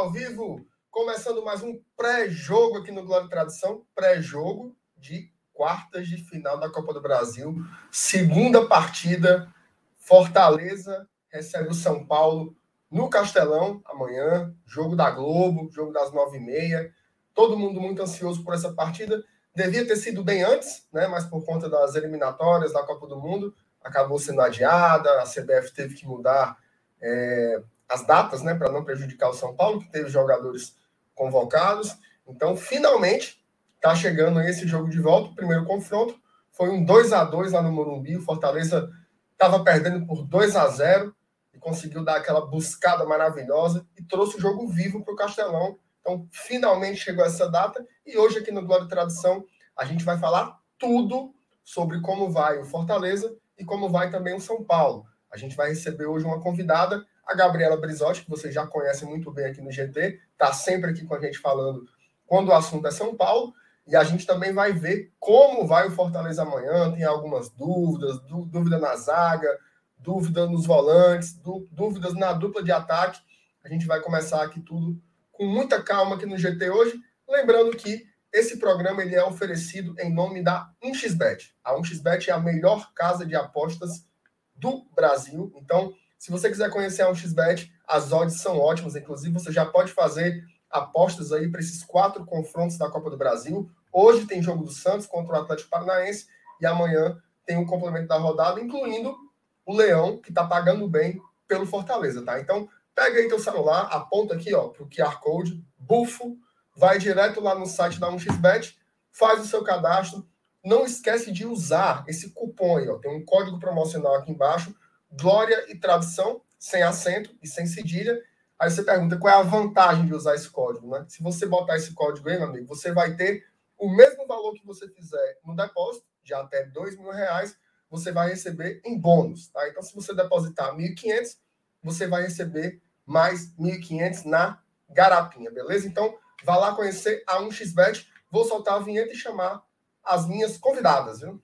Ao vivo, começando mais um pré-jogo aqui no Glória e Tradição, pré-jogo de quartas de final da Copa do Brasil, segunda partida, Fortaleza recebe o São Paulo no Castelão amanhã, jogo da Globo, jogo das nove e meia, todo mundo muito ansioso por essa partida, devia ter sido bem antes, né, mas por conta das eliminatórias da Copa do Mundo, acabou sendo adiada, a CBF teve que mudar é, as datas, né, para não prejudicar o São Paulo, que teve jogadores convocados. Então, finalmente, está chegando esse jogo de volta. O primeiro confronto foi um 2 a 2 lá no Morumbi. O Fortaleza estava perdendo por 2 a 0 e conseguiu dar aquela buscada maravilhosa e trouxe o jogo vivo para o Castelão. Então, finalmente chegou essa data. E hoje, aqui no Glória e Tradição, a gente vai falar tudo sobre como vai o Fortaleza e como vai também o São Paulo. A gente vai receber hoje uma convidada a Gabriela Brizotti, que vocês já conhecem muito bem aqui no GT, está sempre aqui com a gente falando quando o assunto é São Paulo. E a gente também vai ver como vai o Fortaleza amanhã. Tem algumas dúvidas, dúvida na zaga, dúvida nos volantes, dúvidas na dupla de ataque. A gente vai começar aqui tudo com muita calma aqui no GT hoje. Lembrando que esse programa ele é oferecido em nome da 1xBet. A 1xBet é a melhor casa de apostas do Brasil. Então, se você quiser conhecer a 1xBet, as odds são ótimas. Inclusive, você já pode fazer apostas aí para esses quatro confrontos da Copa do Brasil. Hoje tem jogo do Santos contra o Atlético Paranaense e amanhã tem um complemento da rodada, incluindo o Leão, que está pagando bem pelo Fortaleza, tá? Então, pega aí teu celular, aponta aqui, ó, para o QR Code, bufo, vai direto lá no site da 1xBet, faz o seu cadastro. Não esquece de usar esse cupom aí, ó. Tem um código promocional aqui embaixo, glória e tradição, sem acento e sem cedilha. Aí você pergunta qual é a vantagem de usar esse código, né? Se você botar esse código aí, meu amigo, você vai ter o mesmo valor que você fizer no depósito, de até dois mil reais, você vai receber em bônus, tá? Então, se você depositar 1.500, você vai receber mais 1.500 na garapinha, beleza? Então, vá lá conhecer a 1xBet. Vou soltar a vinheta e chamar as minhas convidadas, viu?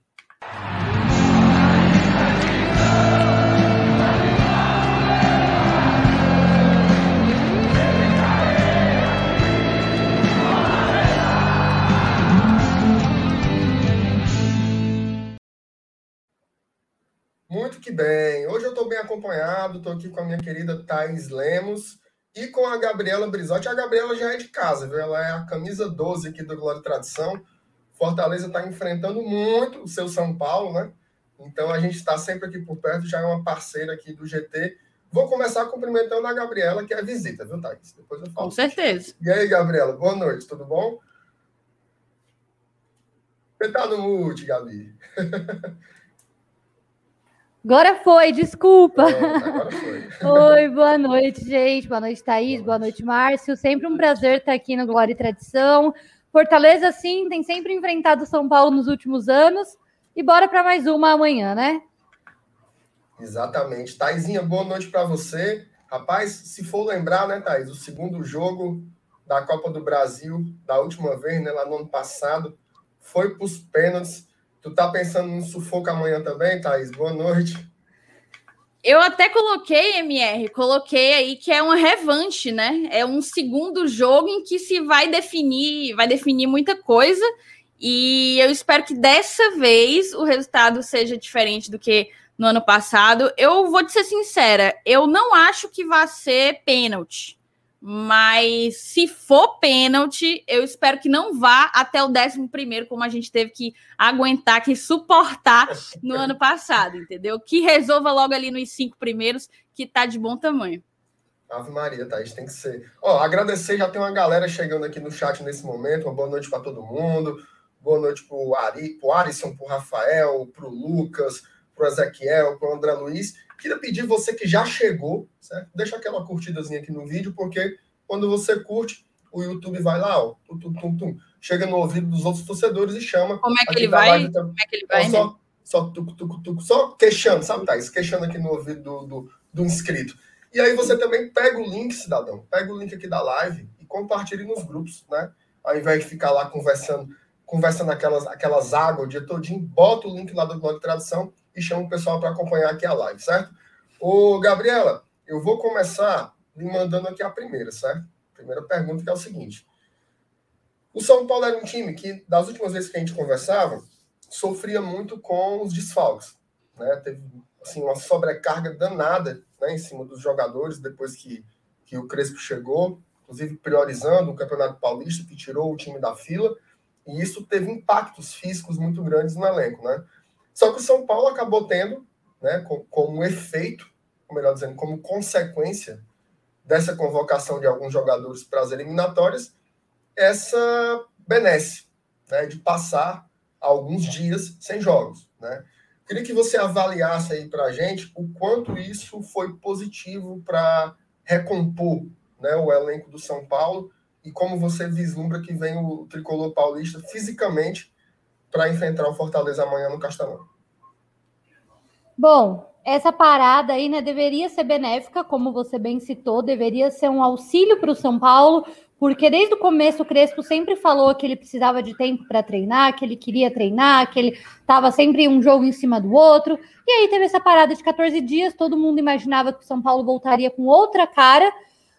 Muito que bem. Hoje eu estou bem acompanhado, estou aqui com a minha querida Thais Lemos e com a Gabriela Brizotti. A Gabriela já é de casa, viu? Ela é a camisa 12 aqui do Glória e Tradição. Fortaleza está enfrentando muito o seu São Paulo, né? Então a gente está sempre aqui por perto, já é uma parceira aqui do GT. Vou começar cumprimentando a Gabriela, que é a visita, viu, Thais? Depois eu falo. Com certeza. E aí, Gabriela, boa noite, tudo bom? Você tá no mute, Gabi. Agora foi, desculpa. agora foi. Oi, boa noite, gente. Boa noite, Thaís. Boa noite, Márcio. Sempre um prazer estar aqui no Glória e Tradição. Fortaleza, sim, tem sempre enfrentado São Paulo nos últimos anos. E bora para mais uma amanhã, né? Exatamente. Thaisinha, boa noite para você. Rapaz, se for lembrar, né, Thaís, o segundo jogo da Copa do Brasil, da última vez, né, lá no ano passado, foi para os pênaltis. Tu tá pensando no sufoco amanhã também, Thaís? Boa noite. Eu até coloquei, MR, coloquei aí que é uma revanche, né? É um segundo jogo em que se vai definir, vai definir muita coisa. E eu espero que dessa vez o resultado seja diferente do que no ano passado. Eu vou te ser sincera, eu não acho que vai ser pênalti. Mas se for pênalti, eu espero que não vá até o 11 primeiro, como a gente teve que aguentar, que suportar no ano passado, entendeu? Que resolva logo ali nos cinco primeiros, que tá de bom tamanho. Ave Maria, Thaís, tem que ser. Ó, agradecer, já tem uma galera chegando aqui no chat nesse momento. Uma boa noite para todo mundo. Boa noite pro Ari, pro Alisson, pro Rafael, pro Lucas, pro Ezequiel, pro André Luiz. Queria pedir você que já chegou, certo? Deixa aquela curtidazinha aqui no vídeo, porque quando você curte, o YouTube vai lá, ó, tum, tum, tum, chega no ouvido dos outros torcedores e chama. Como é que ele vai? Como é que ele vai? Então, só, só, tuc, tuc, tuc, só queixando, sabe, Thais? Queixando aqui no ouvido do, do, do inscrito. E aí você também pega o link, cidadão, pega o link aqui da live e compartilhe nos grupos, né? Ao invés de ficar lá conversando, conversando aquelas, aquelas águas o dia todinho, bota o link lá do blog de tradução e chama o pessoal para acompanhar aqui a live, certo? Ô, Gabriela, eu vou começar lhe mandando aqui a primeira, certo? Primeira pergunta que é o seguinte. O São Paulo era um time que, das últimas vezes que a gente conversava, sofria muito com os desfalques. Né? Teve assim, uma sobrecarga danada né, em cima dos jogadores depois que, que o Crespo chegou, inclusive priorizando o Campeonato Paulista, que tirou o time da fila, e isso teve impactos físicos muito grandes no elenco. Né? Só que o São Paulo acabou tendo, né, como, como efeito, ou melhor dizendo, como consequência dessa convocação de alguns jogadores para as eliminatórias, essa benesse né, de passar alguns dias sem jogos. Né? Queria que você avaliasse aí para a gente o quanto isso foi positivo para recompor né, o elenco do São Paulo e como você vislumbra que vem o tricolor paulista fisicamente para enfrentar o Fortaleza amanhã no Castelão. Bom, essa parada aí, né, deveria ser benéfica, como você bem citou, deveria ser um auxílio para o São Paulo, porque desde o começo o Crespo sempre falou que ele precisava de tempo para treinar, que ele queria treinar, que ele estava sempre um jogo em cima do outro. E aí teve essa parada de 14 dias, todo mundo imaginava que o São Paulo voltaria com outra cara,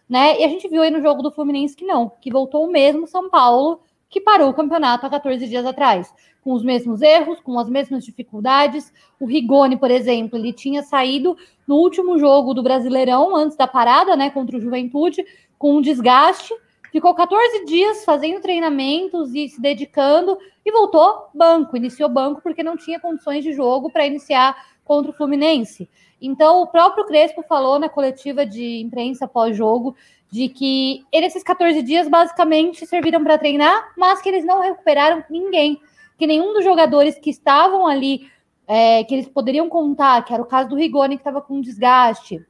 né? E a gente viu aí no jogo do Fluminense que não, que voltou o mesmo São Paulo que parou o campeonato há 14 dias atrás com os mesmos erros, com as mesmas dificuldades. O Rigoni, por exemplo, ele tinha saído no último jogo do Brasileirão, antes da parada, né, contra o Juventude, com um desgaste. Ficou 14 dias fazendo treinamentos e se dedicando e voltou banco, iniciou banco porque não tinha condições de jogo para iniciar contra o Fluminense. Então, o próprio Crespo falou na coletiva de imprensa pós-jogo de que esses 14 dias basicamente serviram para treinar, mas que eles não recuperaram ninguém que nenhum dos jogadores que estavam ali, é, que eles poderiam contar, que era o caso do Rigoni, que estava com desgaste,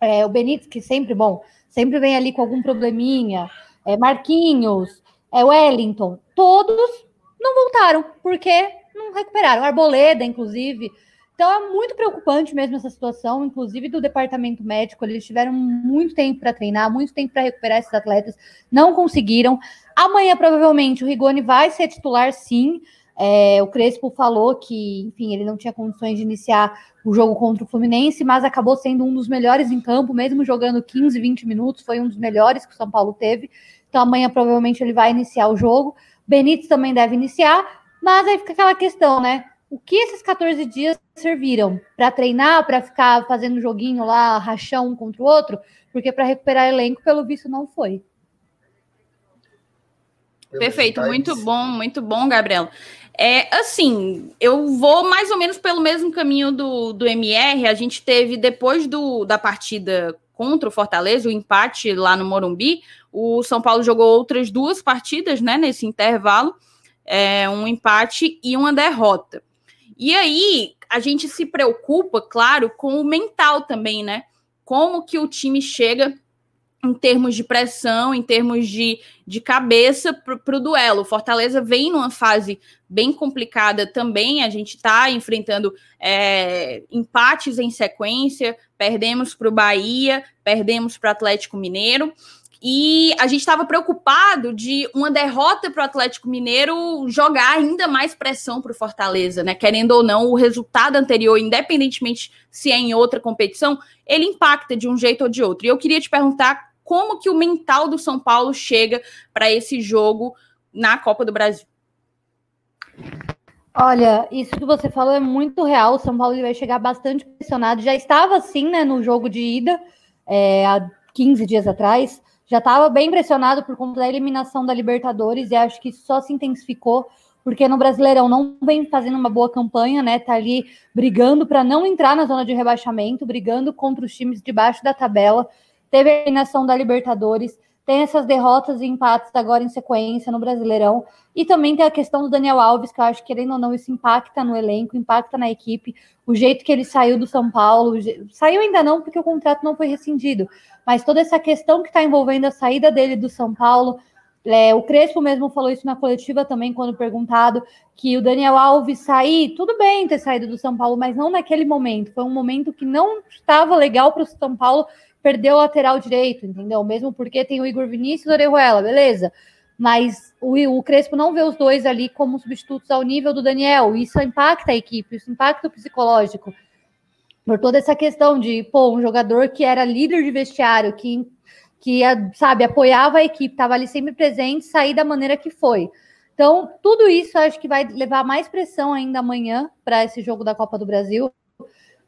é, o Benítez, que sempre, bom, sempre vem ali com algum probleminha, é, Marquinhos, é, Wellington, todos não voltaram, porque não recuperaram. Arboleda, inclusive. Então é muito preocupante mesmo essa situação, inclusive do departamento médico. Eles tiveram muito tempo para treinar, muito tempo para recuperar esses atletas, não conseguiram. Amanhã, provavelmente, o Rigoni vai ser titular, sim. É, o Crespo falou que, enfim, ele não tinha condições de iniciar o jogo contra o Fluminense, mas acabou sendo um dos melhores em campo, mesmo jogando 15, 20 minutos, foi um dos melhores que o São Paulo teve. Então amanhã provavelmente ele vai iniciar o jogo. Benítez também deve iniciar, mas aí fica aquela questão, né? O que esses 14 dias serviram? Para treinar, para ficar fazendo joguinho lá, rachão um contra o outro? Porque para recuperar elenco, pelo visto, não foi. Perfeito, muito bom, muito bom, Gabriel. É assim, eu vou mais ou menos pelo mesmo caminho do, do MR. A gente teve, depois do, da partida contra o Fortaleza, o empate lá no Morumbi, o São Paulo jogou outras duas partidas, né, nesse intervalo, é, um empate e uma derrota. E aí, a gente se preocupa, claro, com o mental também, né? Como que o time chega em termos de pressão, em termos de, de cabeça para o duelo. Fortaleza vem numa fase bem complicada também. A gente está enfrentando é, empates em sequência, perdemos para o Bahia, perdemos para o Atlético Mineiro. E a gente estava preocupado de uma derrota para o Atlético Mineiro jogar ainda mais pressão para o Fortaleza, né? Querendo ou não, o resultado anterior, independentemente se é em outra competição, ele impacta de um jeito ou de outro. E eu queria te perguntar como que o mental do São Paulo chega para esse jogo na Copa do Brasil. Olha, isso que você falou é muito real. O São Paulo vai chegar bastante pressionado. Já estava assim, né, no jogo de ida, é, há 15 dias atrás. Já estava bem pressionado por conta da eliminação da Libertadores e acho que só se intensificou porque no Brasileirão não vem fazendo uma boa campanha, né? Tá ali brigando para não entrar na zona de rebaixamento, brigando contra os times debaixo da tabela teve a eliminação da Libertadores, tem essas derrotas e empates agora em sequência no Brasileirão, e também tem a questão do Daniel Alves, que eu acho que, querendo ou não, isso impacta no elenco, impacta na equipe, o jeito que ele saiu do São Paulo, saiu ainda não, porque o contrato não foi rescindido, mas toda essa questão que está envolvendo a saída dele do São Paulo, é, o Crespo mesmo falou isso na coletiva também, quando perguntado que o Daniel Alves sair, tudo bem ter saído do São Paulo, mas não naquele momento. Foi um momento que não estava legal para o São Paulo perdeu o lateral direito, entendeu? Mesmo porque tem o Igor Vinícius e o Orejuela, beleza. Mas o, o Crespo não vê os dois ali como substitutos ao nível do Daniel. Isso impacta a equipe, isso impacta o psicológico. Por toda essa questão de, pô, um jogador que era líder de vestiário, que que, sabe, apoiava a equipe, estava ali sempre presente, sair da maneira que foi. Então, tudo isso acho que vai levar mais pressão ainda amanhã para esse jogo da Copa do Brasil.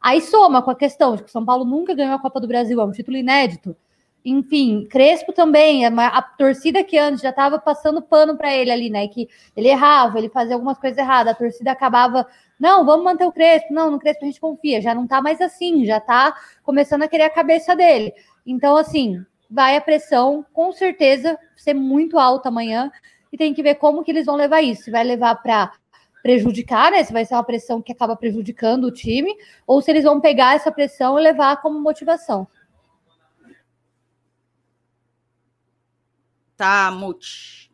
Aí soma com a questão de que São Paulo nunca ganhou a Copa do Brasil, é um título inédito. Enfim, Crespo também, a, a torcida que antes já estava passando pano para ele ali, né? Que ele errava, ele fazia algumas coisas erradas, a torcida acabava, não, vamos manter o Crespo, não, no Crespo a gente confia, já não tá mais assim, já tá começando a querer a cabeça dele. Então, assim, vai a pressão, com certeza, ser muito alta amanhã, e tem que ver como que eles vão levar isso. Se vai levar para prejudicar, né? Se vai ser uma pressão que acaba prejudicando o time, ou se eles vão pegar essa pressão e levar como motivação. Tá, Mute.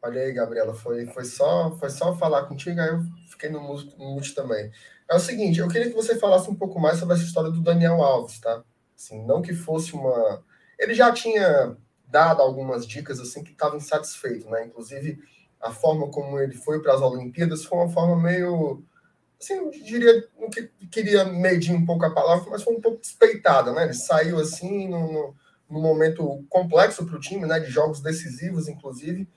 Olha aí, Gabriela, foi, foi, só, foi só falar contigo, aí eu fiquei no mute também. É o seguinte, eu queria que você falasse um pouco mais sobre essa história do Daniel Alves, tá? Assim, não que fosse uma. Ele já tinha dado algumas dicas assim que estava insatisfeito, né? Inclusive, a forma como ele foi para as Olimpíadas foi uma forma meio. Assim, diria, não que, queria medir um pouco a palavra, mas foi um pouco despeitada, né? Ele saiu assim, num momento complexo para o time, né, de jogos decisivos, inclusive.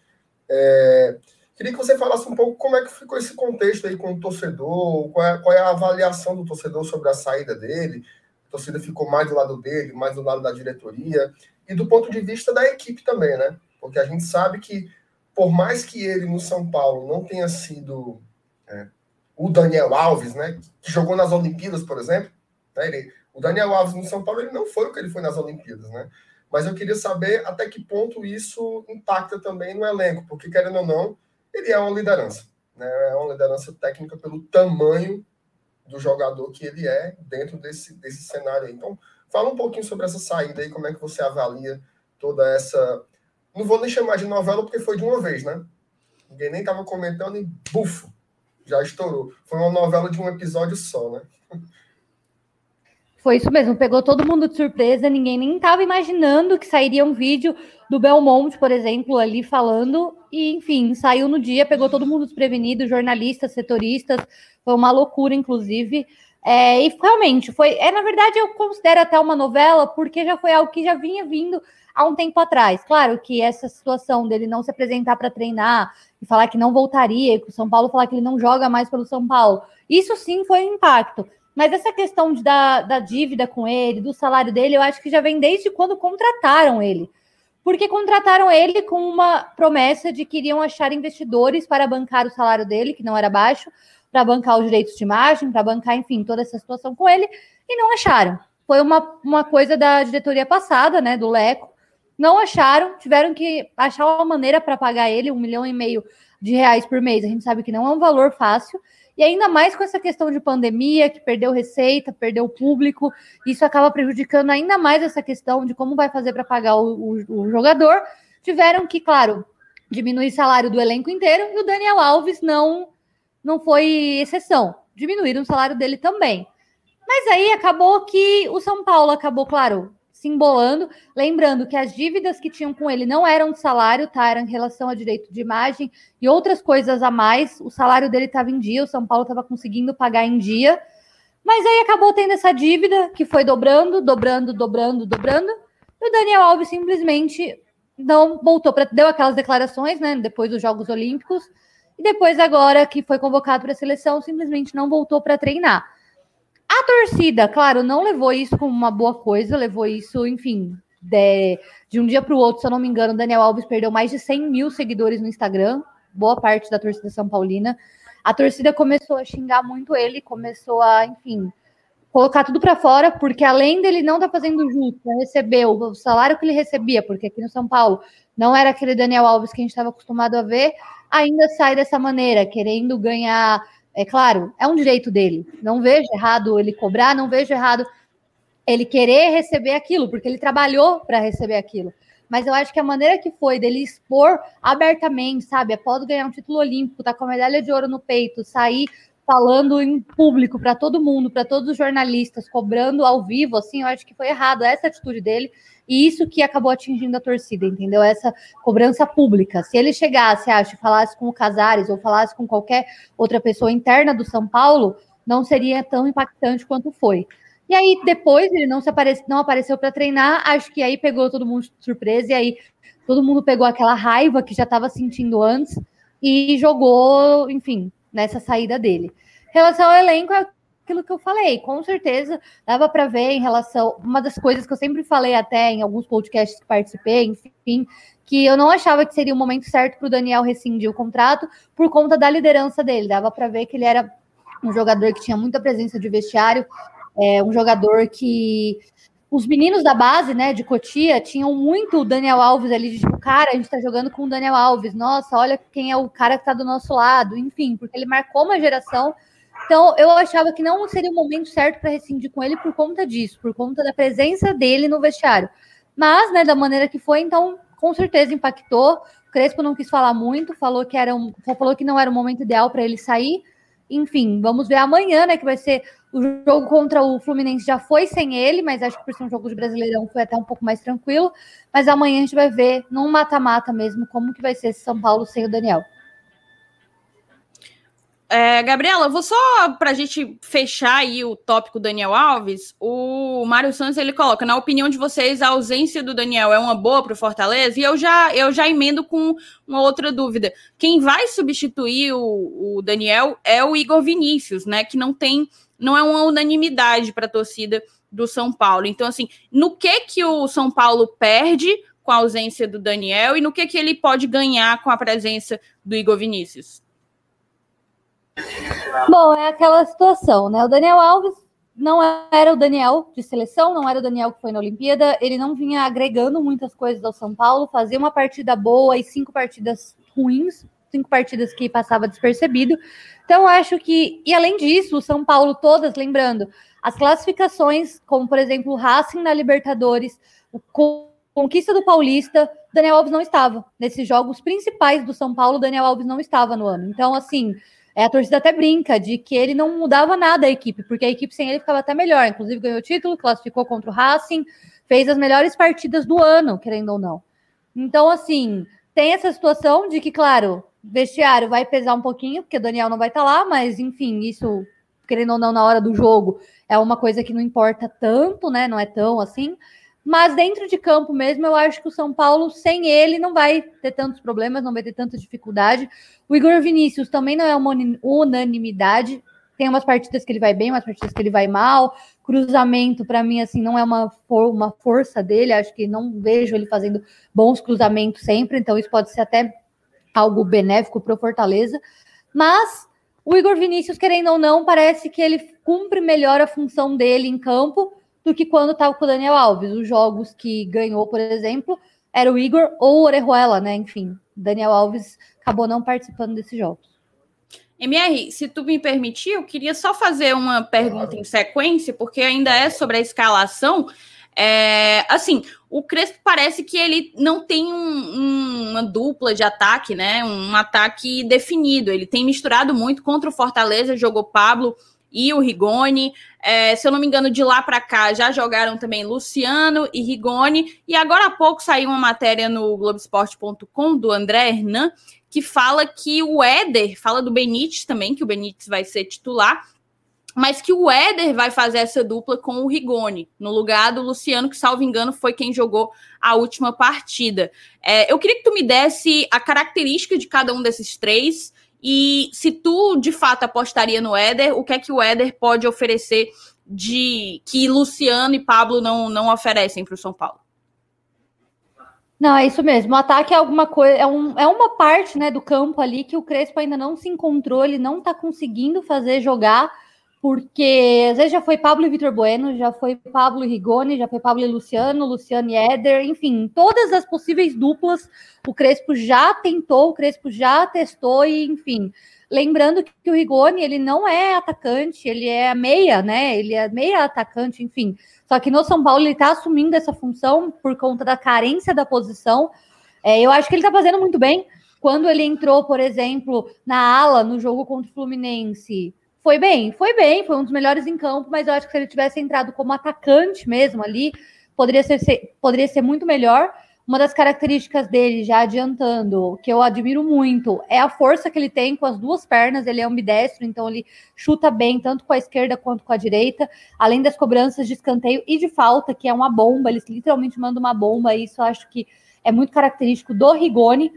É, queria que você falasse um pouco como é que ficou esse contexto aí com o torcedor, qual é, qual é a avaliação do torcedor sobre a saída dele. A torcida ficou mais do lado dele, mais do lado da diretoria, e do ponto de vista da equipe também, né? Porque a gente sabe que, por mais que ele no São Paulo não tenha sido é, o Daniel Alves, né, que jogou nas Olimpíadas, por exemplo, né, ele, o Daniel Alves no São Paulo ele não foi o que ele foi nas Olimpíadas, né? Mas eu queria saber até que ponto isso impacta também no elenco, porque querendo ou não, ele é uma liderança, né? É uma liderança técnica pelo tamanho do jogador que ele é dentro desse, desse cenário aí. Então, fala um pouquinho sobre essa saída aí, como é que você avalia toda essa. Não vou nem chamar de novela, porque foi de uma vez, né? Ninguém nem estava comentando e bufo, já estourou. Foi uma novela de um episódio só, né? Foi isso mesmo, pegou todo mundo de surpresa, ninguém nem estava imaginando que sairia um vídeo do Belmonte, por exemplo, ali falando, e enfim, saiu no dia, pegou todo mundo desprevenido, jornalistas, setoristas, foi uma loucura, inclusive. É, e realmente foi, é, na verdade, eu considero até uma novela, porque já foi algo que já vinha vindo há um tempo atrás. Claro que essa situação dele não se apresentar para treinar e falar que não voltaria, que o São Paulo falar que ele não joga mais pelo São Paulo, isso sim foi um impacto. Mas essa questão de, da, da dívida com ele, do salário dele, eu acho que já vem desde quando contrataram ele. Porque contrataram ele com uma promessa de que iriam achar investidores para bancar o salário dele, que não era baixo, para bancar os direitos de imagem, para bancar, enfim, toda essa situação com ele, e não acharam. Foi uma, uma coisa da diretoria passada, né, do Leco. Não acharam, tiveram que achar uma maneira para pagar ele um milhão e meio de reais por mês. A gente sabe que não é um valor fácil. E ainda mais com essa questão de pandemia, que perdeu receita, perdeu público, isso acaba prejudicando ainda mais essa questão de como vai fazer para pagar o, o, o, jogador. Tiveram que, claro, diminuir o salário do elenco inteiro, e o Daniel Alves não, não foi exceção. Diminuíram o salário dele também. Mas aí acabou que o São Paulo acabou, claro, se embolando. Lembrando que as dívidas que tinham com ele não eram de salário, tá? Eram em relação a direito de imagem e outras coisas a mais. O salário dele estava em dia, o São Paulo estava conseguindo pagar em dia. Mas aí acabou tendo essa dívida que foi dobrando, dobrando, dobrando, dobrando. E o Daniel Alves simplesmente não voltou para deu aquelas declarações, né, depois dos Jogos Olímpicos. E depois agora que foi convocado para a seleção, simplesmente não voltou para treinar. A torcida, claro, não levou isso como uma boa coisa, levou isso, enfim, de, de um dia para o outro, se eu não me engano, Daniel Alves perdeu mais de 100 mil seguidores no Instagram, boa parte da torcida São Paulina. A torcida começou a xingar muito ele, começou a, enfim, colocar tudo para fora, porque além dele não tá fazendo justo, receber o salário que ele recebia, porque aqui no São Paulo não era aquele Daniel Alves que a gente estava acostumado a ver, ainda sai dessa maneira, querendo ganhar é claro, é um direito dele. Não vejo errado ele cobrar, não vejo errado ele querer receber aquilo, porque ele trabalhou para receber aquilo. Mas eu acho que a maneira que foi dele expor abertamente, sabe, após ganhar um título olímpico, tá com a medalha de ouro no peito, sair falando em público para todo mundo, para todos os jornalistas, cobrando ao vivo, assim, eu acho que foi errado essa atitude dele. E isso que acabou atingindo a torcida, entendeu? Essa cobrança pública. Se ele chegasse, acho, falasse com o Casares ou falasse com qualquer outra pessoa interna do São Paulo, não seria tão impactante quanto foi. E aí, depois, ele não, se não apareceu para treinar, acho que aí pegou todo mundo de surpresa, e aí todo mundo pegou aquela raiva que já estava sentindo antes e jogou, enfim, nessa saída dele. Em relação ao elenco, é aquilo que eu falei, com certeza dava para ver em relação. Uma das coisas que eu sempre falei até em alguns podcasts que participei, enfim, que eu não achava que seria o momento certo para o Daniel rescindir o contrato por conta da liderança dele. Dava para ver que ele era um jogador que tinha muita presença de vestiário, é, um jogador que os meninos da base, né, de Cotia, tinham muito o Daniel Alves ali, de tipo, cara, a gente tá jogando com o Daniel Alves, nossa, olha quem é o cara que tá do nosso lado, enfim, porque ele marcou uma geração. Então, eu achava que não seria o momento certo para rescindir com ele por conta disso, por conta da presença dele no vestiário. Mas, né, da maneira que foi, então, com certeza impactou. O Crespo não quis falar muito, falou que era um, falou que não era o momento ideal para ele sair. Enfim, vamos ver amanhã, né, que vai ser o jogo contra o Fluminense já foi sem ele, mas acho que por ser um jogo de Brasileirão foi até um pouco mais tranquilo. Mas amanhã a gente vai ver, num mata-mata mesmo, como que vai ser esse São Paulo sem o Daniel. É, Gabriela, vou só para a gente fechar aí o tópico Daniel Alves. O Mário Santos ele coloca, na opinião de vocês, a ausência do Daniel é uma boa para o Fortaleza? E eu já eu já emendo com uma outra dúvida. Quem vai substituir o, o Daniel é o Igor Vinícius, né? Que não tem não é uma unanimidade para a torcida do São Paulo. Então, assim, no que que o São Paulo perde com a ausência do Daniel e no que que ele pode ganhar com a presença do Igor Vinícius? Bom, é aquela situação, né? O Daniel Alves não era o Daniel de seleção, não era o Daniel que foi na Olimpíada, ele não vinha agregando muitas coisas ao São Paulo, fazia uma partida boa e cinco partidas ruins, cinco partidas que passava despercebido. Então, acho que, e além disso, o São Paulo, todas, lembrando, as classificações, como por exemplo o Racing na Libertadores, o Conquista do Paulista, Daniel Alves não estava. Nesses jogos principais do São Paulo, Daniel Alves não estava no ano. Então, assim, é, a torcida até brinca de que ele não mudava nada a equipe, porque a equipe sem ele ficava até melhor. Inclusive ganhou o título, classificou contra o Racing, fez as melhores partidas do ano, querendo ou não. Então, assim, tem essa situação de que, claro, vestiário vai pesar um pouquinho, porque Daniel não vai estar tá lá, mas enfim, isso, querendo ou não, na hora do jogo, é uma coisa que não importa tanto, né? Não é tão assim. Mas dentro de campo mesmo, eu acho que o São Paulo, sem ele, não vai ter tantos problemas, não vai ter tanta dificuldade. O Igor Vinícius também não é uma unanimidade. Tem umas partidas que ele vai bem, umas partidas que ele vai mal. Cruzamento, para mim, assim, não é uma, for uma força dele. Acho que não vejo ele fazendo bons cruzamentos sempre. Então, isso pode ser até algo benéfico para o Fortaleza. Mas o Igor Vinícius, querendo ou não, parece que ele cumpre melhor a função dele em campo do que quando estava com o Daniel Alves. Os jogos que ganhou, por exemplo, era o Igor ou o Orejuela, né? Enfim, Daniel Alves acabou não participando desses jogos. MR, se tu me permitir, eu queria só fazer uma pergunta em sequência, porque ainda é sobre a escalação. É, assim, o Crespo parece que ele não tem um, um, uma dupla de ataque, né? Um ataque definido. Ele tem misturado muito contra o Fortaleza, jogou Pablo e o Rigoni. É, se eu não me engano, de lá para cá já jogaram também Luciano e Rigoni. E agora há pouco saiu uma matéria no Globoesporte.com do André Hernan que fala que o Éder, fala do Benítez também, que o Benítez vai ser titular, mas que o Éder vai fazer essa dupla com o Rigoni, no lugar do Luciano, que, salvo engano, foi quem jogou a última partida. É, eu queria que tu me desse a característica de cada um desses três e se tu, de fato, apostaria no Éder, o que é que o Éder pode oferecer de que Luciano e Pablo não, não oferecem para o São Paulo? Não, é isso mesmo. O ataque é alguma coisa, é, um, é uma parte né, do campo ali que o Crespo ainda não se encontrou, ele não está conseguindo fazer jogar porque às vezes já foi Pablo e Vitor Bueno, já foi Pablo e Rigoni, já foi Pablo e Luciano, Luciano e Éder, enfim, todas as possíveis duplas o Crespo já tentou, o Crespo já testou e enfim. Lembrando que o Rigoni, ele não é atacante, ele é meia, né? Ele é meia atacante, enfim. Só que no São Paulo ele tá assumindo essa função por conta da carência da posição. É, eu acho que ele tá fazendo muito bem. Quando ele entrou, por exemplo, na ala no jogo contra o Fluminense, foi bem, foi bem, foi um dos melhores em campo, mas eu acho que se ele tivesse entrado como atacante mesmo ali, poderia ser, ser poderia ser muito melhor. Uma das características dele, já adiantando, que eu admiro muito, é a força que ele tem com as duas pernas. Ele é ambidestro, então ele chuta bem, tanto com a esquerda quanto com a direita, além das cobranças de escanteio e de falta, que é uma bomba. Ele literalmente manda uma bomba. Isso eu acho que é muito característico do Rigoni.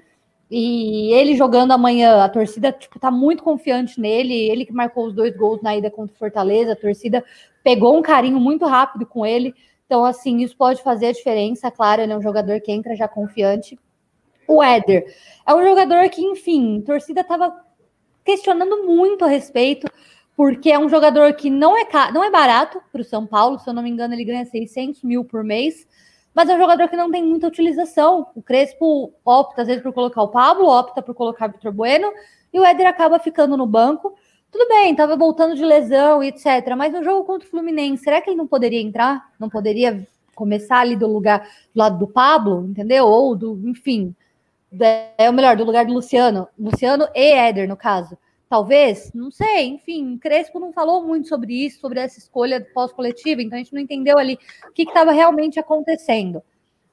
E ele jogando amanhã, a torcida tipo, tá muito confiante nele. Ele que marcou os dois gols na ida contra o Fortaleza, a torcida pegou um carinho muito rápido com ele. Então, assim, isso pode fazer a diferença. Claro, ele é um jogador que entra já confiante. O Éder é um jogador que, enfim, a torcida estava questionando muito a respeito, porque é um jogador que não é, não é barato para o São Paulo. Se eu não me engano, ele ganha 600 mil por mês mas é um jogador que não tem muita utilização. O Crespo opta, às vezes, por colocar o Pablo, opta por colocar o Vitor Bueno, e o Éder acaba ficando no banco. Tudo bem, estava voltando de lesão e etc. Mas no jogo contra o Fluminense, será que ele não poderia entrar? Não poderia começar ali do lugar do lado do Pablo, entendeu? Ou do, enfim, é o melhor, do lugar do Luciano. Luciano e Éder, no caso. Talvez, não sei, enfim, Crespo não falou muito sobre isso, sobre essa escolha pós-coletiva, então a gente não entendeu ali o que estava realmente acontecendo.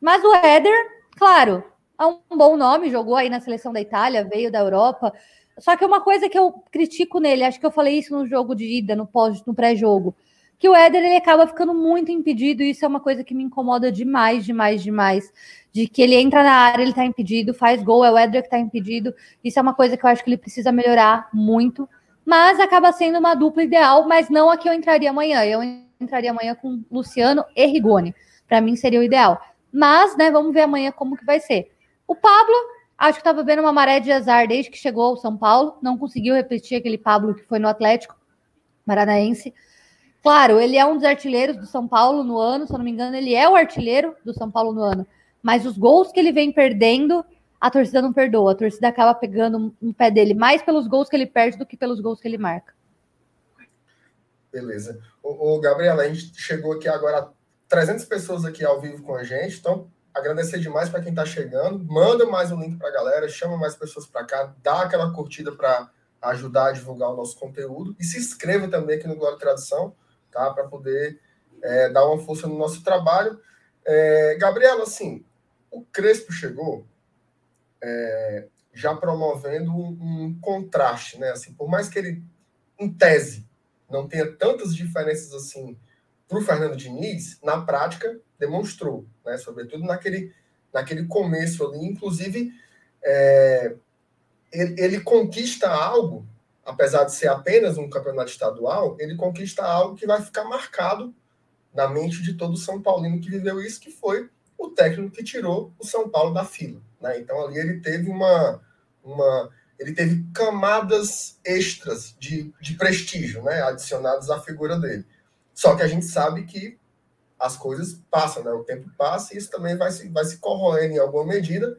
Mas o Éder, claro, é um bom nome, jogou aí na seleção da Itália, veio da Europa. Só que uma coisa que eu critico nele, acho que eu falei isso no jogo de ida, no pós, no pré-jogo, que o Éder ele acaba ficando muito impedido, e isso é uma coisa que me incomoda demais, demais, demais. De que ele entra na área, ele tá impedido, faz gol, é o Éder que tá impedido. Isso é uma coisa que eu acho que ele precisa melhorar muito. Mas acaba sendo uma dupla ideal, mas não a que eu entraria amanhã. Eu entraria amanhã com Luciano e Rigoni. Para mim seria o ideal. Mas, né, vamos ver amanhã como que vai ser. O Pablo, acho que estava vendo uma maré de azar desde que chegou ao São Paulo. Não conseguiu repetir aquele Pablo que foi no Atlético Paranaense. Claro, ele é um dos artilheiros do São Paulo no ano, se eu não me engano, ele é o artilheiro do São Paulo no ano. Mas os gols que ele vem perdendo, a torcida não perdoa. A torcida acaba pegando um pé dele mais pelos gols que ele perde do que pelos gols que ele marca. Beleza. O, Gabriela, a gente chegou aqui agora 300 pessoas aqui ao vivo com a gente, então agradecer demais para quem está chegando. Manda mais um link para a galera, chama mais pessoas para cá, dá aquela curtida para ajudar a divulgar o nosso conteúdo e se inscreva também aqui no Glória Tradução tá? Para poder é, dar uma força no nosso trabalho. É, Gabriela, assim, o Crespo chegou é, já promovendo um, um, contraste, né? Assim, por mais que ele, em tese, não tenha tantas diferenças assim para o Fernando Diniz, na prática demonstrou, né? Sobretudo naquele, naquele começo ali, inclusive é, ele, ele conquista algo apesar de ser apenas um campeonato estadual, ele conquista algo que vai ficar marcado na mente de todo São Paulino que viveu isso, que foi o técnico que tirou o São Paulo da fila. Né? Então ali ele teve uma, uma ele teve camadas extras de, de prestígio, né? adicionadas à figura dele. Só que a gente sabe que as coisas passam, né? o tempo passa e isso também vai se, vai se corroendo em alguma medida.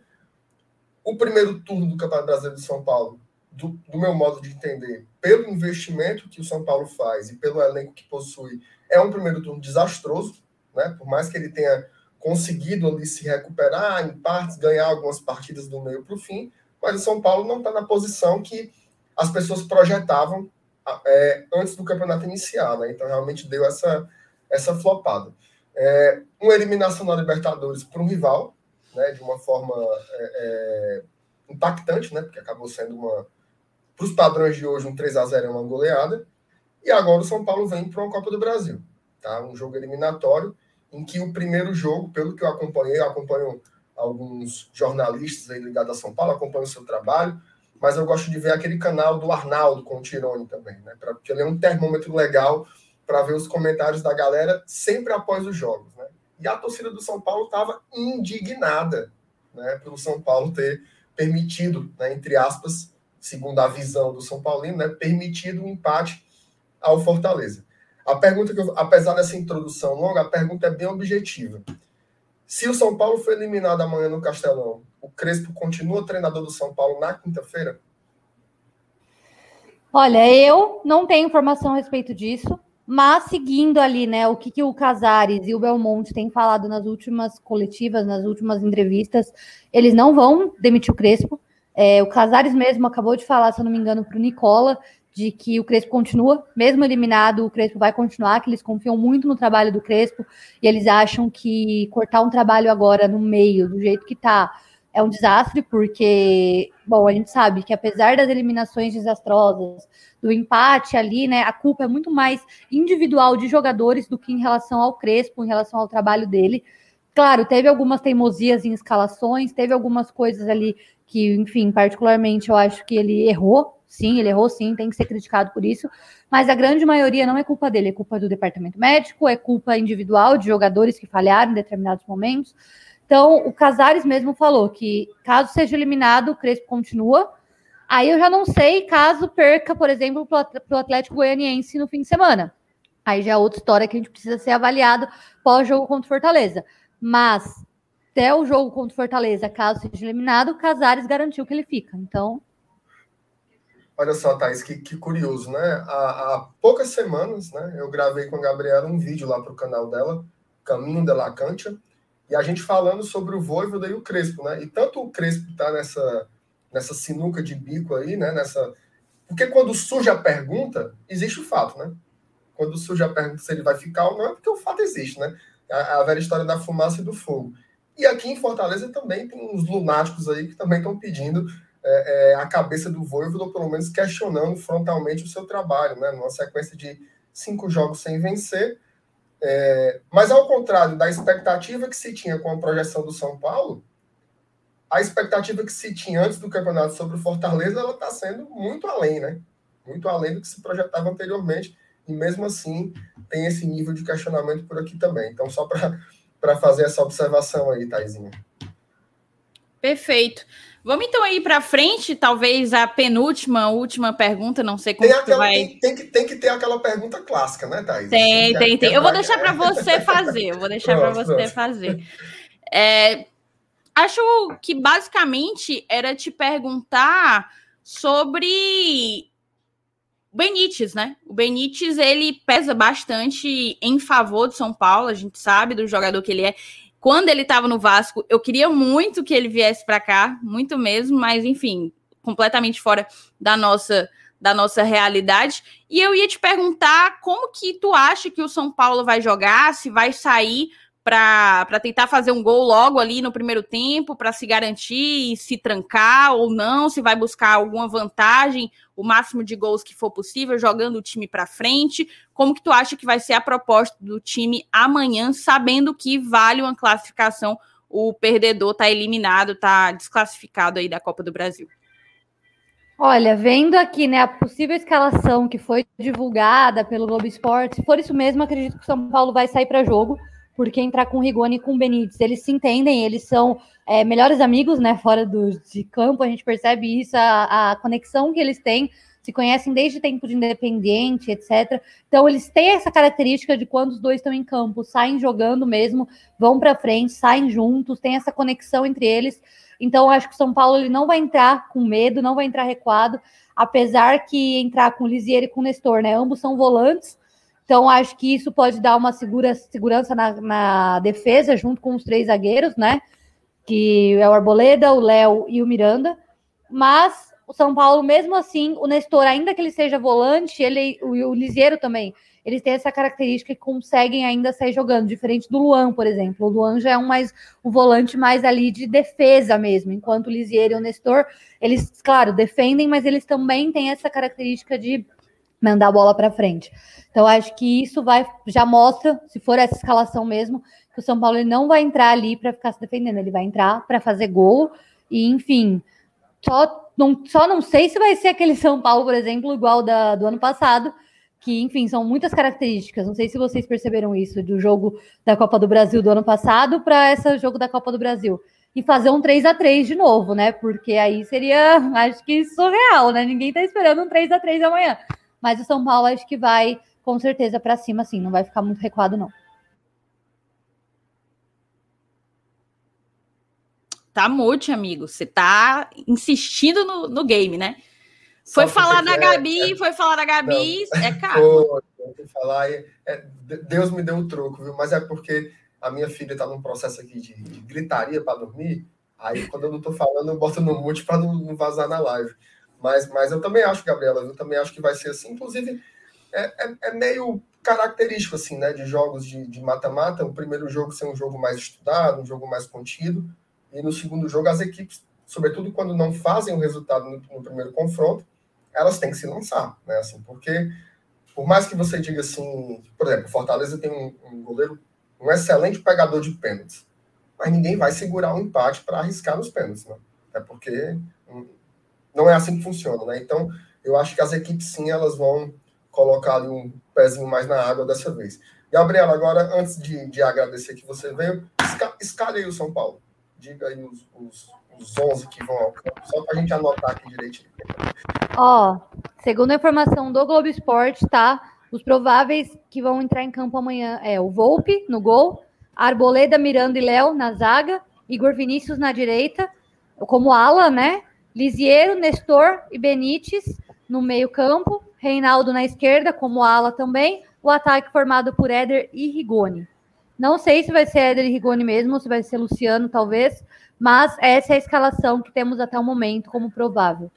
O primeiro turno do Campeonato Brasileiro de São Paulo do, do, meu modo de entender, pelo investimento que o São Paulo faz e pelo elenco que possui, é um primeiro turno desastroso, né? Por mais que ele tenha conseguido ali se recuperar em partes, ganhar algumas partidas do meio para o fim, mas o São Paulo não está na posição que as pessoas projetavam é, antes do campeonato iniciar, né? Então realmente deu essa essa flopada. É, uma eliminação na Libertadores para um rival, né? De uma forma é, é impactante, né? Porque acabou sendo uma para os padrões de hoje, um 3 a 0 é uma goleada. E agora o São Paulo vem para uma Copa do Brasil. Tá? Um jogo eliminatório, em que o primeiro jogo, pelo que eu acompanhei, eu acompanho alguns jornalistas aí ligados a São Paulo, acompanho o seu trabalho, mas eu gosto de ver aquele canal do Arnaldo com o Tirone também, né? Pra, porque ele é um termômetro legal para ver os comentários da galera sempre após os jogos, né? E a torcida do São Paulo estava indignada, né, pelo São Paulo ter permitido, né, entre aspas, segundo a visão do São Paulino, né, permitido um empate ao Fortaleza. A pergunta que eu, apesar dessa introdução longa, a pergunta é bem objetiva. Se o São Paulo foi eliminado amanhã no Castelão, o Crespo continua treinador do São Paulo na quinta-feira? Olha, eu não tenho informação a respeito disso, mas seguindo ali, né, o que, que o Casares e o Belmonte têm falado nas últimas coletivas, nas últimas entrevistas, eles não vão demitir o Crespo. É, o Casares mesmo acabou de falar, se eu não me engano, para o Nicola, de que o Crespo continua, mesmo eliminado, o Crespo vai continuar, que eles confiam muito no trabalho do Crespo e eles acham que cortar um trabalho agora no meio, do jeito que tá, é um desastre, porque, bom, a gente sabe que apesar das eliminações desastrosas, do empate ali, né, a culpa é muito mais individual de jogadores do que em relação ao Crespo, em relação ao trabalho dele. Claro, teve algumas teimosias em escalações, teve algumas coisas ali que, enfim, particularmente eu acho que ele errou, sim, ele errou sim, tem que ser criticado por isso, mas a grande maioria não é culpa dele, é culpa do departamento médico, é culpa individual de jogadores que falharam em determinados momentos. Então, o Casares mesmo falou que caso seja eliminado, o Crespo continua. Aí eu já não sei caso perca, por exemplo, para o Atlético Goianiense no fim de semana. Aí já é outra história que a gente precisa ser avaliado pós-jogo contra o Fortaleza. Mas até o jogo contra o Fortaleza, caso seja eliminado, o Casares garantiu que ele fica. Então. Olha só, Thais, que, que curioso, né? Há, há, poucas semanas, né? Eu gravei com a Gabriela um vídeo lá para o canal dela, Caminho de la Cancha, e a gente falando sobre o Voivoda e o Crespo, né? E tanto o Crespo está nessa, nessa sinuca de bico aí, né? Nessa... Porque quando surge a pergunta, existe o fato, né? Quando surge a pergunta se ele vai ficar ou não, é porque o fato existe, né? A, a velha história da fumaça e do fogo. E aqui em Fortaleza também tem uns lunáticos aí que também estão pedindo é, é, a cabeça do Voivoda, pelo menos questionando frontalmente o seu trabalho, né? Numa sequência de cinco jogos sem vencer. É, mas ao contrário da expectativa que se tinha com a projeção do São Paulo, a expectativa que se tinha antes do campeonato sobre o Fortaleza, ela está sendo muito além, né? Muito além do que se projetava anteriormente. E mesmo assim, tem esse nível de questionamento por aqui também. Então, só para fazer essa observação aí, Taizinha. Perfeito. Vamos então aí para frente, talvez a penúltima, última pergunta, não sei como tem aquela, vai... Tem, tem, que, tem que ter aquela pergunta clássica, né, Thaís? Tem, tem, tem. Eu vou deixar para você fazer, eu vou deixar para você pronto. fazer. É, acho que basicamente era te perguntar sobre Benítez, né? O Benítez, ele pesa bastante em favor de São Paulo, a gente sabe do jogador que ele é. Quando ele estava no Vasco, eu queria muito que ele viesse para cá, muito mesmo, mas enfim, completamente fora da nossa da nossa realidade. E eu ia te perguntar como que tu acha que o São Paulo vai jogar, se vai sair para tentar fazer um gol logo ali no primeiro tempo, para se garantir e se trancar ou não, se vai buscar alguma vantagem, o máximo de gols que for possível, jogando o time para frente. Como que tu acha que vai ser a proposta do time amanhã, sabendo que vale uma classificação, o perdedor tá eliminado, tá desclassificado aí da Copa do Brasil? Olha, vendo aqui, né, a possível escalação que foi divulgada pelo Globo Esporte, se for isso mesmo, acredito que o São Paulo vai sair para jogo porque entrar com o Rigoni e com o Benítez, eles se entendem, eles são é, melhores amigos, né, fora do, de campo, a gente percebe isso, a, a, conexão que eles têm, se conhecem desde tempo de independente, etc. Então, eles têm essa característica de quando os dois estão em campo, saem jogando mesmo, vão para frente, saem juntos, tem essa conexão entre eles. Então, acho que o São Paulo ele não vai entrar com medo, não vai entrar recuado, apesar que entrar com o Lisier e com o Nestor, né, ambos são volantes, então, acho que isso pode dar uma segura, segurança na, na, defesa, junto com os três zagueiros, né? Que é o Arboleda, o Léo e o Miranda. Mas o São Paulo, mesmo assim, o Nestor, ainda que ele seja volante, ele, o, o Lisieiro também, eles têm essa característica que conseguem ainda sair jogando, diferente do Luan, por exemplo. O Luan já é um mais um volante mais ali de defesa mesmo, enquanto o Lisieiro e o Nestor, eles, claro, defendem, mas eles também têm essa característica de mandar a bola para frente. Então, acho que isso vai já mostra, se for essa escalação mesmo, que o São Paulo ele não vai entrar ali para ficar se defendendo, ele vai entrar para fazer gol e, enfim, só não, só não sei se vai ser aquele São Paulo, por exemplo, igual da, do ano passado, que, enfim, são muitas características. Não sei se vocês perceberam isso do jogo da Copa do Brasil do ano passado para esse jogo da Copa do Brasil. E fazer um 3 a 3 de novo, né? Porque aí seria, acho que surreal, né? Ninguém tá esperando um 3 a 3 amanhã. Mas o São Paulo acho que vai com certeza para cima, assim, não vai ficar muito recuado, não. Tá mute, amigo. Você tá insistindo no, no game, né? Foi falar da Gabi, é, foi falar da Gabi, é caro. Foi, falar, é, Deus me deu o um troco, viu? Mas é porque a minha filha tá num processo aqui de, de gritaria para dormir. Aí, quando eu não tô falando, eu boto no mute para não, não vazar na live. Mas, mas eu também acho, Gabriela, eu também acho que vai ser assim. Inclusive, é, é, é meio característico, assim, né, de jogos de mata-mata. O primeiro jogo ser um jogo mais estudado, um jogo mais contido. E no segundo jogo, as equipes, sobretudo quando não fazem o resultado no, no primeiro confronto, elas têm que se lançar, né, assim, porque por mais que você diga assim, por exemplo, Fortaleza tem um, um goleiro, um excelente pegador de pênaltis, mas ninguém vai segurar um empate para arriscar nos pênaltis, né? É porque não é assim que funciona, né? Então, eu acho que as equipes sim, elas vão colocar ali um pezinho mais na água dessa vez. Gabriela, agora, antes de, de agradecer que você veio, esca, escale aí o São Paulo. Diga aí os, os, os 11 que vão ao campo, só para a gente anotar aqui direitinho. Ó, segundo a informação do Globo Esporte, tá? Os prováveis que vão entrar em campo amanhã é o Volpe no gol, Arboleda, Miranda e Léo na zaga, Igor Vinícius na direita, como ala, né? Lisiero, Nestor e Benítez no meio-campo, Reinaldo na esquerda, como ala também, o ataque formado por Éder e Rigoni. Não sei se vai ser Éder Rigoni mesmo, se vai ser Luciano, talvez, mas essa é a escalação que temos até o momento como provável.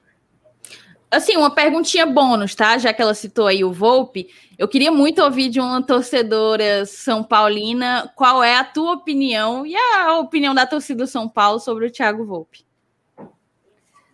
Assim, uma perguntinha bônus, tá? Já que ela citou aí o Volpe, eu queria muito ouvir de uma torcedora São Paulina qual é a tua opinião e a opinião da torcida do São Paulo sobre o Thiago Volpe.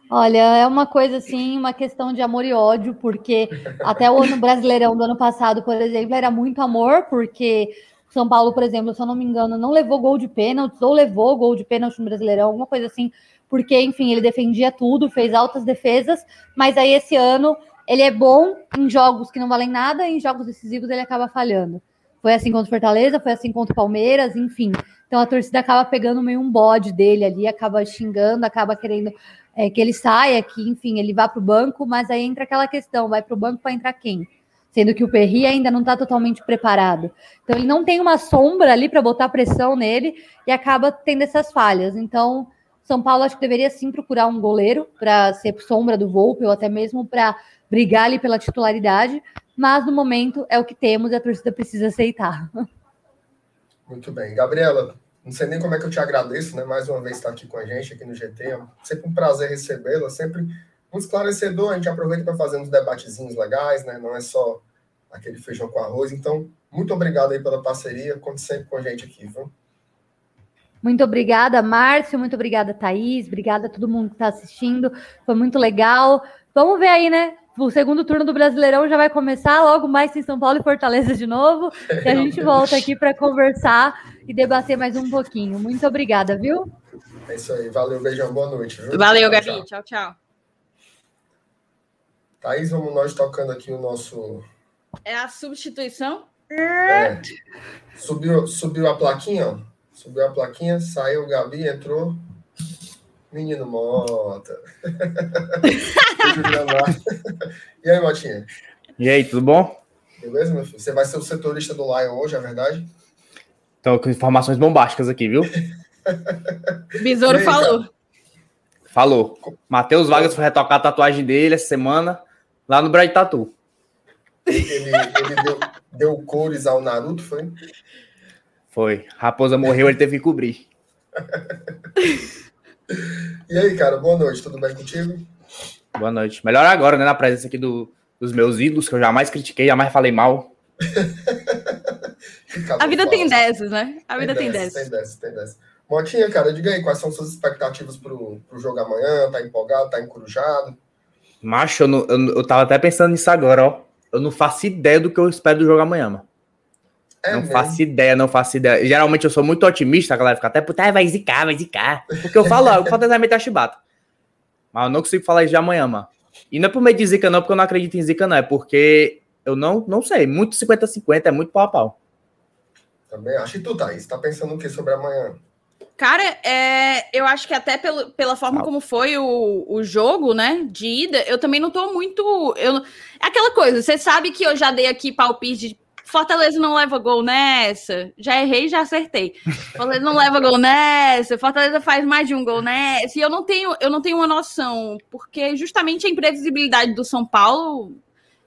Olha, é uma coisa assim, uma questão de amor e ódio, porque até o ano Brasileirão do ano passado, por exemplo, era muito amor, porque São Paulo, por exemplo, se eu não me engano, não levou gol de pênalti, ou levou gol de pênalti no Brasileirão, alguma coisa assim, porque, enfim, ele defendia tudo, fez altas defesas, mas aí esse ano ele é bom em jogos que não valem nada, e em jogos decisivos ele acaba falhando. Foi assim contra o Fortaleza, foi assim contra o Palmeiras, enfim. Então a torcida acaba pegando meio um bode dele ali, acaba xingando, acaba querendo é, que ele saia, que, enfim, ele vá para o banco, mas aí entra aquela questão: vai para o banco para entrar quem? Sendo que o Perry ainda não está totalmente preparado. Então, ele não tem uma sombra ali para botar pressão nele e acaba tendo essas falhas. Então, São Paulo acho que deveria sim procurar um goleiro para ser sombra do Volpe ou até mesmo para brigar ali pela titularidade. Mas no momento é o que temos e a torcida precisa aceitar. Muito bem. Gabriela, não sei nem como é que eu te agradeço, né? Mais uma vez estar aqui com a gente, aqui no GT. É sempre um prazer recebê-la, sempre um esclarecedor. A gente aproveita para fazer uns debatezinhos legais, né? Não é só aquele feijão com arroz. Então, muito obrigado aí pela parceria. Conte sempre com a gente aqui, viu? Muito obrigada, Márcio. Muito obrigada, Thaís. Obrigada a todo mundo que está assistindo. Foi muito legal. Vamos ver aí, né? o segundo turno do Brasileirão já vai começar, logo mais em São Paulo e Fortaleza de novo. E a gente volta aqui para conversar e debater mais um pouquinho. Muito obrigada, viu? É isso aí. Valeu, beijão, boa noite. Viu? Valeu, Gabi. Tchau, tchau. Thaís, vamos nós tocando aqui o nosso. É a substituição? É. Subiu, subiu a plaquinha, ó. Subiu a plaquinha, saiu o Gabi, entrou. Menino Mota. e aí, Motinha? E aí, tudo bom? Beleza, meu filho? Você vai ser o setorista do Lion hoje, é verdade? Estou com informações bombásticas aqui, viu? Besouro aí, falou. Cara? Falou. Matheus Vargas foi retocar a tatuagem dele essa semana lá no Brad Tatu. Ele, ele deu, deu cores ao Naruto, foi? Foi. Raposa morreu, ele teve que cobrir. E aí, cara, boa noite, tudo bem contigo? Boa noite. Melhor agora, né, na presença aqui do, dos meus ídolos, que eu jamais critiquei, jamais falei mal. a vida tem dessas, né? A vida tem dessas. Tem dessas, tem dessas. Motinha, cara, diga aí, quais são suas expectativas pro, pro jogo amanhã? Tá empolgado, tá encurujado? Macho, eu, não, eu, eu tava até pensando nisso agora, ó. Eu não faço ideia do que eu espero do jogo amanhã, mano. É não mesmo? faço ideia, não faço ideia. Geralmente eu sou muito otimista, a galera fica até, puta, vai zicar, vai zicar. Porque eu falo, o Fortaleza vai meter a chibata. Mas eu não consigo falar isso de amanhã, mano. E não é por meio de zica, não, porque eu não acredito em zica, não. É porque eu não, não sei. Muito 50-50, é muito pau a pau. Também acho. E tu, Thaís, tá pensando o que sobre amanhã? Cara, é, eu acho que até pelo, pela forma como foi o, o jogo, né, de ida, eu também não tô muito. Eu, é aquela coisa, você sabe que eu já dei aqui palpite de Fortaleza não leva gol nessa. Já errei, já acertei. Fortaleza não leva gol nessa. Fortaleza faz mais de um gol nessa. E eu não tenho, eu não tenho uma noção, porque justamente a imprevisibilidade do São Paulo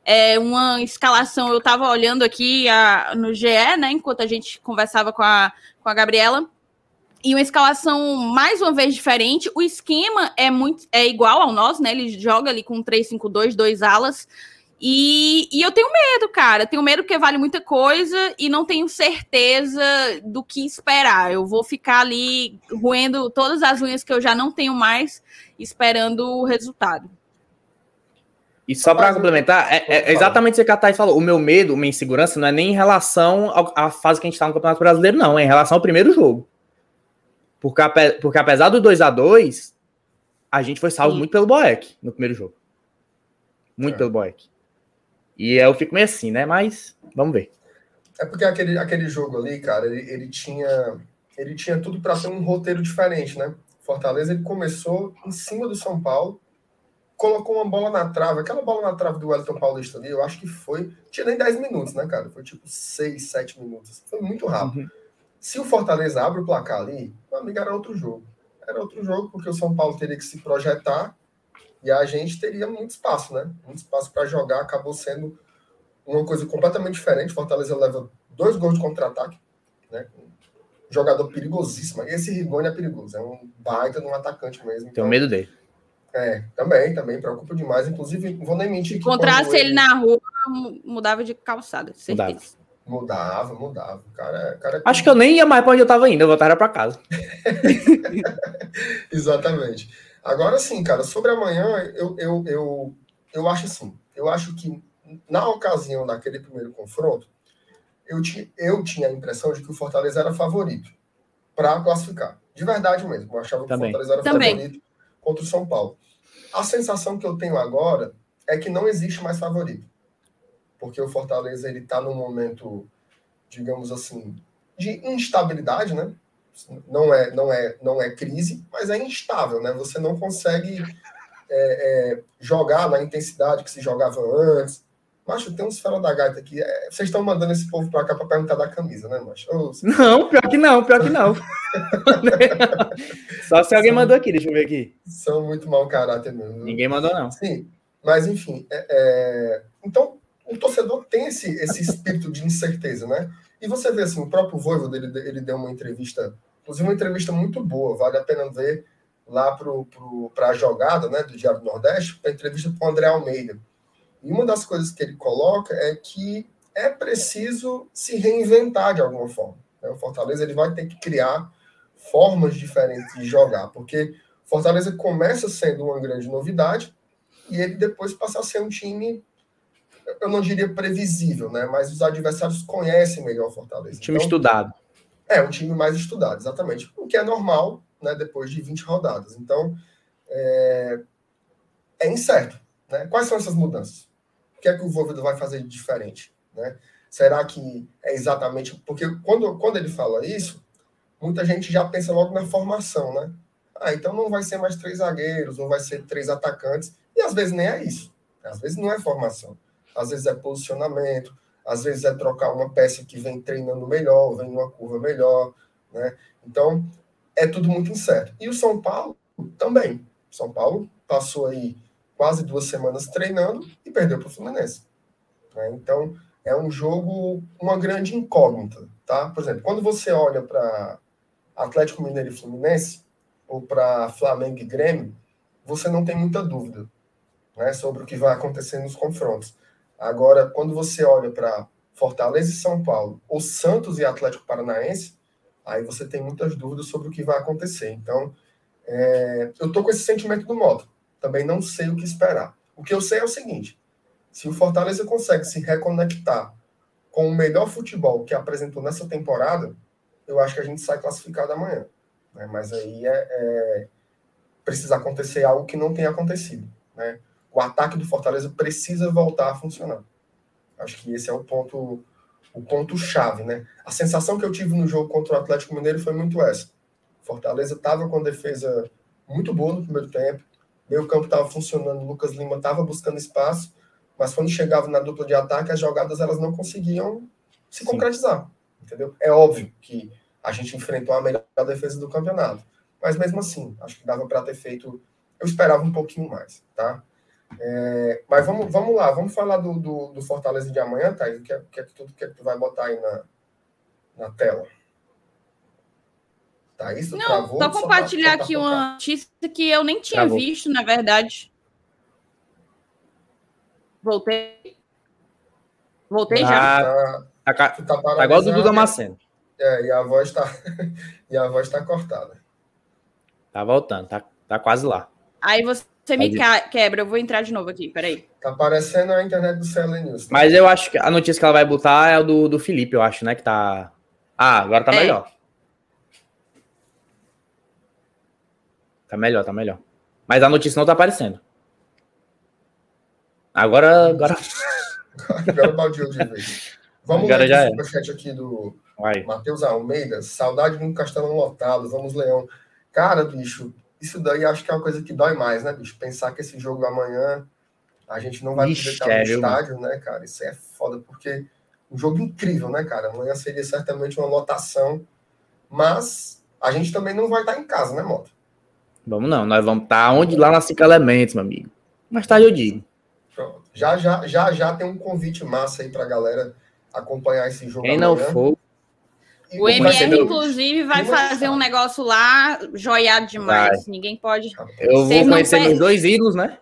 é uma escalação. Eu estava olhando aqui a, no GE, né, enquanto a gente conversava com a, com a Gabriela. E uma escalação mais uma vez diferente. O esquema é muito é igual ao nosso, né? Ele joga ali com 3-5-2, dois alas. E, e eu tenho medo, cara. Tenho medo porque vale muita coisa e não tenho certeza do que esperar. Eu vou ficar ali roendo todas as unhas que eu já não tenho mais, esperando o resultado. E só para complementar, é, é, exatamente o que a Thaís falou. O meu medo, minha insegurança, não é nem em relação à fase que a gente está no Campeonato Brasileiro, não. É em relação ao primeiro jogo. Porque, porque apesar do 2 a 2 a gente foi salvo Sim. muito pelo Boeck no primeiro jogo. Muito é. pelo Boeck. E eu fico meio assim, né? Mas vamos ver. É porque aquele, aquele jogo ali, cara, ele, ele tinha ele tinha tudo para ser um roteiro diferente, né? Fortaleza ele começou em cima do São Paulo, colocou uma bola na trave, aquela bola na trave do Wellington Paulista ali, eu acho que foi, tinha nem 10 minutos, né, cara? Foi tipo 6, 7 minutos. Foi muito rápido. Uhum. Se o Fortaleza abre o placar ali, meu amigo, era outro jogo. Era outro jogo, porque o São Paulo teria que se projetar e a gente teria muito espaço, né? Muito espaço para jogar. Acabou sendo uma coisa completamente diferente. Fortaleza leva dois gols de contra-ataque, né? jogador perigosíssimo. E esse Rigoni é perigoso. É um baita de um atacante mesmo. Tenho então, medo dele. É, também, também preocupa demais. Inclusive, vou nem mentir que. Encontrasse ele, ele na rua, mudava de calçada, certeza. Mudava. Mudava, mudava. Cara, cara... Acho que eu nem ia mais para onde eu tava indo, eu voltaria para casa. Exatamente. Agora sim, cara, sobre amanhã, eu, eu, eu, eu acho assim, eu acho que na ocasião daquele primeiro confronto, eu, ti, eu tinha a impressão de que o Fortaleza era favorito para classificar. De verdade mesmo. Eu achava Também. que o Fortaleza era Também. favorito contra o São Paulo. A sensação que eu tenho agora é que não existe mais favorito. Porque o Fortaleza ele está num momento, digamos assim, de instabilidade, né? não é, não é, não é crise, mas é instável, né? Você não consegue é, é, jogar na intensidade que se jogava antes. Macho, tem uns fera da gaita aqui. É, vocês estão mandando esse povo para cá para perguntar da camisa, né, macho? Não, pior que não, pior que não. Só se alguém mandou aqui, deixa eu ver aqui. São muito mau caráter mesmo. Ninguém mandou, não. Sim, mas enfim. É, é, então, o torcedor tem esse, esse espírito de incerteza, né? E você vê assim, o próprio Voivoda, ele, ele deu uma entrevista, inclusive uma entrevista muito boa, vale a pena ver lá para a jogada né, do Diário do Nordeste, a entrevista com o André Almeida. E uma das coisas que ele coloca é que é preciso se reinventar de alguma forma. Né? O Fortaleza ele vai ter que criar formas diferentes de jogar, porque Fortaleza começa sendo uma grande novidade e ele depois passa a ser um time eu não diria previsível, né? Mas os adversários conhecem melhor o Fortaleza. Um time então, estudado. É, um time mais estudado, exatamente. O que é normal, né? Depois de 20 rodadas. Então, é, é incerto. Né? Quais são essas mudanças? O que é que o Voivoda vai fazer de diferente? Né? Será que é exatamente... Porque quando, quando ele fala isso, muita gente já pensa logo na formação, né? Ah, então não vai ser mais três zagueiros, não vai ser três atacantes. E às vezes nem é isso. Às vezes não é formação às vezes é posicionamento, às vezes é trocar uma peça que vem treinando melhor, vem numa curva melhor, né? Então, é tudo muito incerto. E o São Paulo também. São Paulo passou aí quase duas semanas treinando e perdeu para o Fluminense. Né? Então, é um jogo, uma grande incógnita, tá? Por exemplo, quando você olha para Atlético Mineiro e Fluminense, ou para Flamengo e Grêmio, você não tem muita dúvida né, sobre o que vai acontecer nos confrontos. Agora, quando você olha para Fortaleza e São Paulo, ou Santos e Atlético Paranaense, aí você tem muitas dúvidas sobre o que vai acontecer. Então, é, eu tô com esse sentimento do modo. Também não sei o que esperar. O que eu sei é o seguinte: se o Fortaleza consegue se reconectar com o melhor futebol que apresentou nessa temporada, eu acho que a gente sai classificado amanhã. Né? Mas aí é, é, precisa acontecer algo que não tem acontecido. Né? O ataque do Fortaleza precisa voltar a funcionar. Acho que esse é o ponto o ponto chave, né? A sensação que eu tive no jogo contra o Atlético Mineiro foi muito essa. Fortaleza estava com a defesa muito boa no primeiro tempo, meio campo estava funcionando, o Lucas Lima estava buscando espaço, mas quando chegava na dupla de ataque, as jogadas elas não conseguiam se Sim. concretizar, entendeu? É óbvio que a gente enfrentou a melhor defesa do campeonato, mas mesmo assim, acho que dava para ter feito, eu esperava um pouquinho mais, tá? É, mas vamos, vamos lá, vamos falar do, do, do Fortaleza de amanhã, Thaís. O que é, que, é que, tu, que, é que tu vai botar aí na, na tela? Tá, isso Não, travou, só compartilhar só tá, aqui uma notícia que eu nem tinha travou. visto, na verdade. Voltei. Voltei ah, já. Tá, tá, tá, tá igual o Dudu Damasceno. É, e a voz tá, e a voz tá cortada. Tá voltando, tá, tá quase lá. Aí você me quebra, eu vou entrar de novo aqui, peraí. Tá aparecendo a internet do CL News. Tá? Mas eu acho que a notícia que ela vai botar é o do, do Felipe, eu acho, né? Que tá. Ah, agora tá é. melhor. Tá melhor, tá melhor. Mas a notícia não tá aparecendo. Agora. Agora, agora baldeou de vez. Vamos agora já o chat aqui do Matheus Almeida. Saudade de um castelão lotado. Vamos, Leão. Cara, bicho, isso daí acho que é uma coisa que dói mais, né, bicho? Pensar que esse jogo amanhã a gente não vai poder estar no estádio, né, cara? Isso é foda, porque um jogo incrível, né, cara? Amanhã seria certamente uma lotação, mas a gente também não vai estar em casa, né, Moto? Vamos não, nós vamos estar onde? Lá na Cinco Elementos, meu amigo. Mais tarde eu digo. Pronto. Já, já, já, já tem um convite massa aí pra galera acompanhar esse jogo Quem amanhã. não for, o MR, inclusive, vai fazer um negócio lá joiado demais. Vai. Ninguém pode. Eu vou conhecer meus dois ídolos, né?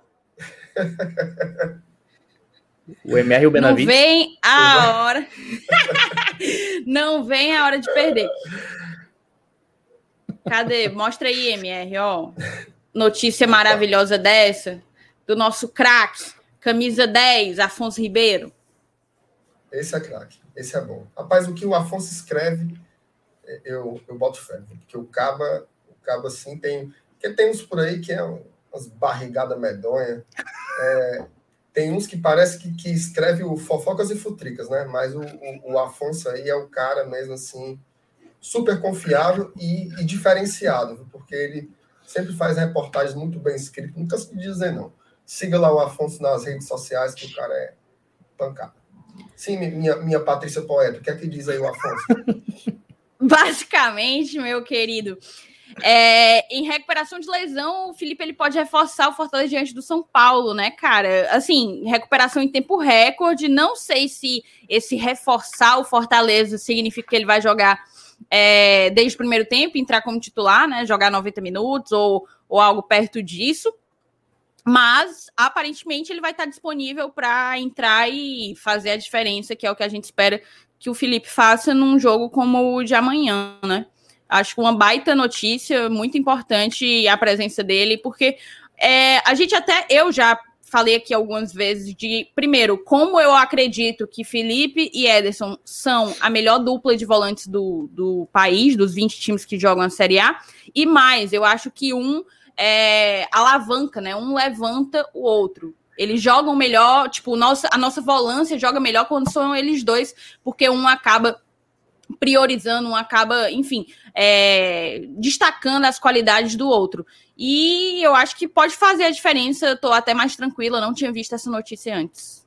o MR e o Benavides. Não vem a hora. Não vem a hora de perder. Cadê? Mostra aí, MR, ó. Notícia maravilhosa dessa. Do nosso craque, camisa 10, Afonso Ribeiro. Esse é craque, esse é bom. Rapaz, o que o Afonso escreve, é, eu, eu boto fé, porque o Caba, o Caba assim tem. Porque tem uns por aí que é umas barrigadas medonhas. É, tem uns que parece que, que escreve o fofocas e futricas, né? Mas o, o, o Afonso aí é o cara mesmo assim, super confiável e, e diferenciado, porque ele sempre faz reportagens muito bem escritas, nunca se dizer não. Siga lá o Afonso nas redes sociais, que o cara é pancada. Sim, minha, minha Patrícia Poeta, o que é que diz aí o Afonso? Basicamente, meu querido, é, em recuperação de lesão, o Felipe ele pode reforçar o Fortaleza diante do São Paulo, né, cara? Assim, recuperação em tempo recorde. Não sei se esse reforçar o Fortaleza significa que ele vai jogar é, desde o primeiro tempo, entrar como titular, né? Jogar 90 minutos ou, ou algo perto disso. Mas aparentemente ele vai estar disponível para entrar e fazer a diferença, que é o que a gente espera que o Felipe faça num jogo como o de amanhã, né? Acho uma baita notícia, muito importante a presença dele, porque é, a gente até, eu já falei aqui algumas vezes de, primeiro, como eu acredito que Felipe e Ederson são a melhor dupla de volantes do, do país, dos 20 times que jogam a Série A, e mais, eu acho que um é, alavanca, né? Um levanta o outro. Eles jogam melhor, tipo, nossa, a nossa volância joga melhor quando são eles dois, porque um acaba priorizando, um acaba, enfim, é, destacando as qualidades do outro. E eu acho que pode fazer a diferença. Eu tô até mais tranquila, não tinha visto essa notícia antes.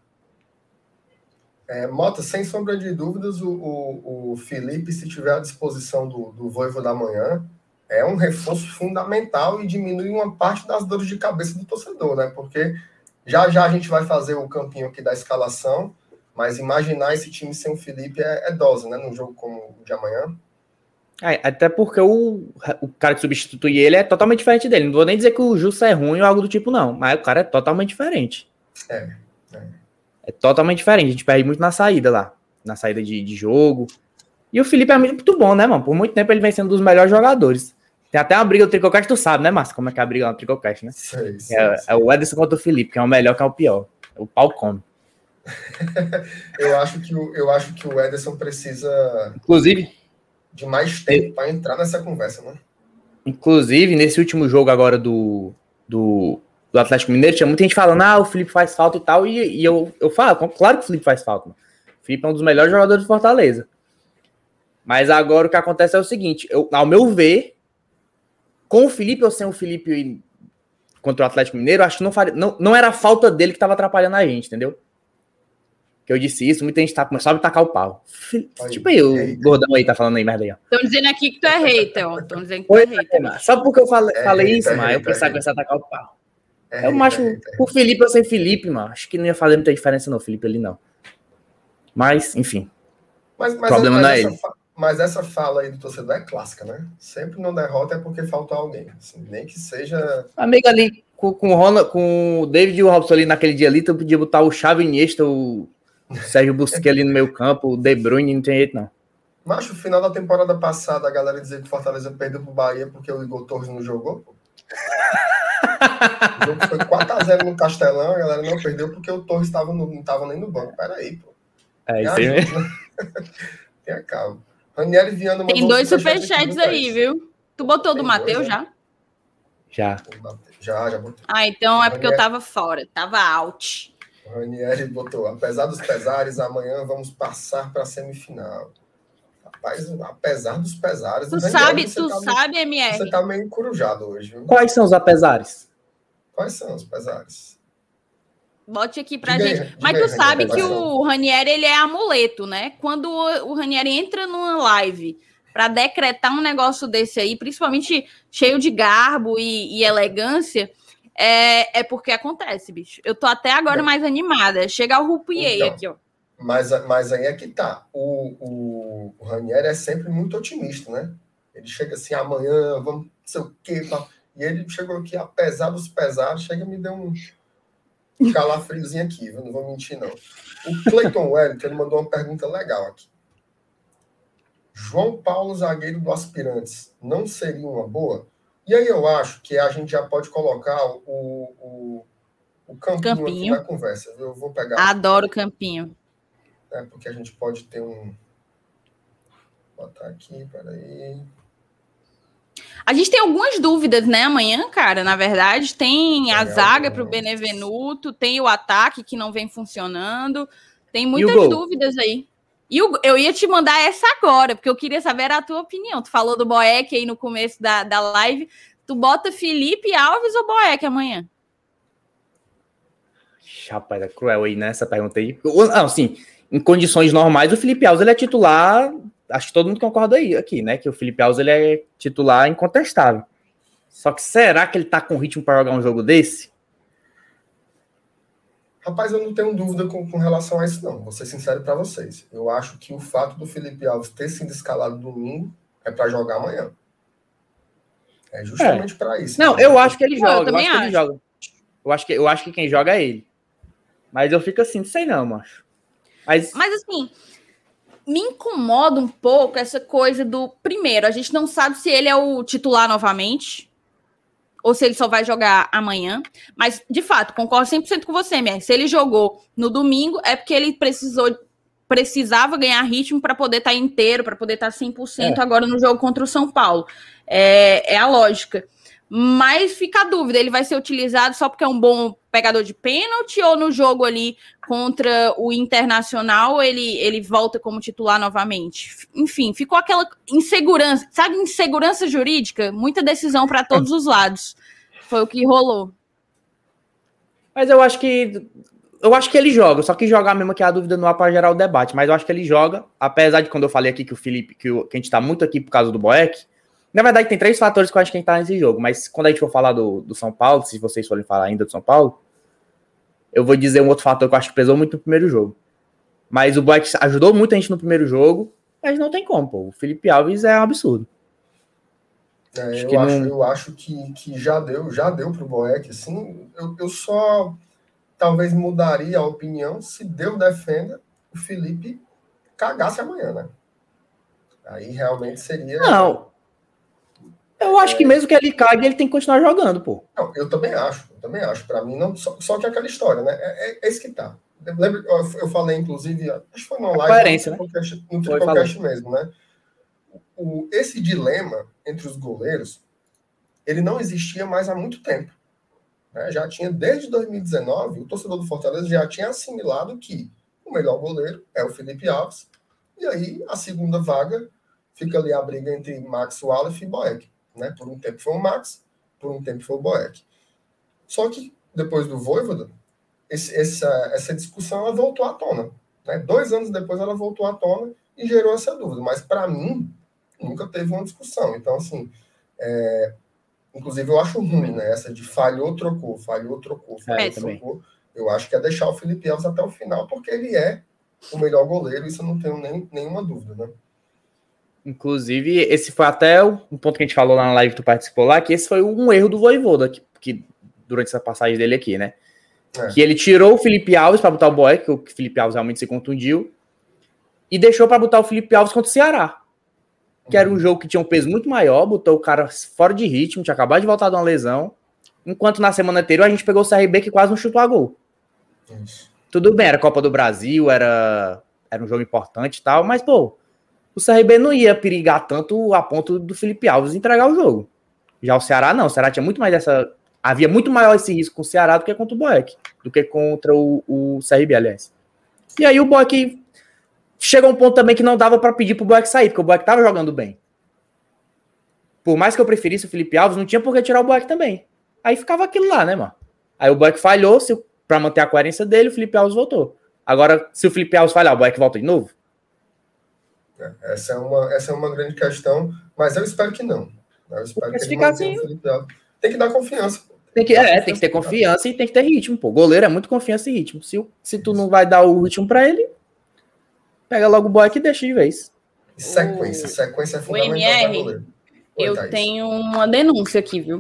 É, Mota, sem sombra de dúvidas, o, o, o, Felipe, se tiver à disposição do, do Voivo da Manhã, é um reforço fundamental e diminui uma parte das dores de cabeça do torcedor, né? Porque já já a gente vai fazer o campinho aqui da escalação, mas imaginar esse time sem o Felipe é, é dose, né? Num jogo como o de amanhã. É, até porque o, o cara que substitui ele é totalmente diferente dele. Não vou nem dizer que o Justo é ruim ou algo do tipo, não. Mas o cara é totalmente diferente. É. É, é totalmente diferente. A gente perde muito na saída lá. Na saída de, de jogo. E o Felipe é muito bom, né, mano? Por muito tempo ele vem sendo um dos melhores jogadores. Tem até uma briga do Tricocast, tu sabe, né, Márcio? Como é que é a briga no Tricocast, né? Sei, sei, é, sei. é, o Edson contra o Felipe, que é o melhor, que é o pior. É o pau come. eu, acho que o, eu acho que o Ederson precisa. Inclusive. De mais tempo para entrar nessa conversa, né? Inclusive, nesse último jogo agora do, do, do Atlético Mineiro, tinha muita gente falando, ah, o Felipe faz falta e tal. E, e eu, eu falo, claro que o Felipe faz falta. Mano. O Felipe é um dos melhores jogadores do Fortaleza. Mas agora o que acontece é o seguinte: eu, ao meu ver, com o Felipe ou sem o Felipe contra o Atlético Mineiro, acho que não, faria, não, não era a falta dele que estava atrapalhando a gente, entendeu? Que eu disse isso, muita gente tá começando a tacar o pau. Aí, tipo aí, o aí, gordão aí tá falando aí, merda aí, ó. Estão dizendo aqui que tu é hater, ó. Estão dizendo que tu é hater. Mas... Só porque eu falei, é, falei é, isso, é, mas eu pensava começar a tacar o pau. É, eu acho, o Felipe ou sem Felipe, mano, acho que não ia fazer muita diferença não, Felipe ali não. Mas, enfim. Mas, mas, o problema mas não é essa, ele. Mas essa fala aí do torcedor é clássica, né? Sempre não derrota é porque faltou alguém. Assim, nem que seja. Amigo ali, com, com, o, Ronald, com o David e o Robson ali naquele dia ali, tu podia botar o Xavi Iniesta, o Sérgio Busquets ali no meio campo, o De Bruyne, não tem jeito não. Mas o final da temporada passada, a galera dizia que o Fortaleza perdeu pro Bahia porque o Igor Torres não jogou. Pô. o jogo foi 4x0 no Castelão, a galera não perdeu porque o Torres tava no, não estava nem no banco. Peraí, pô. É isso aí mesmo. Tenha calma. Ranieri Viana Tem dois superchats aí, viu? Tu botou Tem do Matheus já? Já. Já, já botei. Ah, então é porque Ranieri... eu tava fora, tava out. Ranieri botou, apesar dos pesares, amanhã vamos passar para a semifinal. Rapaz, apesar dos pesares. Tu sabe, tu tá sabe, meio, MR. Você tá meio encurujado hoje. Viu? Quais são os apesares? Quais são os pesares? Bote aqui pra diga gente. Mas tu sabe que o Ranieri ele é amuleto, né? Quando o Ranieri entra numa live para decretar um negócio desse aí, principalmente cheio de garbo e, e elegância, é, é, porque acontece, bicho. Eu tô até agora mais animada. Chega o Rupier então, aqui, ó. Mas, mas aí é que tá. O, o, o Ranieri é sempre muito otimista, né? Ele chega assim, amanhã, vamos, não sei o quê. Tá? E ele chegou aqui, apesar dos pesares, chega e me deu um calafriozinho aqui, viu? não vou mentir, não. O Clayton Wellington, ele mandou uma pergunta legal aqui. João Paulo, zagueiro do Aspirantes, não seria uma boa? E aí eu acho que a gente já pode colocar o, o, o campinho, campinho. aqui na conversa. Eu vou pegar. Adoro o campinho né? Porque a gente pode ter um. Vou botar aqui, peraí. A gente tem algumas dúvidas, né? Amanhã, cara, na verdade, tem a zaga para o Benevenuto, tem o ataque que não vem funcionando, tem muitas dúvidas aí. E o, eu ia te mandar essa agora, porque eu queria saber a tua opinião. Tu falou do Boeck aí no começo da, da live. Tu bota Felipe Alves ou Boeck amanhã? Rapaz, é cruel aí, né? Essa pergunta aí. Não, sim em condições normais, o Felipe Alves ele é titular. Acho que todo mundo concorda aí aqui, né? Que o Felipe Alves ele é titular incontestável. Só que será que ele tá com ritmo para jogar um jogo desse? Rapaz, eu não tenho dúvida com, com relação a isso, não. Vou ser sincero para vocês. Eu acho que o fato do Felipe Alves ter sido escalado domingo é para jogar amanhã. É justamente é. para isso. Não, eu acho que ele joga. Eu, eu acho, acho, que ele joga. Eu acho que, eu acho que quem joga é ele. Mas eu fico assim, não sei não, macho. Mas... Mas assim, me incomoda um pouco essa coisa do primeiro, a gente não sabe se ele é o titular novamente ou se ele só vai jogar amanhã. Mas, de fato, concordo 100% com você, Mer. Se ele jogou no domingo, é porque ele precisou precisava ganhar ritmo para poder estar tá inteiro, para poder estar tá 100% é. agora no jogo contra o São Paulo. É, é a lógica. Mas fica a dúvida, ele vai ser utilizado só porque é um bom pegador de pênalti ou no jogo ali contra o Internacional ele, ele volta como titular novamente? Enfim, ficou aquela insegurança, sabe, insegurança jurídica? Muita decisão para todos os lados. Foi o que rolou. Mas eu acho que eu acho que ele joga, só que jogar mesmo que a dúvida não há para gerar o debate, mas eu acho que ele joga, apesar de quando eu falei aqui que o Felipe, que, o, que a gente está muito aqui por causa do Boeck, na verdade, tem três fatores que eu acho que a gente tá nesse jogo, mas quando a gente for falar do, do São Paulo, se vocês forem falar ainda do São Paulo, eu vou dizer um outro fator que eu acho que pesou muito no primeiro jogo. Mas o Boeck ajudou muito a gente no primeiro jogo, mas não tem como, pô. O Felipe Alves é um absurdo. É, acho eu, acho, não... eu acho que, que já deu, já deu pro Boeck, assim, eu, eu só talvez mudaria a opinião se Deus defenda o Felipe cagasse amanhã, né? Aí realmente seria. Não, eu acho que mesmo que ele cague, ele tem que continuar jogando, pô. Não, eu também acho, eu também acho. Para mim, não, só, só, que é aquela história, né? É, é, é isso que tá. Lembra, eu falei, inclusive, acho que foi no live, no Triplecast, no Triplecast mesmo, né? O, esse dilema entre os goleiros, ele não existia mais há muito tempo. Né? Já tinha, desde 2019, o torcedor do Fortaleza já tinha assimilado que o melhor goleiro é o Felipe Alves, e aí a segunda vaga fica ali a briga entre Max Wallace e Boeck. Né? Por um tempo foi o Max, por um tempo foi o Boeck. Só que depois do Voivoda, esse, essa, essa discussão ela voltou à tona. Né? Dois anos depois ela voltou à tona e gerou essa dúvida. Mas para mim, nunca teve uma discussão. Então, assim, é, inclusive eu acho ruim, né? Essa de falhou, trocou, falhou, trocou, falhou, é, trocou. Eu acho que é deixar o Felipe Alves até o final, porque ele é o melhor goleiro, isso eu não tenho nem, nenhuma dúvida, né? Inclusive, esse foi até um ponto que a gente falou lá na live que tu participou lá, que esse foi um erro do Voivoda, que, que durante essa passagem dele aqui, né? É. Que ele tirou o Felipe Alves para botar o Boeck, que o Felipe Alves realmente se contundiu, e deixou para botar o Felipe Alves contra o Ceará. Que era um uhum. jogo que tinha um peso muito maior, botou o cara fora de ritmo, tinha acabado de voltar de uma lesão. Enquanto na semana anterior a gente pegou o CRB que quase não chutou a gol. Isso. Tudo bem, era Copa do Brasil, era, era um jogo importante e tal, mas, pô, o CRB não ia perigar tanto a ponto do Felipe Alves entregar o jogo. Já o Ceará não, o Ceará tinha muito mais essa. Havia muito maior esse risco com o Ceará do que contra o Boeck, do que contra o, o CRB, aliás. E aí o Boeck chegou um ponto também que não dava para pedir pro Boeck sair, porque o Boeck tava jogando bem. Por mais que eu preferisse o Felipe Alves, não tinha por que tirar o Boeck também. Aí ficava aquilo lá, né, mano? Aí o Boeck falhou, se, pra manter a coerência dele, o Felipe Alves voltou. Agora, se o Felipe Alves falhar, o Boeck volta de novo? É, essa é uma, essa é uma grande questão, mas eu espero que não. Eu espero que ele assim. Tem que dar confiança. Tem que, é, tem que ter confiança e tem que ter ritmo, pô. Goleiro é muito confiança e ritmo. Se, se tu não vai dar o ritmo para ele, pega logo o boy e deixa de vez. Sequência, sequência é fundamental o goleiro. Oi, eu Thaís. tenho uma denúncia aqui, viu?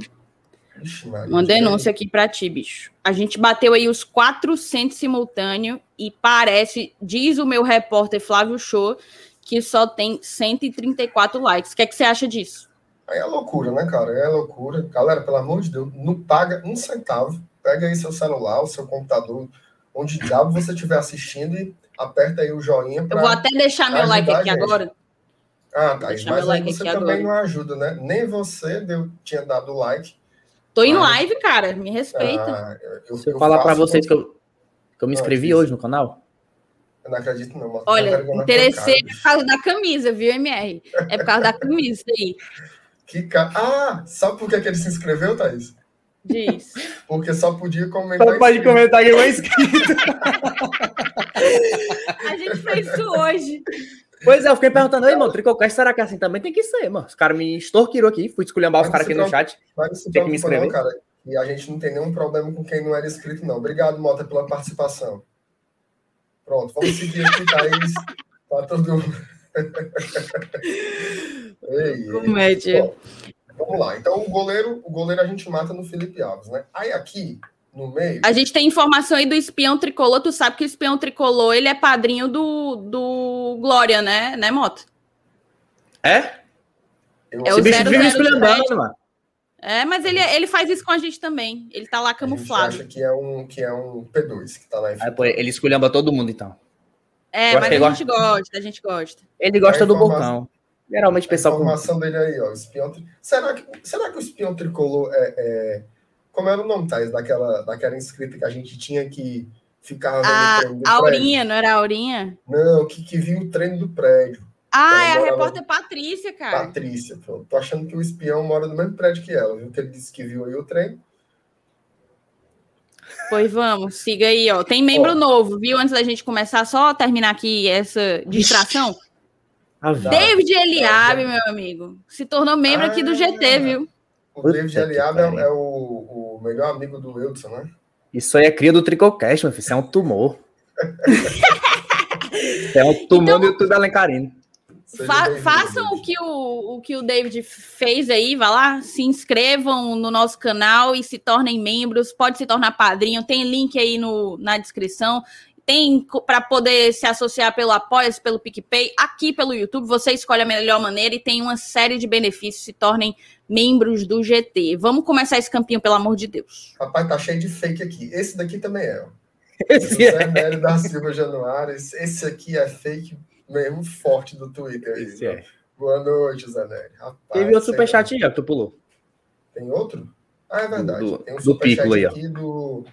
Ixi, Maria, uma denúncia aqui para ti, bicho. A gente bateu aí os 400 simultâneo e parece, diz o meu repórter Flávio Show, que só tem 134 likes. O que, é que você acha disso? Aí é loucura, né, cara? É loucura. Galera, pelo amor de Deus, não paga um centavo. Pega aí seu celular, o seu computador, onde diabo você estiver assistindo e aperta aí o joinha. Eu vou até deixar meu like aqui agora. Ah, tá. Mas aí like você também agora. não ajuda, né? Nem você deu, tinha dado like. Tô mas... em live, cara. Me respeita. Ah, eu, eu, eu falar para vocês que eu, que eu me inscrevi hoje no canal. Eu não acredito, não. Olha, interessei por causa da camisa, viu, MR? É por causa da camisa aí. Que ca... Ah, sabe por que, que ele se inscreveu, Thaís? Diz. Porque só podia comentar. Só pode comentar que é inscrito. A gente fez isso hoje. Pois é, eu fiquei perguntando, aí, mano, Tricocast, será que é assim também? Tem que ser, mano. Os caras me extorquiram aqui, fui esculhambar os caras aqui no chat. Tem que me inscrever. Não, cara. E a gente não tem nenhum problema com quem não era inscrito, não. Obrigado, Mota, pela participação. Pronto, vamos seguir aqui, Thaís. Tá todo ei, Comédia. vamos lá. Então, o goleiro, o goleiro a gente mata no Felipe Alves, né? Aí aqui, no meio. A gente tem informação aí do espião tricolor. Tu sabe que o espião tricolor ele é padrinho do, do Glória, né, né, Moto? É? Eu... É o Esse bicho vive esculhambando, mano. É, mas ele, ele faz isso com a gente também. Ele tá lá camuflado. A gente acha que é um, que é um P2 que tá lá em Aí, pô, Ele esculhamba todo mundo, então. É, mas a gosta... gente gosta, a gente gosta. Ele gosta do Bocão. Geralmente o pessoal. A informação com... dele aí, ó. Espião... Será, que, será que o espião tricolor é, é... Como era o nome, Thais, daquela, daquela inscrita que a gente tinha que ficar a, a Aurinha, não era a Aurinha? Não, que, que viu o treino do prédio. Ah, é a repórter Patrícia, cara. Patrícia. Tô achando que o espião mora no mesmo prédio que ela, viu? Que ele disse que viu aí o trem. Pois vamos, siga aí, ó. Tem membro ó. novo, viu? Antes da gente começar, só terminar aqui essa distração. David Eliabe, meu amigo, se tornou membro ah, aqui do GT, ah. viu? O David Eliabe é, é, o, o melhor amigo do Wilson, né? Isso aí é cria do Tricocast, meu filho. Isso é um tumor. é um tumor então, do YouTube Alencarino. Fa façam o que o, o que o David fez aí, vá lá, se inscrevam no nosso canal e se tornem membros. Pode se tornar padrinho, tem link aí no, na descrição. Tem para poder se associar pelo apoia pelo PicPay, aqui pelo YouTube. Você escolhe a melhor maneira e tem uma série de benefícios. Se tornem membros do GT. Vamos começar esse campinho, pelo amor de Deus. Rapaz, tá cheio de fake aqui. Esse daqui também é. Esse José é. Nélio da Silva Januário. Esse aqui é fake mesmo forte do Twitter. Aí, é. Boa noite, Zanelli. Teve outro superchat aí, ó, tu pulou. Tem outro? Ah, é verdade. Do, Tem um superchat aí, aqui do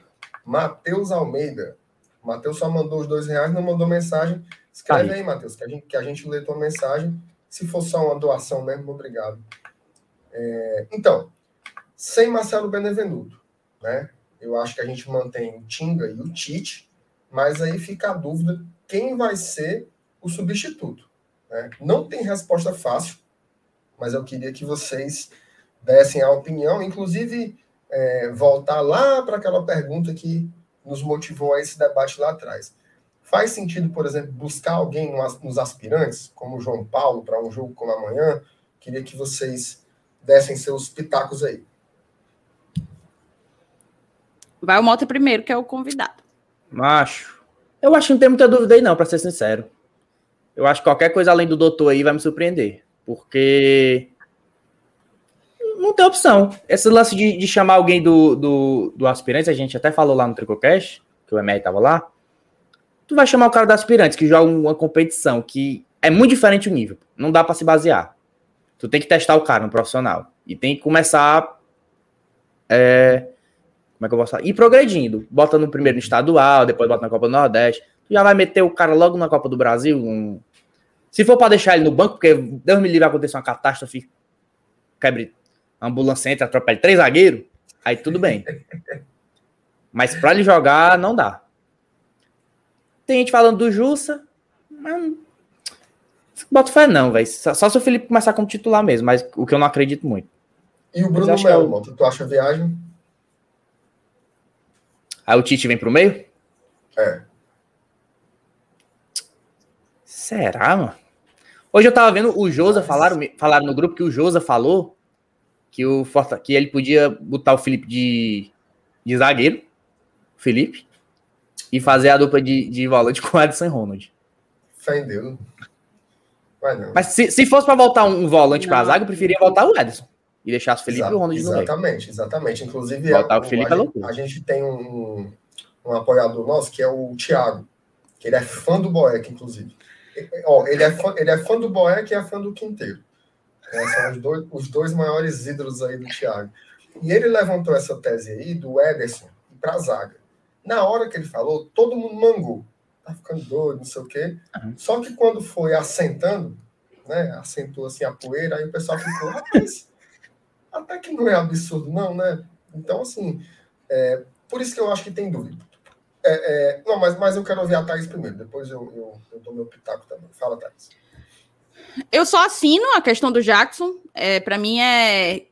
Matheus Almeida. Matheus só mandou os dois reais, não mandou mensagem. Escreve aí, aí Matheus, que a, gente, que a gente lê tua mensagem. Se for só uma doação mesmo, obrigado. É, então, sem Marcelo Benevenuto, né? Eu acho que a gente mantém o Tinga e o Tite, mas aí fica a dúvida quem vai ser o substituto. Né? Não tem resposta fácil, mas eu queria que vocês dessem a opinião, inclusive é, voltar lá para aquela pergunta que nos motivou a esse debate lá atrás. Faz sentido, por exemplo, buscar alguém nos aspirantes, como o João Paulo, para um jogo como amanhã? Queria que vocês dessem seus pitacos aí. Vai o Mota primeiro, que é o convidado. Macho. Eu acho que não tem muita dúvida aí, não, para ser sincero. Eu acho que qualquer coisa além do doutor aí vai me surpreender. Porque não tem opção. Esse lance de, de chamar alguém do, do, do aspirante, a gente até falou lá no Tricocast, que o Emery tava lá. Tu vai chamar o cara do aspirante, que joga uma competição que é muito diferente o nível. Não dá para se basear. Tu tem que testar o cara no profissional. E tem que começar. É, como é que eu vou falar? Ir progredindo. Bota no primeiro no estadual, depois bota na Copa do Nordeste. Já vai meter o cara logo na Copa do Brasil. Um... Se for para deixar ele no banco, porque Deus me livre acontecer uma catástrofe, quebre ambulância entra, atropela três zagueiros, aí tudo bem. Mas para ele jogar, não dá. Tem gente falando do Jussa, mas bota fé não, velho. Só, só, se o Felipe começar como titular mesmo, mas o que eu não acredito muito. E o Bruno Melo, é o... tu acha viagem? Aí o Tite vem pro meio? É. Será, mano? Hoje eu tava vendo o Josa, falaram, falaram no grupo que o Josa falou que, o Forta, que ele podia botar o Felipe de, de zagueiro, Felipe, e fazer a dupla de, de volante com o Edson Ronald. Fé Deus. Mas se, se fosse para voltar um volante para a zaga, eu preferia voltar o Edson. E deixar o Felipe Exa e o Ronald no meio. Exatamente, exatamente. Inclusive, voltar é, o Felipe a, é a gente tem um, um apoiador nosso que é o Thiago, que ele é fã do Boeck, inclusive. Ó, ele, é fã, ele é fã do Boeck e é fã do Quinteiro. Né? São os dois, os dois maiores ídolos aí do Thiago. E ele levantou essa tese aí do Ederson para a zaga. Na hora que ele falou, todo mundo mangou. Tá ficando doido, não sei o quê. Uhum. Só que quando foi assentando, né? Assentou assim a poeira, aí o pessoal ficou, rapaz, até que não é absurdo, não, né? Então, assim, é, por isso que eu acho que tem dúvida. É, é, não, mas, mas eu quero ouvir a Thaís primeiro, depois eu, eu, eu dou meu pitaco também. Fala, Thaís. Eu só assino a questão do Jackson. É, para mim é.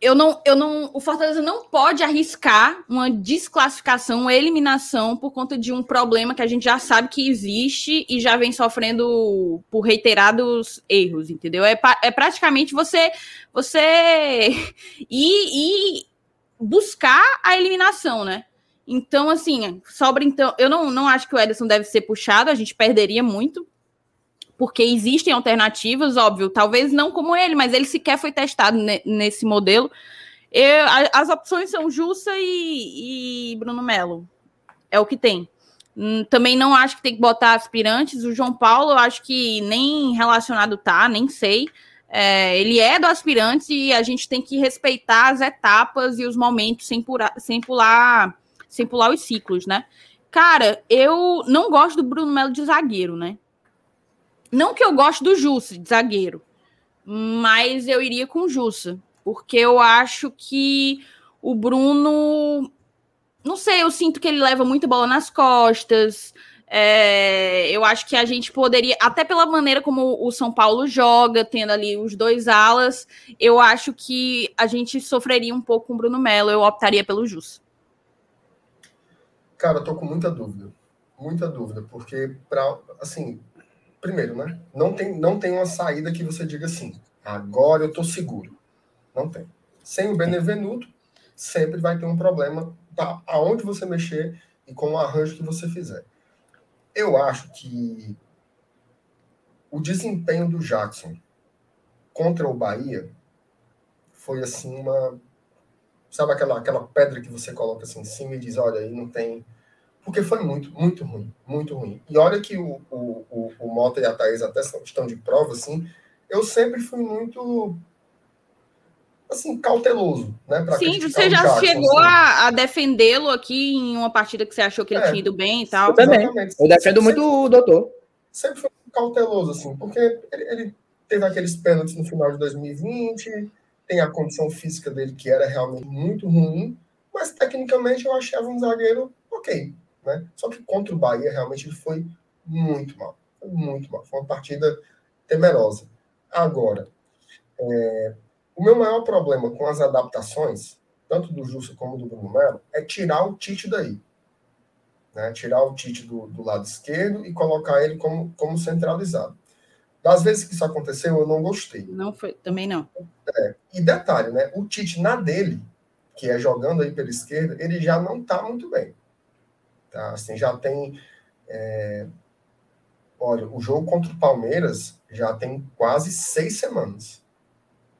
Eu não, eu não. O Fortaleza não pode arriscar uma desclassificação, uma eliminação por conta de um problema que a gente já sabe que existe e já vem sofrendo por reiterados erros, entendeu? É, é praticamente você você ir, ir buscar a eliminação, né? Então, assim, sobra então. Eu não, não acho que o Ederson deve ser puxado, a gente perderia muito porque existem alternativas, óbvio, talvez não como ele, mas ele sequer foi testado nesse modelo. Eu, as opções são Jussa e, e Bruno Melo. É o que tem. Hum, também não acho que tem que botar aspirantes. O João Paulo, eu acho que nem relacionado tá, nem sei. É, ele é do aspirante e a gente tem que respeitar as etapas e os momentos sem, pular, sem pular, sem pular os ciclos, né? Cara, eu não gosto do Bruno Melo de zagueiro, né? Não que eu goste do Jussa, de zagueiro, mas eu iria com o Jussa, porque eu acho que o Bruno. Não sei, eu sinto que ele leva muita bola nas costas. É, eu acho que a gente poderia, até pela maneira como o São Paulo joga, tendo ali os dois alas, eu acho que a gente sofreria um pouco com o Bruno Melo. Eu optaria pelo Jussa. Cara, eu tô com muita dúvida. Muita dúvida, porque, pra, assim, primeiro, né? Não tem, não tem uma saída que você diga assim, agora eu tô seguro. Não tem. Sem o Benevenuto, sempre vai ter um problema tá, aonde você mexer e com o arranjo que você fizer. Eu acho que o desempenho do Jackson contra o Bahia foi assim uma sabe aquela aquela pedra que você coloca assim em cima e diz olha aí não tem porque foi muito, muito ruim, muito ruim. E olha que o, o, o, o Mota e a Thaís até estão de prova, assim, eu sempre fui muito assim, cauteloso, né? Sim, você já Jackson, chegou assim. a, a defendê-lo aqui em uma partida que você achou que ele é, tinha ido bem e tal. Eu também. Eu defendo muito o doutor. Sempre foi cauteloso, assim, porque ele, ele, teve aqueles pênaltis no final de 2020, tem a condição física dele que era realmente muito ruim, mas tecnicamente eu achava um zagueiro ok. Né? Só que contra o Bahia, realmente, ele foi muito mal. Foi muito mal. Foi uma partida temerosa. Agora, é, o meu maior problema com as adaptações, tanto do Justo como do Bruno Melo, é tirar o Tite daí. Né? Tirar o Tite do, do lado esquerdo e colocar ele como, como centralizado. Das vezes que isso aconteceu, eu não gostei. Não foi, também não. É, e detalhe, né? O Tite na dele, que é jogando aí pela esquerda, ele já não está muito bem. Tá? Assim, já tem. É... Olha, o jogo contra o Palmeiras já tem quase seis semanas.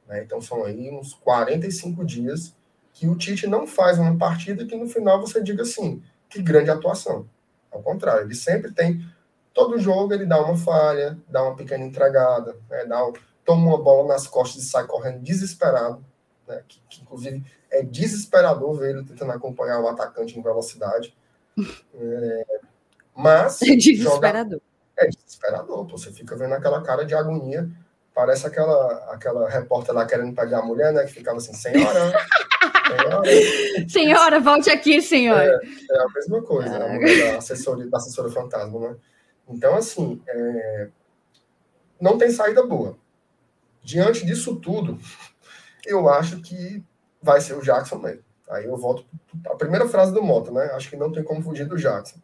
Né? Então são aí uns 45 dias que o Tite não faz uma partida que no final você diga assim, que grande atuação. Ao contrário, ele sempre tem. Todo jogo ele dá uma falha, dá uma pequena entregada, né? dá um, toma uma bola nas costas e sai correndo desesperado. Né? Que, que, inclusive é desesperador ver ele tentando acompanhar o atacante em velocidade. É, mas. É desesperador. Joga, é desesperador. Você fica vendo aquela cara de agonia. Parece aquela, aquela repórter lá querendo pegar a mulher, né? Que ficava assim, senhora. senhora, senhora volte aqui, senhora. É, é a mesma coisa, né? da, assessora, da assessora fantasma, né? Então, assim, é, não tem saída boa. Diante disso tudo, eu acho que vai ser o Jackson mesmo. Aí eu volto a primeira frase do Moto, né? Acho que não tem como fugir do Jackson.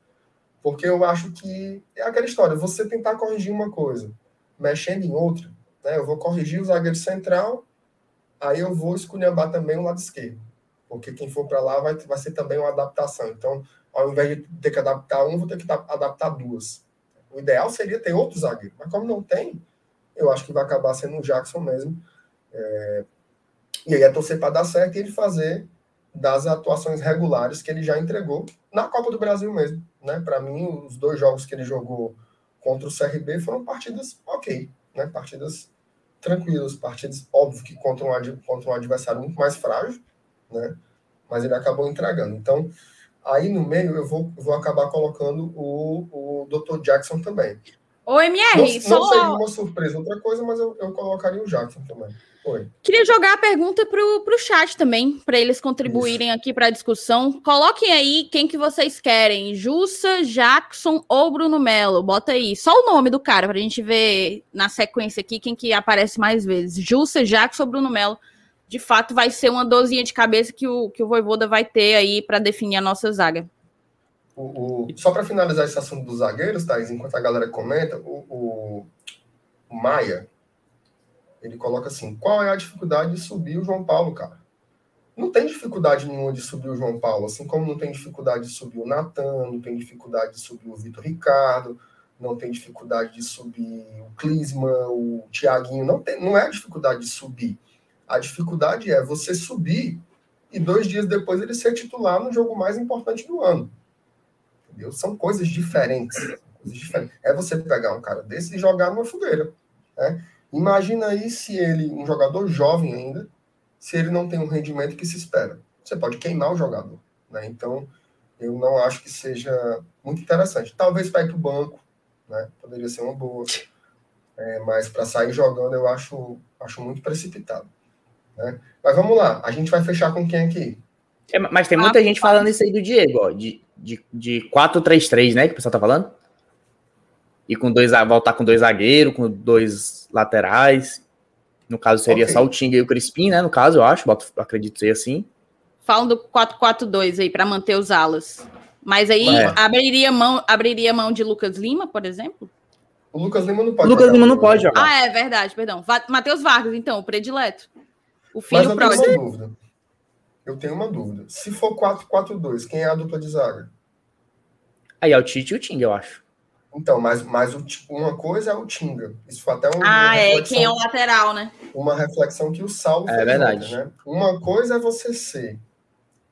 Porque eu acho que é aquela história, você tentar corrigir uma coisa, mexendo em outra, né? Eu vou corrigir o zagueiro central, aí eu vou esculhambar também o lado esquerdo. Porque quem for para lá vai, vai ser também uma adaptação. Então, ao invés de ter que adaptar um, vou ter que adaptar duas. O ideal seria ter outro zagueiro, mas como não tem, eu acho que vai acabar sendo o Jackson mesmo. É... E aí é torcer para dar certo e ele fazer das atuações regulares que ele já entregou na Copa do Brasil mesmo. Né? Para mim, os dois jogos que ele jogou contra o CRB foram partidas ok, né? partidas tranquilas, partidas, óbvio que contra um, contra um adversário muito mais frágil, né? mas ele acabou entregando. Então, aí no meio eu vou, vou acabar colocando o, o Dr. Jackson também. Ô, MR, não, só... não seria uma surpresa outra coisa, mas eu, eu colocaria o Jackson também. Oi. Queria jogar a pergunta para o chat também, para eles contribuírem Isso. aqui para a discussão. Coloquem aí quem que vocês querem, Jussa, Jackson ou Bruno Melo. Bota aí só o nome do cara para a gente ver na sequência aqui quem que aparece mais vezes. Jussa, Jackson ou Bruno Melo. De fato, vai ser uma dozinha de cabeça que o, que o Voivoda vai ter aí para definir a nossa zaga. O, o, só para finalizar esse assunto dos zagueiros, Thais, enquanto a galera comenta, o, o Maia, ele coloca assim: qual é a dificuldade de subir o João Paulo, cara? Não tem dificuldade nenhuma de subir o João Paulo, assim como não tem dificuldade de subir o Natan, não tem dificuldade de subir o Vitor Ricardo, não tem dificuldade de subir o Clisman, o Thiaguinho, não, tem, não é dificuldade de subir. A dificuldade é você subir e dois dias depois ele ser titular no jogo mais importante do ano. Entendeu? São coisas diferentes. Coisas diferentes. É você pegar um cara desse e jogar numa fogueira. Né? Imagina aí se ele, um jogador jovem ainda, se ele não tem um rendimento que se espera. Você pode queimar o jogador. Né? Então, eu não acho que seja muito interessante. Talvez para para o banco, né? poderia ser uma boa. É, mas para sair jogando, eu acho, acho muito precipitado. Né? Mas vamos lá, a gente vai fechar com quem aqui? É, mas tem muita ah, gente falando isso aí do Diego, ó, de, de, de 4-3-3, né? Que o pessoal tá falando? E com dois, voltar com dois zagueiros, com dois laterais. No caso, seria okay. só o Tinga e o Crispim, né? No caso, eu acho, acredito ser assim. Falam do 4-4-2 aí, para manter os alas. Mas aí é. abriria, mão, abriria mão de Lucas Lima, por exemplo? O Lucas Lima não pode Lucas jogar. Lima não pode jogar. Ah, é verdade, perdão. Matheus Vargas, então, o predileto. O filho Mas eu tenho uma dúvida. Eu tenho uma dúvida. Se for 4-4-2, quem é a dupla de zaga? Aí é o Tite e o Ting, eu acho. Então, mas, mas o, uma coisa é o Tinga. Isso foi até um, Ah, é, quem é o lateral, né? Uma reflexão que o Saulo é. É verdade. né? Uma coisa é você ser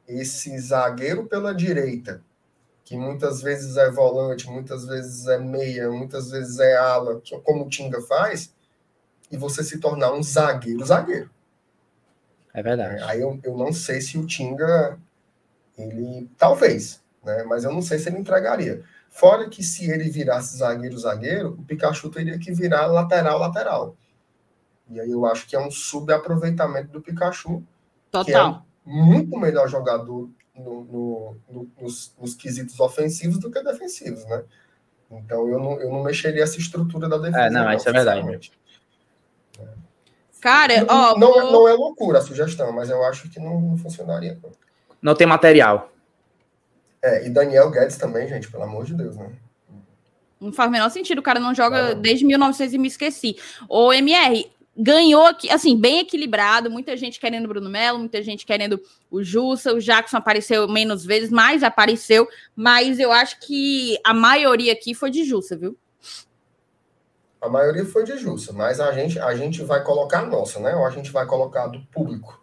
esse zagueiro pela direita, que muitas vezes é volante, muitas vezes é meia, muitas vezes é ala, como o Tinga faz, e você se tornar um zagueiro zagueiro. É verdade. Aí eu, eu não sei se o Tinga, ele, talvez, né? Mas eu não sei se ele entregaria. Fora que se ele virasse zagueiro-zagueiro, o Pikachu teria que virar lateral-lateral. E aí eu acho que é um subaproveitamento do Pikachu. Total. Que é muito melhor jogador no, no, no, nos, nos, quesitos ofensivos do que defensivos, né? Então eu não, eu não mexeria essa estrutura da defesa. É, não, isso é verdade. Cara, ó. Não, vou... não, é loucura a sugestão, mas eu acho que não, não funcionaria. Não tem material. É, e Daniel Guedes também, gente, pelo amor de Deus, né? Não faz o menor sentido, o cara não joga não. desde 1900 e me esqueci. O MR ganhou aqui, assim, bem equilibrado, muita gente querendo Bruno Melo, muita gente querendo o Jussa, o Jackson apareceu menos vezes, mas apareceu, mas eu acho que a maioria aqui foi de Jussa, viu? A maioria foi de Jussa, mas a gente, a gente vai colocar a nossa, né? Ou a gente vai colocar do público?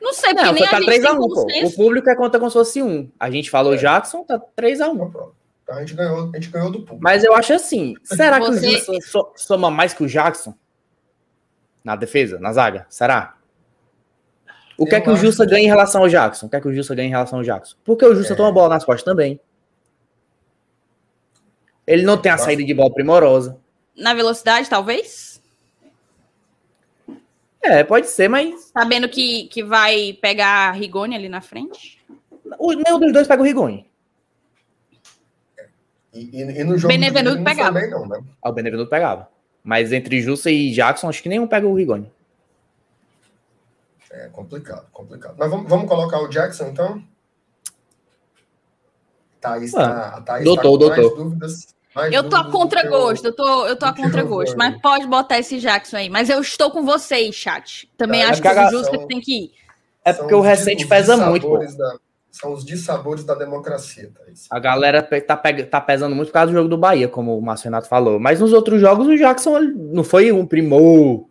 Não sei, porque não, nem tá 3x1, pô. O público é conta como se fosse um. A gente falou é. Jackson, tá 3x1. Então, a gente ganhou, a gente ganhou do público. Mas eu acho assim, será Você... que o Jussa soma mais que o Jackson? Na defesa, na zaga? Será? O que eu é que o Jussa que... ganha em relação ao Jackson? O que é que o Jussa ganha em relação ao Jackson? Porque o Jussa é. toma bola nas costas também. Ele não tem a saída de bola primorosa. Na velocidade, talvez? É, pode ser, mas. Sabendo que, que vai pegar Rigoni ali na frente? O, nenhum dos dois pega o Rigoni. E, e, e no jogo Benevenuto pegava. Também não, né? Ah, o Benevenuto pegava. Mas entre Jussa e Jackson, acho que nenhum pega o Rigoni. É complicado, complicado. Mas vamos, vamos colocar o Jackson, então? Thaís ah, tá, Thaís doutor, tá doutor. dúvidas. Eu tô a contragosto, eu tô, eu tô a contragosto, mas pode botar esse Jackson aí. Mas eu estou com vocês, chat. Também é, acho que o Justo tem que ir. É porque o recente pesa muito. Pô. Da, são os dissabores da democracia, Thaís. A galera tá, tá pesando muito por causa do jogo do Bahia, como o Márcio Renato falou. Mas nos outros jogos, o Jackson não foi um primor.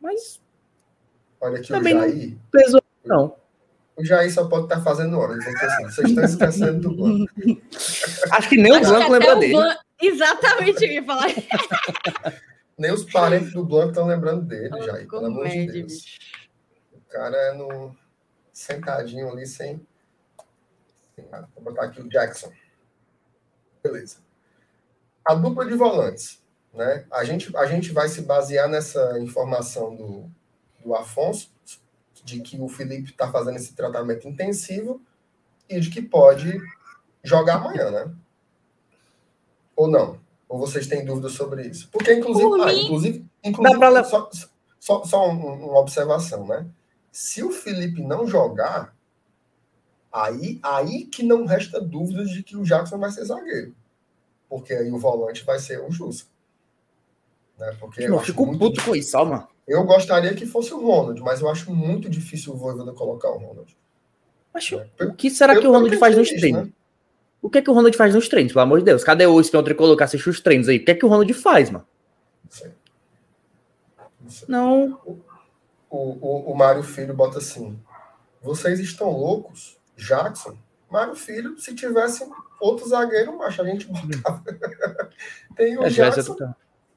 Mas. Olha aqui Também o Jair. Não pesou, não. O Jair só pode estar fazendo hora. Assim, vocês estão esquecendo do banco. Acho que nem o Blanco lembra dele. Ban... Exatamente, eu ia falar. nem os parentes do Blanco estão lembrando dele, Jair. Pelo amor de Deus. O cara é no sentadinho ali sem, sem nada. Vou botar aqui o Jackson. Beleza. A dupla de volantes. Né? A, gente, a gente vai se basear nessa informação do, do Afonso, de que o Felipe está fazendo esse tratamento intensivo e de que pode jogar amanhã, né? Ou não? Ou vocês têm dúvidas sobre isso? Porque, inclusive, ah, inclusive, inclusive só, só, só uma observação, né? Se o Felipe não jogar, aí, aí que não resta dúvidas de que o Jackson vai ser zagueiro. Porque aí o volante vai ser o Jussa. Né? Porque eu, fico puto com isso, mano. Eu gostaria que fosse o Ronald, mas eu acho muito difícil o Voivoda colocar o Ronald. Mas né? o que será que o Ronald faz nos treinos? Né? O que é que o Ronald faz nos treinos, pelo amor de Deus? Cadê o espião tricolor que assiste os treinos aí? O que é que o Ronald faz, mano? Não sei. Não. Sei. Não o, o, o Mário Filho bota assim: vocês estão loucos? Jackson? Mário Filho, se tivesse outro zagueiro, macho, a gente botava. tem o é, Jackson,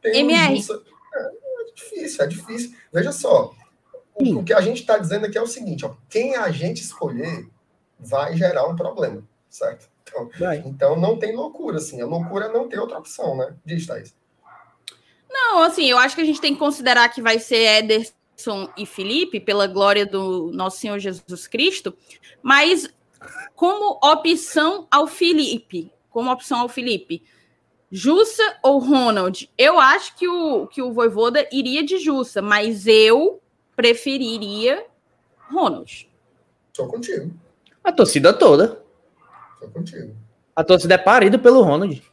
tem MR. o Jussa. É, é, difícil, é difícil. Veja só, o, o que a gente está dizendo aqui é o seguinte: ó, quem a gente escolher vai gerar um problema, certo? Então, então não tem loucura, assim. A loucura é não ter outra opção, né? Diz, Thaís. Não, assim, eu acho que a gente tem que considerar que vai ser Éder e Felipe, pela glória do nosso Senhor Jesus Cristo, mas como opção ao Felipe, como opção ao Felipe, Jussa ou Ronald? Eu acho que o, que o Voivoda iria de Jussa, mas eu preferiria Ronald. Só contigo. A torcida toda. Só contigo. A torcida é parida pelo Ronald.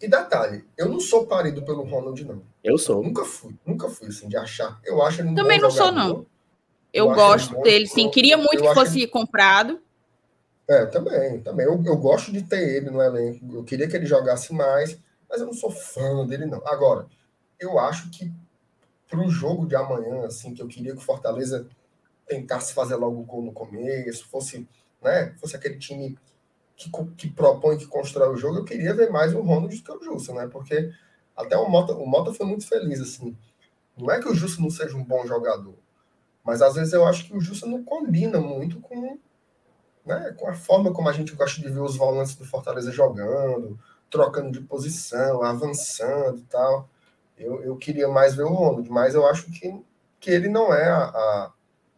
E detalhe, eu não sou parido pelo Ronald, não. Eu sou. nunca fui, nunca fui, assim, de achar. Eu acho ele um Também não jogador. sou, não. Eu, eu gosto dele, sim. Queria muito que fosse ele... comprado. É, também, também. Eu, eu gosto de ter ele no elenco. Eu queria que ele jogasse mais, mas eu não sou fã dele, não. Agora, eu acho que para o jogo de amanhã, assim, que eu queria que o Fortaleza tentasse fazer logo o gol no começo, fosse, né, fosse aquele time que, que propõe, que constrói o jogo, eu queria ver mais o Ronald do que o Jussa, né? Porque até o Mota, o Mota foi muito feliz, assim. Não é que o Jussa não seja um bom jogador, mas às vezes eu acho que o Jussa não combina muito com, né, com a forma como a gente gosta de ver os volantes do Fortaleza jogando, trocando de posição, avançando e tal. Eu, eu queria mais ver o Ronald, mas eu acho que, que ele não é a, a,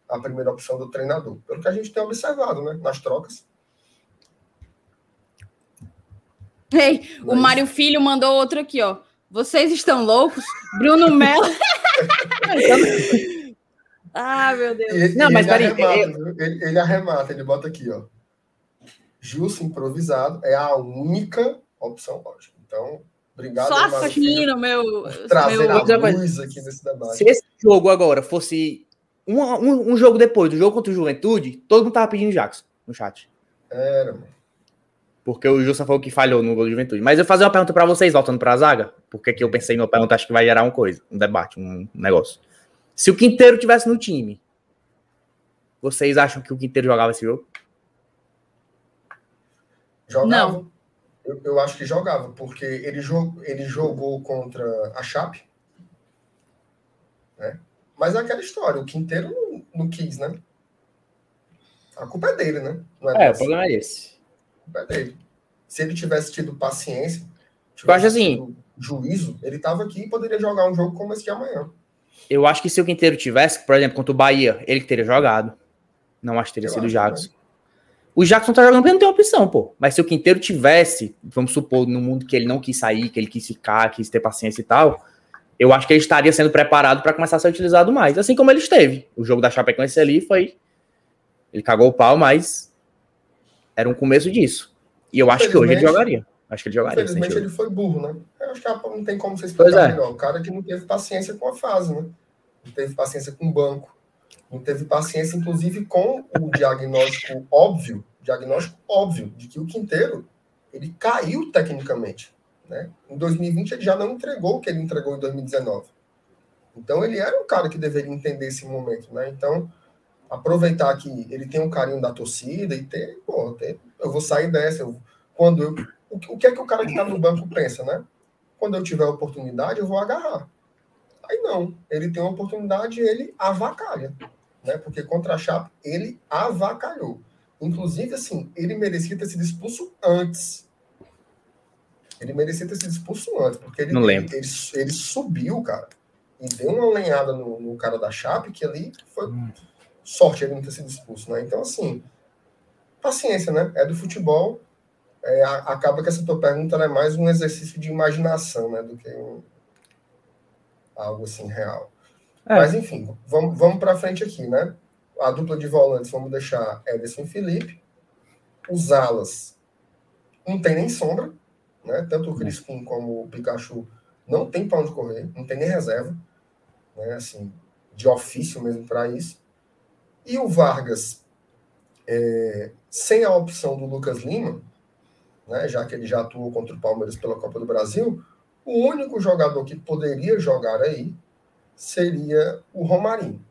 a primeira opção do treinador, pelo que a gente tem observado né, nas trocas. Ei, Mas... o Mário Filho mandou outro aqui, ó. Vocês estão loucos? Bruno Melo. ah, meu Deus. E, não, mas ele arremata, ele, ele arremata, ele bota aqui, ó. Gilson improvisado é a única opção lógica. Então, obrigado. Só afino, meu. Trazer meu... a luz aqui nesse debate. Se esse jogo agora fosse um, um, um, jogo depois do jogo contra o Juventude, todo mundo tava pedindo Jackson no chat. Era, mano. Porque o Justa falou que falhou no gol do Juventude. Mas eu vou fazer uma pergunta para vocês, voltando para a zaga, porque que eu pensei numa pergunta, acho que vai gerar uma coisa, um debate, um negócio. Se o Quinteiro tivesse no time, vocês acham que o Quinteiro jogava esse jogo? Jogava. Não. Eu, eu acho que jogava, porque ele, jog, ele jogou contra a Chape. Né? Mas é aquela história, o Quinteiro não, não quis, né? A culpa é dele, né? é, é o problema é esse. A culpa é dele. Se ele tivesse tido paciência, tivesse eu acho assim, juízo, ele estava aqui e poderia jogar um jogo como esse de amanhã. Eu acho que se o Quinteiro tivesse, por exemplo, contra o Bahia, ele teria jogado. Não acho que teria eu sido o Jackson. O Jackson tá jogando porque não tem opção, pô. Mas se o Quinteiro tivesse, vamos supor, no mundo que ele não quis sair, que ele quis ficar, quis ter paciência e tal, eu acho que ele estaria sendo preparado para começar a ser utilizado mais. Assim como ele esteve. O jogo da Chapecoense ali foi. Ele cagou o pau, mas era um começo disso. E eu acho que hoje ele jogaria. Acho que ele jogaria. Infelizmente ele foi burro, né? Eu acho que não tem como você explicar é. melhor. O cara que não teve paciência com a fase, né? Não teve paciência com o banco. Não teve paciência, inclusive, com o diagnóstico óbvio, diagnóstico óbvio, de que o Quinteiro ele caiu tecnicamente. Né? Em 2020 ele já não entregou o que ele entregou em 2019. Então ele era um cara que deveria entender esse momento, né? Então aproveitar que ele tem um carinho da torcida e ter, pô, ter, eu vou sair dessa. Eu, quando eu, o, o que é que o cara que está no banco pensa, né? Quando eu tiver oportunidade, eu vou agarrar. Aí não, ele tem uma oportunidade, ele avacalha né? Porque contra a Chape ele avacalhou. Inclusive, assim, ele merecia ter sido expulso antes. Ele merecia ter sido expulso antes, porque ele. Ele, ele, ele subiu, cara, e deu uma lenhada no, no, cara da Chape, que ali foi hum. sorte ele não ter sido expulso, né? Então, assim, paciência, né? É do futebol. É, acaba que essa tua pergunta é mais um exercício de imaginação, né? Do que um, algo assim real. É. Mas enfim, vamos, vamos para frente aqui, né? A dupla de volantes, vamos deixar Ederson e Felipe. Os alas, não tem nem sombra, né? Tanto o Crispim como o Pikachu não tem para onde correr, não tem nem reserva, né? Assim, de ofício mesmo para isso. E o Vargas, é, sem a opção do Lucas Lima, né? Já que ele já atuou contra o Palmeiras pela Copa do Brasil, o único jogador que poderia jogar aí seria o Romarinho,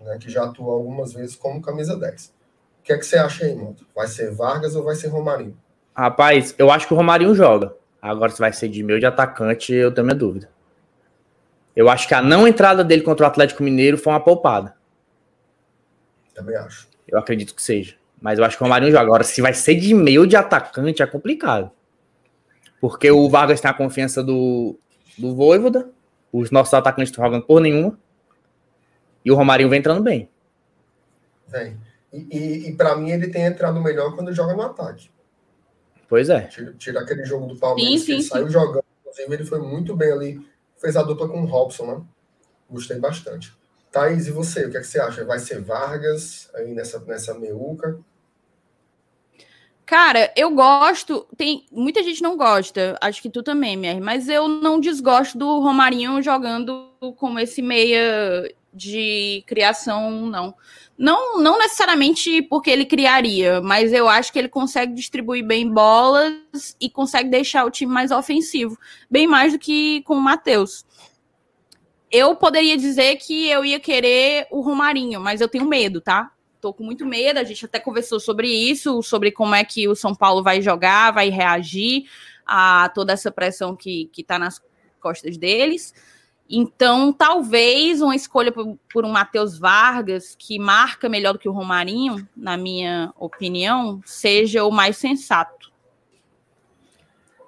né, que já atuou algumas vezes como camisa 10. O que é que você acha aí, Moto? Vai ser Vargas ou vai ser Romarinho? Rapaz, eu acho que o Romarinho joga. Agora, se vai ser de meio de atacante, eu tenho minha dúvida. Eu acho que a não entrada dele contra o Atlético Mineiro foi uma poupada. Também acho. Eu acredito que seja. Mas eu acho que o Romarinho joga. Agora, se vai ser de meio de atacante, é complicado. Porque o Vargas tem a confiança do, do Voivoda. Os nossos atacantes estão jogando por nenhuma. E o Romarinho vem entrando bem. Vem. E, e, e para mim ele tem entrado melhor quando joga no ataque. Pois é. Tira, tira aquele jogo do Palmeiras sim, sim, que ele sim. saiu jogando. Inclusive, ele foi muito bem ali. Fez a dupla com o Robson, né? Gostei bastante. Thaís, e você? O que, é que você acha? Vai ser Vargas aí nessa, nessa meuca? Cara, eu gosto. Tem muita gente não gosta, acho que tu também, MR, mas eu não desgosto do Romarinho jogando como esse meia de criação, não. Não, não necessariamente porque ele criaria, mas eu acho que ele consegue distribuir bem bolas e consegue deixar o time mais ofensivo, bem mais do que com o Matheus. Eu poderia dizer que eu ia querer o Romarinho, mas eu tenho medo, tá? Tô com muito medo, a gente até conversou sobre isso, sobre como é que o São Paulo vai jogar, vai reagir a toda essa pressão que, que tá nas costas deles. Então, talvez uma escolha por, por um Matheus Vargas, que marca melhor do que o Romarinho, na minha opinião, seja o mais sensato.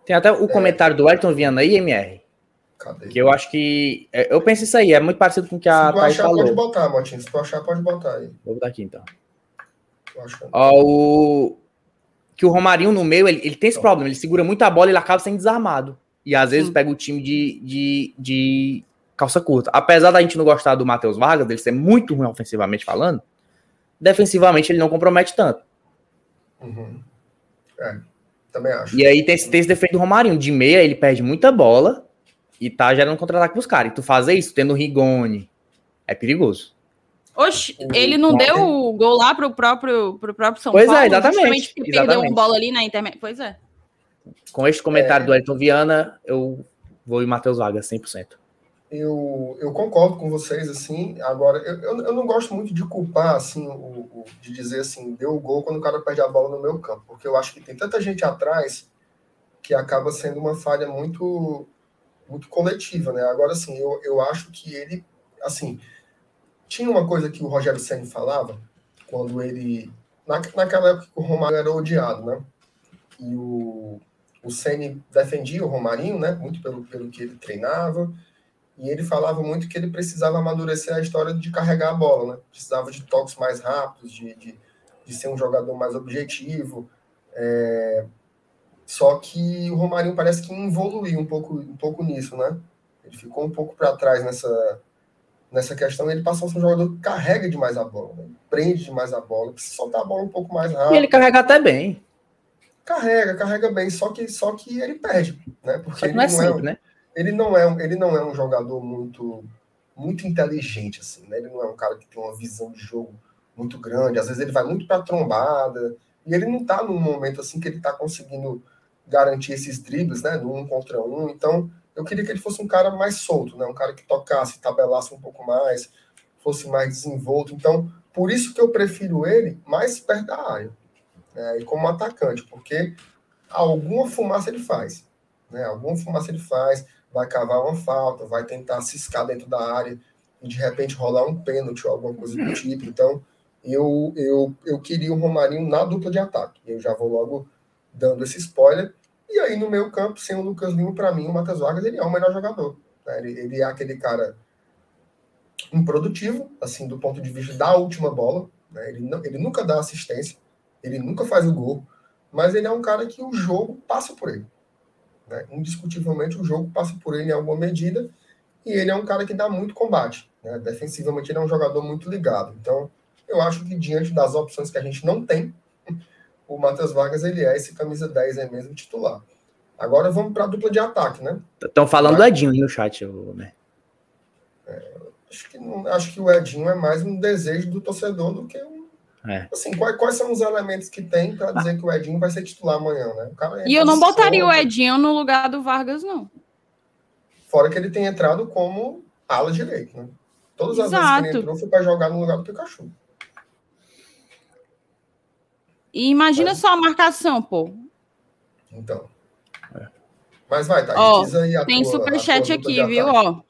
Tem até o comentário do Ayrton Viana aí, MR, Cadê? Que eu acho que. É, eu penso isso aí, é muito parecido com o que a Thaís falou. pode botar, Motinho. Se tu achar, pode botar aí. Vou botar aqui então. Ó, o... Que o Romarinho no meio, ele, ele tem esse então. problema, ele segura muito a bola e ele acaba sendo desarmado. E às vezes Sim. pega o time de, de, de calça curta. Apesar da gente não gostar do Matheus Vargas, dele ser muito ruim ofensivamente falando, defensivamente ele não compromete tanto. Uhum. É, também acho. E aí tem, tem esse defeito do Romarinho. De meia, ele perde muita bola e tá gerando contra-ataque pros caras. E tu fazer isso tendo o Rigoni é perigoso. Oxe, ele não deu o gol lá pro próprio, pro próprio São pois é, Paulo? Pois é, exatamente. Porque exatamente. perdeu uma bola ali na internet. Pois é. Com este comentário é... do Elton Viana, eu vou em Matheus Vargas 100%. Eu, eu concordo com vocês, assim, agora, eu, eu, eu não gosto muito de culpar, assim, o, o, de dizer assim, deu o gol quando o cara perde a bola no meu campo, porque eu acho que tem tanta gente atrás que acaba sendo uma falha muito muito coletiva, né? Agora, assim, eu, eu acho que ele, assim, tinha uma coisa que o Rogério Senna falava, quando ele, na, naquela época que o Romário era odiado, né? E o, o Senna defendia o Romarinho, né? Muito pelo, pelo que ele treinava, e ele falava muito que ele precisava amadurecer a história de carregar a bola, né? Precisava de toques mais rápidos, de, de, de ser um jogador mais objetivo. É... Só que o Romarinho parece que evoluiu um pouco, um pouco nisso, né? Ele ficou um pouco para trás nessa, nessa questão. Ele passou a ser um jogador que carrega demais a bola, né? prende demais a bola, precisa soltar a bola um pouco mais rápido. E ele carrega até bem. Carrega, carrega bem, só que, só que ele perde, né? Porque ele não é sempre, é, né? ele não é, ele não é um jogador muito, muito inteligente, assim, né? Ele não é um cara que tem uma visão de jogo muito grande. Às vezes ele vai muito para trombada e ele não está num momento assim que ele está conseguindo garantir esses dribles, né? No um contra um. Então, eu queria que ele fosse um cara mais solto, né? Um cara que tocasse, tabelasse um pouco mais, fosse mais desenvolto. Então, por isso que eu prefiro ele mais perto da área, né? E como atacante, porque alguma fumaça ele faz, né? Alguma fumaça ele faz vai cavar uma falta, vai tentar ciscar dentro da área e de repente rolar um pênalti ou alguma coisa do tipo. Então, eu, eu, eu queria o Romarinho na dupla de ataque. Eu já vou logo dando esse spoiler. E aí, no meio campo, sem o Lucas Lima, para mim, o Matheus Vargas ele é o melhor jogador. Né? Ele, ele é aquele cara improdutivo, assim, do ponto de vista da última bola. Né? Ele, não, ele nunca dá assistência, ele nunca faz o gol, mas ele é um cara que o jogo passa por ele. Né? Indiscutivelmente, o jogo passa por ele em alguma medida e ele é um cara que dá muito combate. Né? Defensivamente, ele é um jogador muito ligado. Então, eu acho que diante das opções que a gente não tem, o Matheus Vargas ele é esse camisa 10 é mesmo titular. Agora vamos para a dupla de ataque, né? Estão falando do Edinho no chat, né? É, acho, que, acho que o Edinho é mais um desejo do torcedor do que um é. Assim, quais, quais, são os elementos que tem para dizer que o Edinho vai ser titular amanhã, né? É e eu não botaria o Edinho no lugar do Vargas, não. Fora que ele tem entrado como ala direito, né? Todas as Exato. vezes que ele entrou foi para jogar no lugar do Pikachu. E imagina Mas... só a marcação, pô. Então. É. Mas vai, tá. Ó, tem tua, superchat aqui, viu? Ó.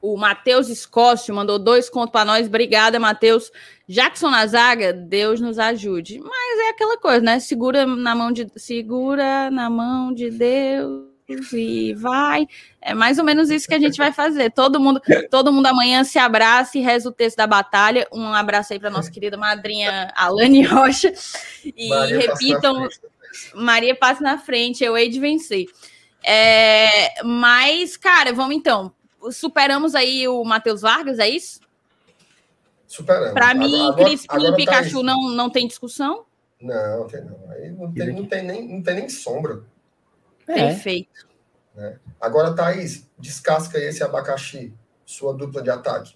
O Matheus Escócio mandou dois contos para nós. Obrigada, Matheus. Jackson na zaga, Deus nos ajude. Mas é aquela coisa, né? Segura na mão de segura na mão de Deus e vai. É mais ou menos isso que a gente vai fazer. Todo mundo, todo mundo amanhã se abraça e reza o texto da batalha. Um abraço aí para nossa querida madrinha Alane Rocha. E Maria repitam: Maria passa na frente, eu hei de vencer. É, mas, cara, vamos então superamos aí o Matheus Vargas, é isso? Superamos. Para mim, agora, Crispim agora e Pikachu tá não, não tem discussão? Não, tem não. Aí não tem, não tem, nem, não tem nem sombra. É. Perfeito. Né? Agora, Thaís, descasca esse abacaxi, sua dupla de ataque.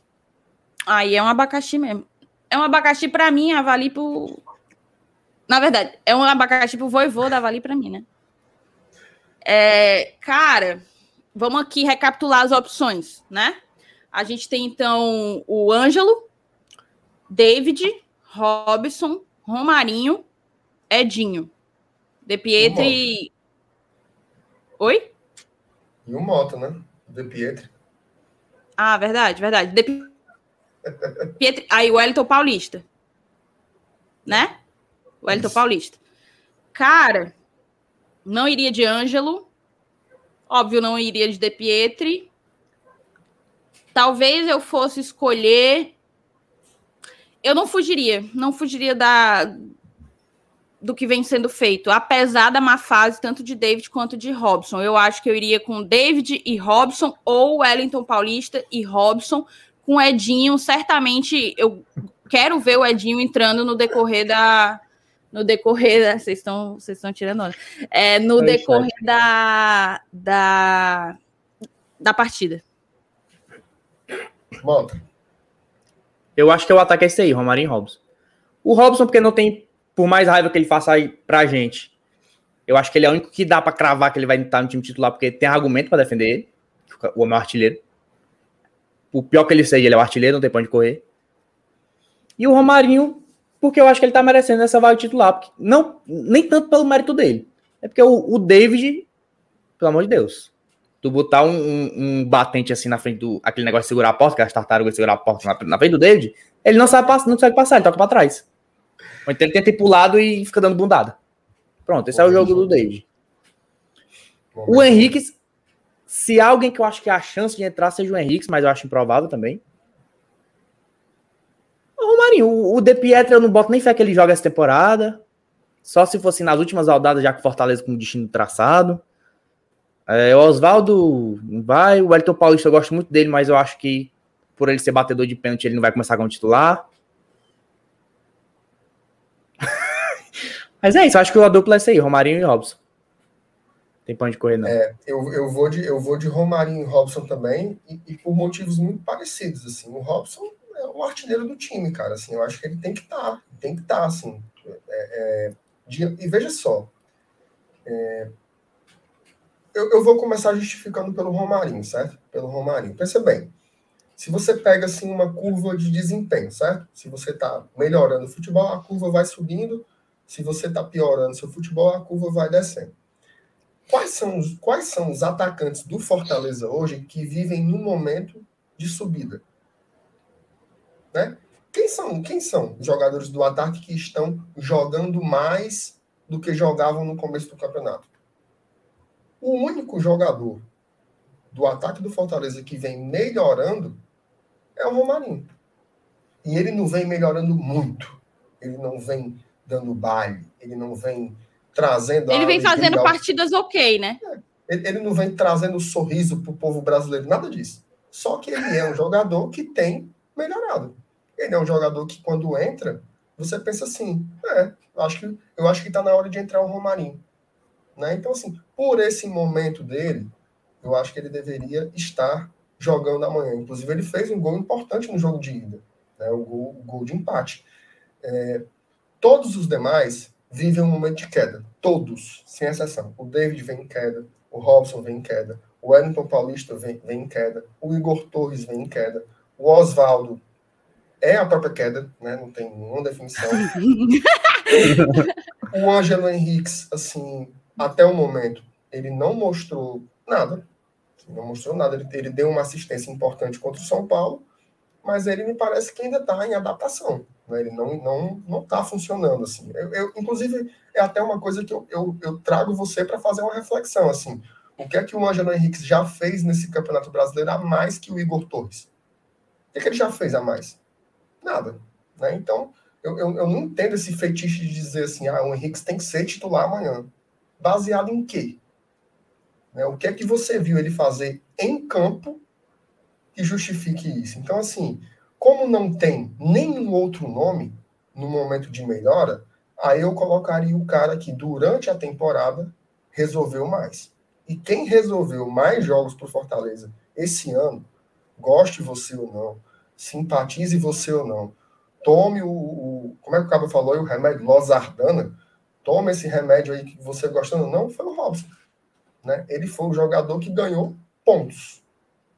Aí é um abacaxi mesmo. É um abacaxi para mim, avali pro. Na verdade, é um abacaxi pro voivô da Avali para mim, né? É, cara, vamos aqui recapitular as opções, né? A gente tem então o Ângelo, David, Robson, Romarinho, Edinho, De Pietri. Oi? E o Mota, né? De Pietri. Ah, verdade, verdade. De Pietri... Aí o Wellington Paulista. Né? O Wellington Isso. Paulista. Cara, não iria de Ângelo. Óbvio, não iria de De Pietri. Talvez eu fosse escolher. Eu não fugiria, não fugiria da do que vem sendo feito, apesar da má fase tanto de David quanto de Robson. Eu acho que eu iria com David e Robson ou Wellington Paulista e Robson com Edinho. Certamente eu quero ver o Edinho entrando no decorrer da, no decorrer, vocês estão vocês estão tirando onda. É, no é decorrer da, da da partida. Volta. Eu acho que o ataque é esse aí, Romarinho e Robson. O Robson, porque não tem, por mais raiva que ele faça aí pra gente, eu acho que ele é o único que dá para cravar que ele vai estar no time titular, porque tem argumento para defender ele, o homem é artilheiro. O pior que ele seja, ele é o artilheiro, não tem pra onde correr. E o Romarinho, porque eu acho que ele tá merecendo essa vaga titular. Porque não, nem tanto pelo mérito dele. É porque o, o David, pelo amor de Deus, tu botar um, um, um, batente assim na frente do. aquele negócio de segurar a porta, que as tartarugas segurar a porta na, na frente do David, ele não sabe, não consegue passar, ele toca pra trás. Ou então ele tenta ir pro lado e fica dando bundada. Pronto, esse Bom, é o jogo do David. O Henrique, se há alguém que eu acho que a chance de entrar seja o Henrique, mas eu acho improvável também. O Romarinho, o, o De Pietro eu não boto nem fé que ele joga essa temporada. Só se fosse nas últimas rodadas, já que Fortaleza com o destino traçado. É, o Oswaldo vai, o Wellington Paulista eu gosto muito dele, mas eu acho que por ele ser batedor de pênalti, ele não vai começar como titular. Mas é isso, acho que o dupla é essa aí, Romarinho e Robson. Tem pão de correr, não. É, eu, eu, vou de, eu vou de Romarinho e Robson também, e, e, por motivos muito parecidos. Assim. O Robson é o artilheiro do time, cara. Assim, eu acho que ele tem que estar, tá, tem que estar, tá, assim. É, é, de, e veja só, é, eu, eu vou começar justificando pelo Romarinho, certo? Pelo Romarinho. Pensa bem, se você pega assim uma curva de desempenho, certo? Se você está melhorando o futebol, a curva vai subindo. Se você está piorando seu futebol, a curva vai descendo. Quais são, os, quais são os atacantes do Fortaleza hoje que vivem no momento de subida? Né? Quem são, quem são os jogadores do ataque que estão jogando mais do que jogavam no começo do campeonato? O único jogador do ataque do Fortaleza que vem melhorando é o Romarinho. E ele não vem melhorando muito. Ele não vem dando baile, ele não vem trazendo. Ele vem fazendo partidas ok, né? É, ele, ele não vem trazendo sorriso para o povo brasileiro, nada disso. Só que ele é um jogador que tem melhorado. Ele é um jogador que, quando entra, você pensa assim: é, eu acho que eu acho que está na hora de entrar o Romarinho. Né? Então, assim, por esse momento dele, eu acho que ele deveria estar jogando amanhã. Inclusive, ele fez um gol importante no jogo de ida, né? o, gol, o gol de empate. É, todos os demais vivem um momento de queda. Todos, sem exceção. O David vem em queda, o Robson vem em queda, o Wellington Paulista vem, vem em queda, o Igor Torres vem em queda, o Oswaldo é a própria queda, né? não tem nenhuma definição. o Ângelo Henriques, assim, até o momento, ele não mostrou nada. Não mostrou nada. Ele, ele deu uma assistência importante contra o São Paulo, mas ele me parece que ainda está em adaptação. Né? Ele não não não está funcionando assim. Eu, eu, inclusive é até uma coisa que eu, eu, eu trago você para fazer uma reflexão assim. O que é que o Ângelo Henrique já fez nesse Campeonato Brasileiro a mais que o Igor Torres? O que, é que ele já fez a mais? Nada. Né? Então, eu, eu, eu, não entendo esse fetiche de dizer assim, ah, o Henrique tem que ser titular amanhã baseado em quê? Né? O que é que você viu ele fazer em campo que justifique isso? Então, assim, como não tem nenhum outro nome no momento de melhora, aí eu colocaria o cara que durante a temporada resolveu mais. E quem resolveu mais jogos para Fortaleza esse ano, goste você ou não, simpatize você ou não, tome o, o como é que o Cabo falou, o remédio Losardana, toma esse remédio aí que você gostando, não, foi o Robson. Né? Ele foi o jogador que ganhou pontos.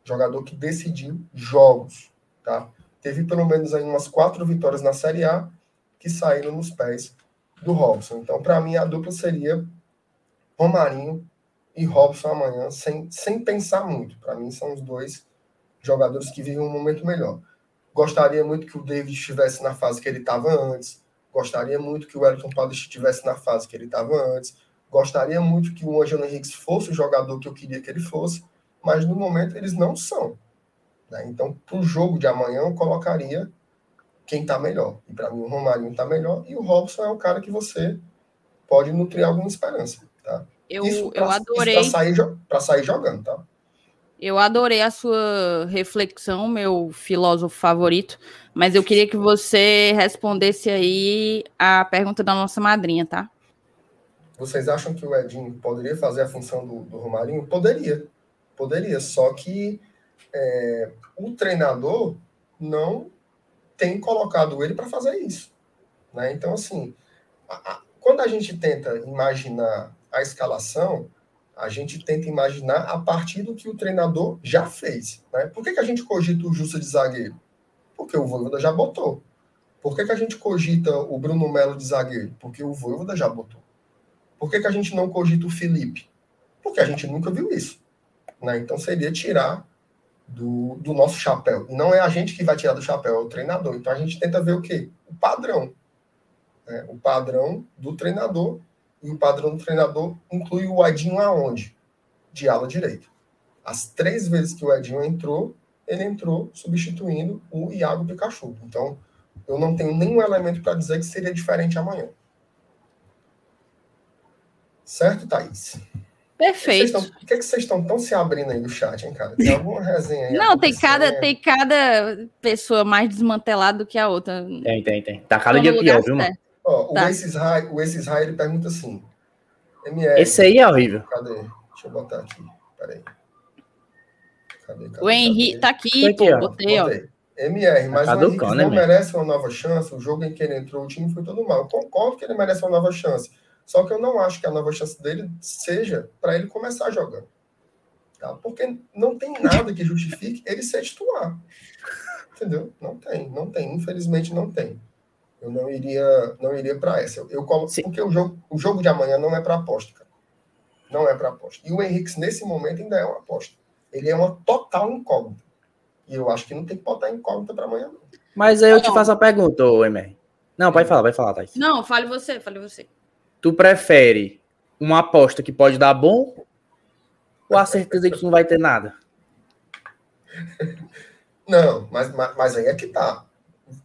Jogador que decidiu jogos. Tá? Teve pelo menos aí umas quatro vitórias na Série A que saíram nos pés do Robson. Então, para mim, a dupla seria Romarinho e Robson amanhã, sem, sem pensar muito. Para mim, são os dois jogadores que vivem um momento melhor. Gostaria muito que o David estivesse na fase que ele estava antes. Gostaria muito que o Wellington Paulista estivesse na fase que ele estava antes. Gostaria muito que o Angelo Henrique fosse o jogador que eu queria que ele fosse, mas no momento eles não são. Né? Então, para o jogo de amanhã, eu colocaria quem está melhor. E para mim, o Romarinho está melhor e o Robson é o cara que você pode nutrir alguma esperança. Tá? Eu, isso pra, eu adorei. Para sair, sair jogando, tá? Eu adorei a sua reflexão, meu filósofo favorito, mas eu queria que você respondesse aí a pergunta da nossa madrinha, tá? Vocês acham que o Edinho poderia fazer a função do, do Romarinho? Poderia, poderia, só que é, o treinador não tem colocado ele para fazer isso. Né? Então, assim, a, a, quando a gente tenta imaginar a escalação, a gente tenta imaginar a partir do que o treinador já fez. Né? Por que, que a gente cogita o Justa de zagueiro? Porque o Voivoda já botou. Por que, que a gente cogita o Bruno Melo de zagueiro? Porque o Voivoda já botou. Por que, que a gente não cogita o Felipe? Porque a gente nunca viu isso. Né? Então seria tirar do, do nosso chapéu. Não é a gente que vai tirar do chapéu, é o treinador. Então a gente tenta ver o quê? O padrão. Né? O padrão do treinador e o padrão do treinador inclui o Edinho aonde? De ala direita. As três vezes que o Edinho entrou, ele entrou substituindo o Iago Pikachu. Então, eu não tenho nenhum elemento para dizer que seria diferente amanhã. Certo, Thaís? Perfeito. Por que, vocês estão tão se abrindo aí no chat, hein, cara? Tem alguma resenha aí? Não, tem cada, tem cada pessoa mais desmantelada do que a outra. Tem, tem, tem. Tá cada dia pior, viu, mano? Ó, tá. o Ace Israel, o Ace Israel ele pergunta assim. MR, Esse aí é horrível. Cadê? Deixa eu botar aqui. Peraí. Cadê, cadê, o Henrique tá aqui, aqui pô, botei, ó. MR, mas tá o Henrique não né, merece uma nova chance. O jogo em que ele entrou, o time foi todo mal. Eu concordo que ele merece uma nova chance. Só que eu não acho que a nova chance dele seja para ele começar jogando. Tá? Porque não tem nada que justifique ele ser titular. Entendeu? Não tem, não tem. Infelizmente não tem. Eu não iria, não iria para essa. Eu, eu colo... porque o jogo, o jogo de amanhã não é para aposta, cara. Não é para aposta. E o Henrique nesse momento ainda é uma aposta. Ele é uma total incógnita. E eu acho que não tem que botar incógnita para amanhã. Não. Mas aí eu te faço a pergunta, Emer. Não, pode falar, vai falar, Thais. Não, fale você, fale você. Tu prefere uma aposta que pode dar bom ou a certeza que tu não vai ter nada? Não, mas, mas, mas aí é que tá.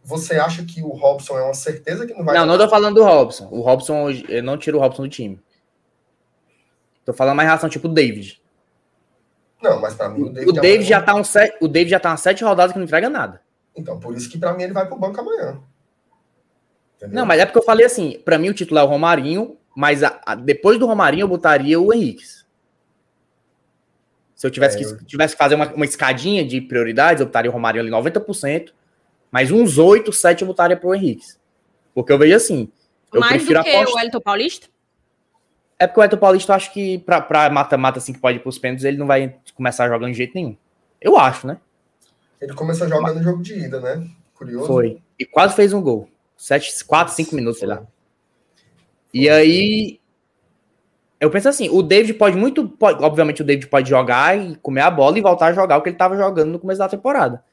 Você acha que o Robson é uma certeza que não vai. Não, não tô falando do Robson. O Robson, eu não tiro o Robson do time. Tô falando mais relação tipo o David. Não, mas para mim o David. O David, já tá um set, o David já tá umas sete rodadas que não entrega nada. Então, por isso que para mim ele vai pro banco amanhã. Entendeu? Não, mas é porque eu falei assim: para mim o titular é o Romarinho, mas a, a, depois do Romarinho eu botaria o Henrique. Se eu tivesse, é, que, tivesse que fazer uma, uma escadinha de prioridades, eu botaria o Romarinho ali 90%. Mas uns 8, 7 eu botaria pro Henrique. Porque eu vejo assim. Eu Mais do que aposta... o Elton Paulista? É porque o Elton Paulista, eu acho que pra, pra mata-mata, assim, que pode ir pros pênaltis, ele não vai começar jogando de jeito nenhum. Eu acho, né? Ele começou jogando no jogo de ida, né? Curioso. Foi. E quase fez um gol. 7, 4, 5 minutos, sei lá. E aí. Eu penso assim, o David pode muito. Pode, obviamente, o David pode jogar e comer a bola e voltar a jogar o que ele estava jogando no começo da temporada.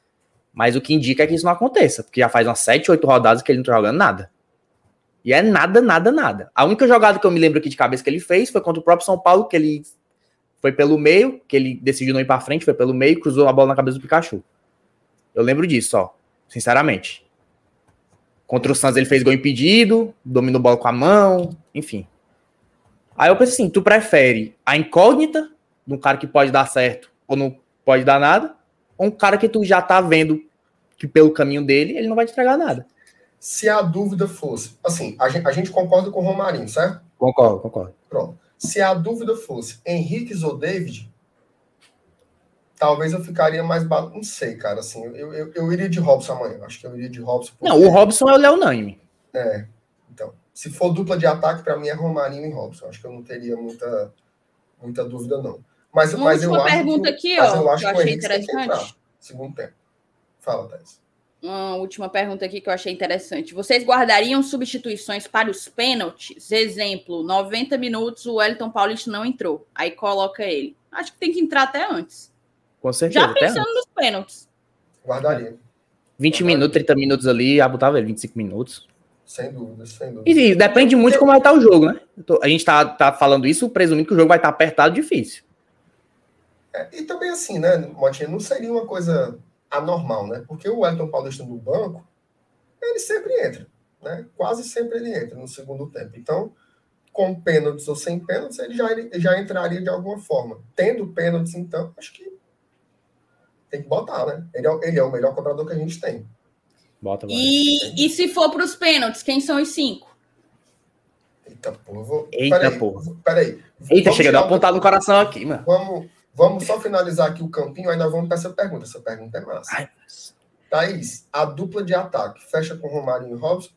Mas o que indica é que isso não aconteça, porque já faz umas 7, 8 rodadas que ele não tá jogando nada. E é nada, nada, nada. A única jogada que eu me lembro aqui de cabeça que ele fez foi contra o próprio São Paulo, que ele foi pelo meio, que ele decidiu não ir para frente, foi pelo meio, cruzou a bola na cabeça do Pikachu. Eu lembro disso, ó, sinceramente. Contra o Santos ele fez gol impedido, dominou bola com a mão, enfim. Aí eu penso assim, tu prefere a incógnita de um cara que pode dar certo ou não pode dar nada, um cara que tu já tá vendo que pelo caminho dele, ele não vai te entregar nada. Se a dúvida fosse, assim, a gente, a gente concorda com o Romarinho, certo? Concordo, concordo. Pronto. Se a dúvida fosse Henrique ou David, talvez eu ficaria mais. Não sei, cara. Assim, eu, eu, eu iria de Robson amanhã. Acho que eu iria de Robson. Porque... Não, o Robson é o Léo Naime. É. Então, se for dupla de ataque, para mim é Romarinho e Robson. Acho que eu não teria muita, muita dúvida, não. Mas, Uma mas eu acho pergunta que, aqui, ó, eu, acho que eu achei interessante. segundo tempo. Fala, Thais. Uma última pergunta aqui que eu achei interessante. Vocês guardariam substituições para os pênaltis? Exemplo, 90 minutos o Wellington Paulista não entrou. Aí coloca ele. Acho que tem que entrar até antes. Com certeza. Já pensando nos pênaltis. Guardaria. 20 Guardaria. minutos, 30 minutos ali, já botava ele, 25 minutos. Sem dúvida, sem dúvida. E depende muito de como vai estar o jogo, né? A gente tá, tá falando isso presumindo que o jogo vai estar apertado difícil. É, e também assim, né, Motinha, não seria uma coisa anormal, né? Porque o Elton Paulista no banco, ele sempre entra, né? Quase sempre ele entra no segundo tempo. Então, com pênaltis ou sem pênaltis, ele já, já entraria de alguma forma. Tendo pênaltis, então, acho que Tem que botar, né? Ele é, ele é o melhor cobrador que a gente tem. Bota, e, e se for para os pênaltis, quem são os cinco? Eita, porra. Vou... Eita, peraí, porra. Peraí. Eita, chega a dar apontado no coração aqui, mano. Vamos, vamos só finalizar aqui o campinho, aí nós vamos para essa pergunta. Essa pergunta é massa. Ai, Thaís, a dupla de ataque fecha com Romário e Robson?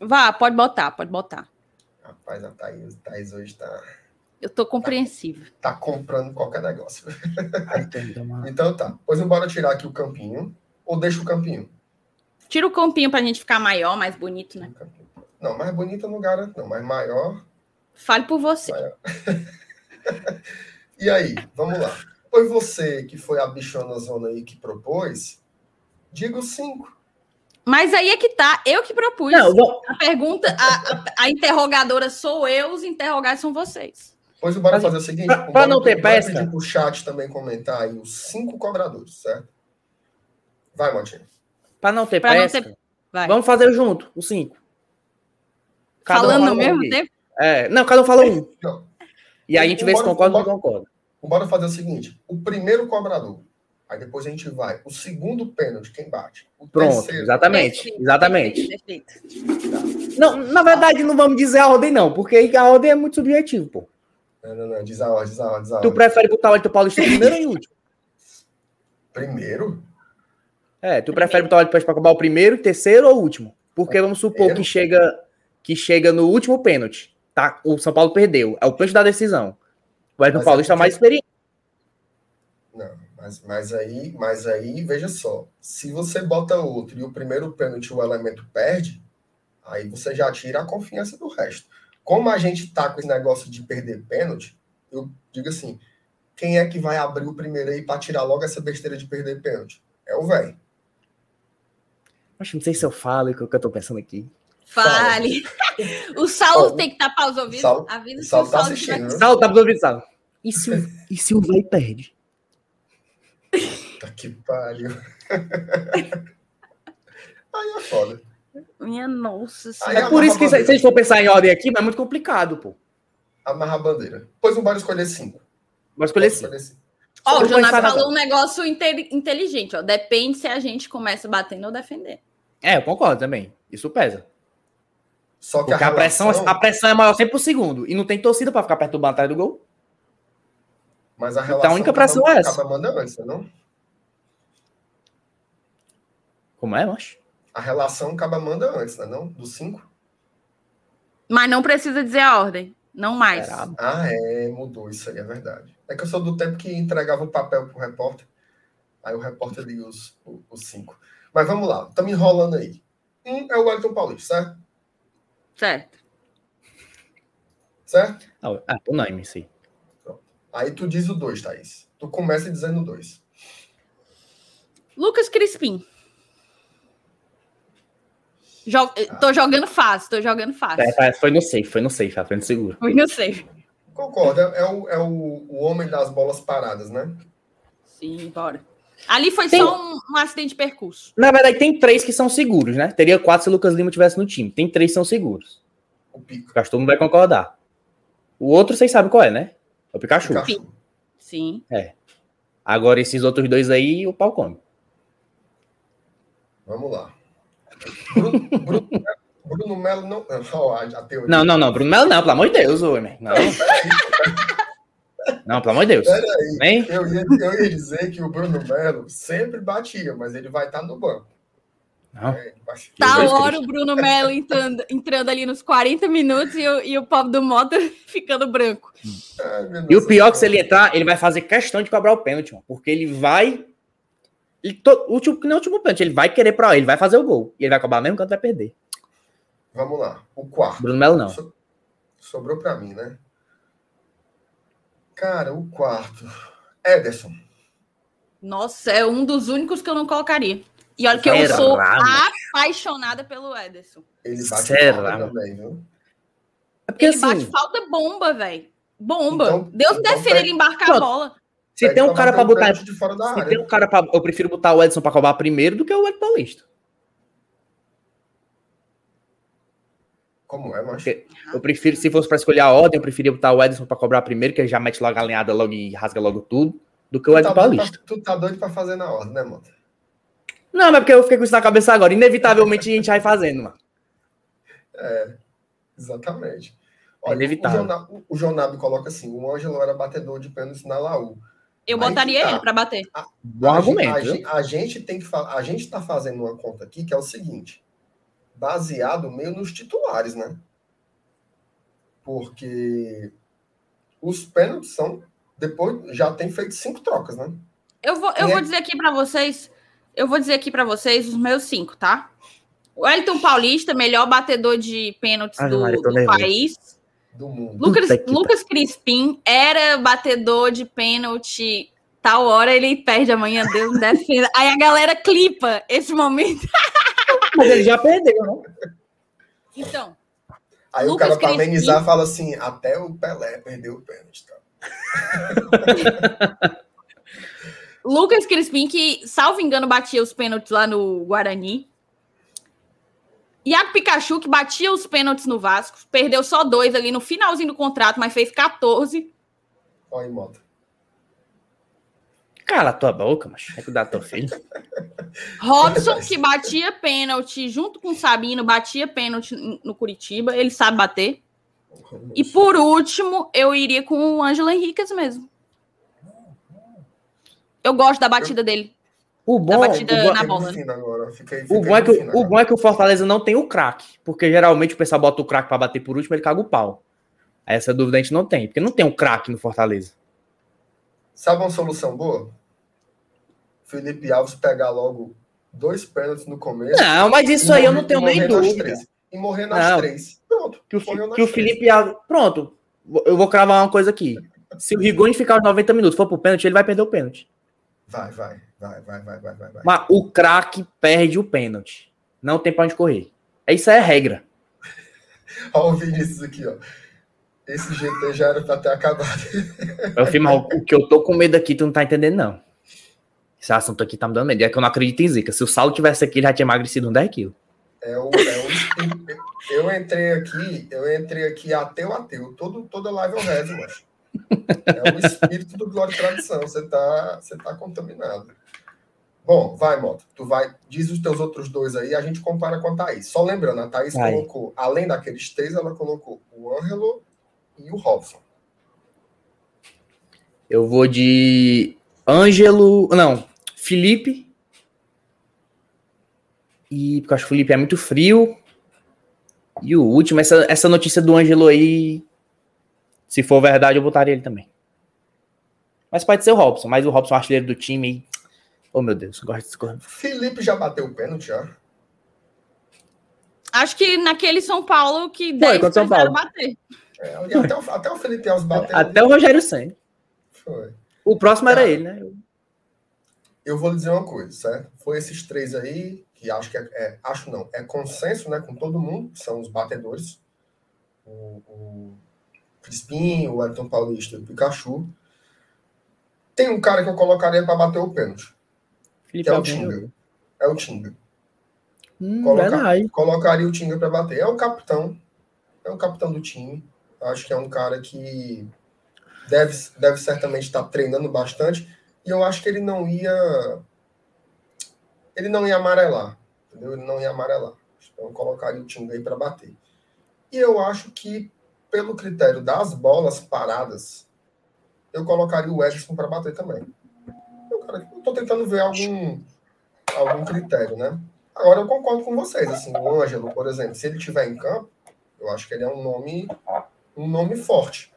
Vá, pode botar, pode botar. Rapaz, a Thaís, a Thaís hoje tá. Eu tô compreensivo. Tá, tá comprando qualquer negócio. então tá. Pois embora tirar aqui o campinho. Ou deixa o campinho? Tira o campinho pra gente ficar maior, mais bonito, né? Não, mais bonito não garanto, não, mas maior. Fale por você. e aí, vamos lá. Foi você que foi a bichona zona aí que propôs? Digo cinco. Mas aí é que tá, eu que propus. Não, vou... A pergunta, a, a, a, interrogadora sou eu, os interrogados são vocês. Pois bora fazer o seguinte: para não ter peça. pedir pro chat também comentar aí os cinco cobradores, certo? Vai, Motinho. Para não ter pra pesca, não ter... vamos fazer junto, os cinco. Cada Falando um ao mesmo um. tempo? É, não, cada um fala um. Não. E aí a gente vê se concorda ou não concorda. Bora fazer o seguinte: o primeiro cobrador Aí depois a gente vai. O segundo pênalti, quem bate? O Pronto, terceiro, exatamente. Perfeito, exatamente. Perfeito. Não, na verdade, não vamos dizer a ordem, não, porque a ordem é muito subjetivo, pô. Não, não, não. Diz a ordem, diz a ordem, diz a ordem. Tu prefere botar o Elton Paulista primeiro ou último? Primeiro? É, tu prefere botar o Elton Paulista para acabar o primeiro, terceiro ou último? Porque vamos supor que chega, que chega no último pênalti. Tá? O São Paulo perdeu. É o pênalti da decisão. O Elton Paulista é mais experiente. Não. Mas, mas, aí, mas aí, veja só, se você bota outro e o primeiro pênalti o elemento perde, aí você já tira a confiança do resto. Como a gente tá com esse negócio de perder pênalti, eu digo assim, quem é que vai abrir o primeiro aí para tirar logo essa besteira de perder pênalti? É o velho. Acho não sei se eu falo o que eu tô pensando aqui. Fale. o Saulo tem que tapar os ouvidos. Saulo, Avisa Saulo tá assistindo. Né? Saulo tá os ouvidos, Saulo. E se, e se o velho perde? Puta que pariu. Aí é foda. Minha nossa senhora. É por isso que, se a gente for pensar em ordem aqui, mas é muito complicado, pô. Amarrar a bandeira. Pois não bora escolher cinco. Bora escolher cinco. Ó, o Jonas falou um negócio inteligente, ó. Depende se a gente começa batendo ou defender. É, eu concordo também. Isso pesa. Só que Porque a, relação... a, pressão, a pressão é maior sempre por segundo. E não tem torcida para ficar perto do atrás do gol. Mas a relação então, a única pressão é essa. acaba mandando não? Como é, macho? A relação acaba manda antes, né, não? Do 5. Mas não precisa dizer a ordem. Não mais. Ah, é, mudou isso aí, é verdade. É que eu sou do tempo que entregava o papel pro repórter. Aí o repórter lia os, os cinco. Mas vamos lá, estamos enrolando aí. Um é o Wellington Paulista, certo? Certo. Certo? Ah, ah unânime, sim. Aí tu diz o 2, Thaís. Tu começa dizendo o 2. Lucas Crispim. Jog... Ah. Tô jogando fácil, tô jogando fácil. É, foi no safe, foi no safe, foi no seguro. Foi no safe. Concordo, é, o, é o, o homem das bolas paradas, né? Sim, bora. Ali foi tem... só um, um, acidente de percurso. Na verdade, tem três que são seguros, né? Teria quatro se o Lucas Lima tivesse no time. Tem três que são seguros. O Pico. Acho que todo mundo vai concordar. O outro, vocês sabem qual é, né? É o Pikachu. Pikachu. Sim. É. Agora, esses outros dois aí, o pau come. Vamos lá. Bruno, Bruno, Bruno Melo não. Não, não, não. Bruno Melo não, pelo amor de Deus, homem. Não. Não, pelo amor de Deus. Peraí, eu ia, eu ia dizer que o Bruno Melo sempre batia, mas ele vai estar no banco. Não. É, tá hora o Bruno Melo entrando, entrando ali nos 40 minutos e o, e o povo do Mota ficando branco. Ai, e o pior é que se ele entrar, ele vai fazer questão de cobrar o pênalti, mano, porque ele vai. Ele to, último, não é o último pênalti, ele vai querer para ele vai fazer o gol. E ele vai cobrar mesmo quando vai perder. Vamos lá. O quarto. Bruno Melo não. So, sobrou para mim, né? Cara, o quarto. Ederson. Nossa, é um dos únicos que eu não colocaria. E olha que eu sou apaixonada pelo Ederson. Ele bate Será? também, viu? É porque, ele assim, bate falta bomba, velho. Bomba. Então, Deus então defenda ele embarcar a bola. Se tem um cara para botar. De fora da se área. tem um cara para. Eu prefiro botar o Edson para cobrar primeiro do que o Ed Paulista. Como é, macho? Eu prefiro, se fosse para escolher a ordem, eu preferia botar o Edson para cobrar primeiro, que ele já mete logo a alinhada logo e rasga logo tudo. do que o Edson tá Paulista. Pra, tu tá doido pra fazer na ordem, né, mano? Não, mas porque eu fiquei com isso na cabeça agora. Inevitavelmente a gente vai fazendo, mano. É, exatamente. Olha, é inevitável. O João Nabi coloca assim: o Ângelo era batedor de pênalti na Laú. Eu botaria tá. ele para bater. A, Bom a argumento. Gente, a, a, gente tem que a gente está fazendo uma conta aqui que é o seguinte, baseado meio nos titulares, né? Porque os pênaltis são depois já tem feito cinco trocas, né? Eu vou, eu é... vou dizer aqui para vocês, eu vou dizer aqui para vocês os meus cinco, tá? O Elton Paulista, melhor batedor de pênaltis do, do país do mundo. Lucas, Lucas Crispim era batedor de pênalti. Tal hora ele perde amanhã, Deus me defenda. Aí a galera clipa esse momento. Mas ele já perdeu, não? Então. Aí Lucas o cara, para amenizar, fala assim: até o Pelé perdeu o pênalti. Tá? Lucas Crispim, que, salvo engano, batia os pênaltis lá no Guarani. Iago Pikachu, que batia os pênaltis no Vasco, perdeu só dois ali no finalzinho do contrato, mas fez 14. Olha aí, Mota. Cala a tua boca, mas é cuidar do teu filho. Robson, que batia pênalti junto com o Sabino, batia pênalti no Curitiba, ele sabe bater. E por último, eu iria com o Ângelo Henriquez mesmo. Eu gosto da batida dele. O bom, o bom, na bola. Né? Agora. Fiquei, fiquei o, bom é que, o, o bom é que o Fortaleza não tem o craque, porque geralmente o pessoal bota o craque para bater por último, ele caga o pau. Essa dúvida a gente não tem, porque não tem um craque no Fortaleza. Sabe uma solução boa? Felipe Alves pegar logo dois pênaltis no começo. Não, mas isso aí morrer, eu não tenho nem dúvida. e morrer nas não, três. Pronto. Que o, que o Felipe Alves. Pronto. Eu vou cravar uma coisa aqui. Se o Rigoni ficar os 90 minutos for pro pênalti, ele vai perder o pênalti. Vai, vai. Vai, vai, vai, vai, vai. Mas o craque perde o pênalti. Não tem pra onde correr. Isso é regra. Olha o Vinícius aqui, ó. Esse GT já era pra ter acabado. Eu filho, o que eu tô com medo aqui, tu não tá entendendo, não. Esse assunto aqui tá me dando medo. É que eu não acredito em zica. Se o Saulo tivesse aqui, ele já tinha emagrecido um 10 quilos. É o, é o, eu entrei aqui, eu entrei aqui ateu, ateu. Todo, toda live eu rezo, mas. É o espírito do Glória e Tradição. Você tá, você tá contaminado. Bom, vai, Mota. Tu vai, diz os teus outros dois aí, a gente compara com a Thaís. Só lembrando, a Thaís vai. colocou, além daqueles três, ela colocou o Ângelo e o Robson. Eu vou de Ângelo. Não, Felipe. E porque eu acho que o Felipe é muito frio. E o último, essa, essa notícia do Ângelo aí. Se for verdade, eu botaria ele também. Mas pode ser o Robson, mas o Robson é artilheiro do time Oh, meu Deus, gosto desse corno. Felipe já bateu o pênalti, já? Acho que naquele São Paulo que Foi, contra São Paulo. bater. É, até, o, até o Felipe Alves bateu. Até o Rogério Senna. Foi. O próximo era ele, né? Eu vou lhe dizer uma coisa, certo? Foi esses três aí, que acho que é, é acho não, é consenso, né, com todo mundo, que são os batedores. O, o Crispim, o Elton Paulista e o Pikachu. Tem um cara que eu colocaria para bater o pênalti. Felipe é o Tinga. É o Tinga. Hum, Coloca, colocaria o Tinga para bater. É o capitão. É o capitão do time. Acho que é um cara que deve, deve certamente estar treinando bastante. E eu acho que ele não ia. Ele não ia amarelar. Entendeu? Ele não ia amarelar. Então eu colocaria o Tinga aí para bater. E eu acho que, pelo critério das bolas paradas, eu colocaria o Edson para bater também cara, eu tô tentando ver algum, algum critério, né? Agora eu concordo com vocês, assim, o Ângelo, por exemplo, se ele tiver em campo, eu acho que ele é um nome um nome forte.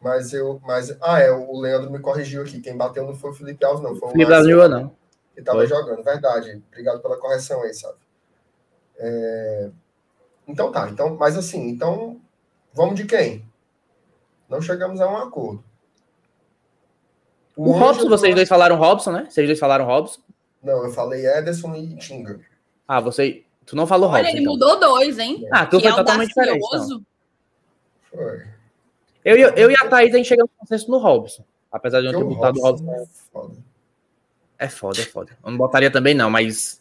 Mas eu, mas ah, é, o Leandro me corrigiu aqui, quem bateu não foi o Felipe Alves não, foi o Felipe Alves não. Que tava jogando, verdade. Obrigado pela correção aí, sabe? É... Então tá, então, mas assim, então vamos de quem? Não chegamos a um acordo. O, o Robson, vocês dois falaram Robson, né? Vocês dois falaram Robson? Não, eu falei Ederson e Tinga. Ah, você. Tu não falou Olha, Robson. ele então. mudou dois, hein? Ah, tu que foi é totalmente diferente. Então. Foi. Eu, eu, eu e a Thaís, a gente chegamos no consenso no Robson. Apesar de eu não ter botado o Robson. É foda. é foda, é foda. Eu não botaria também, não, mas.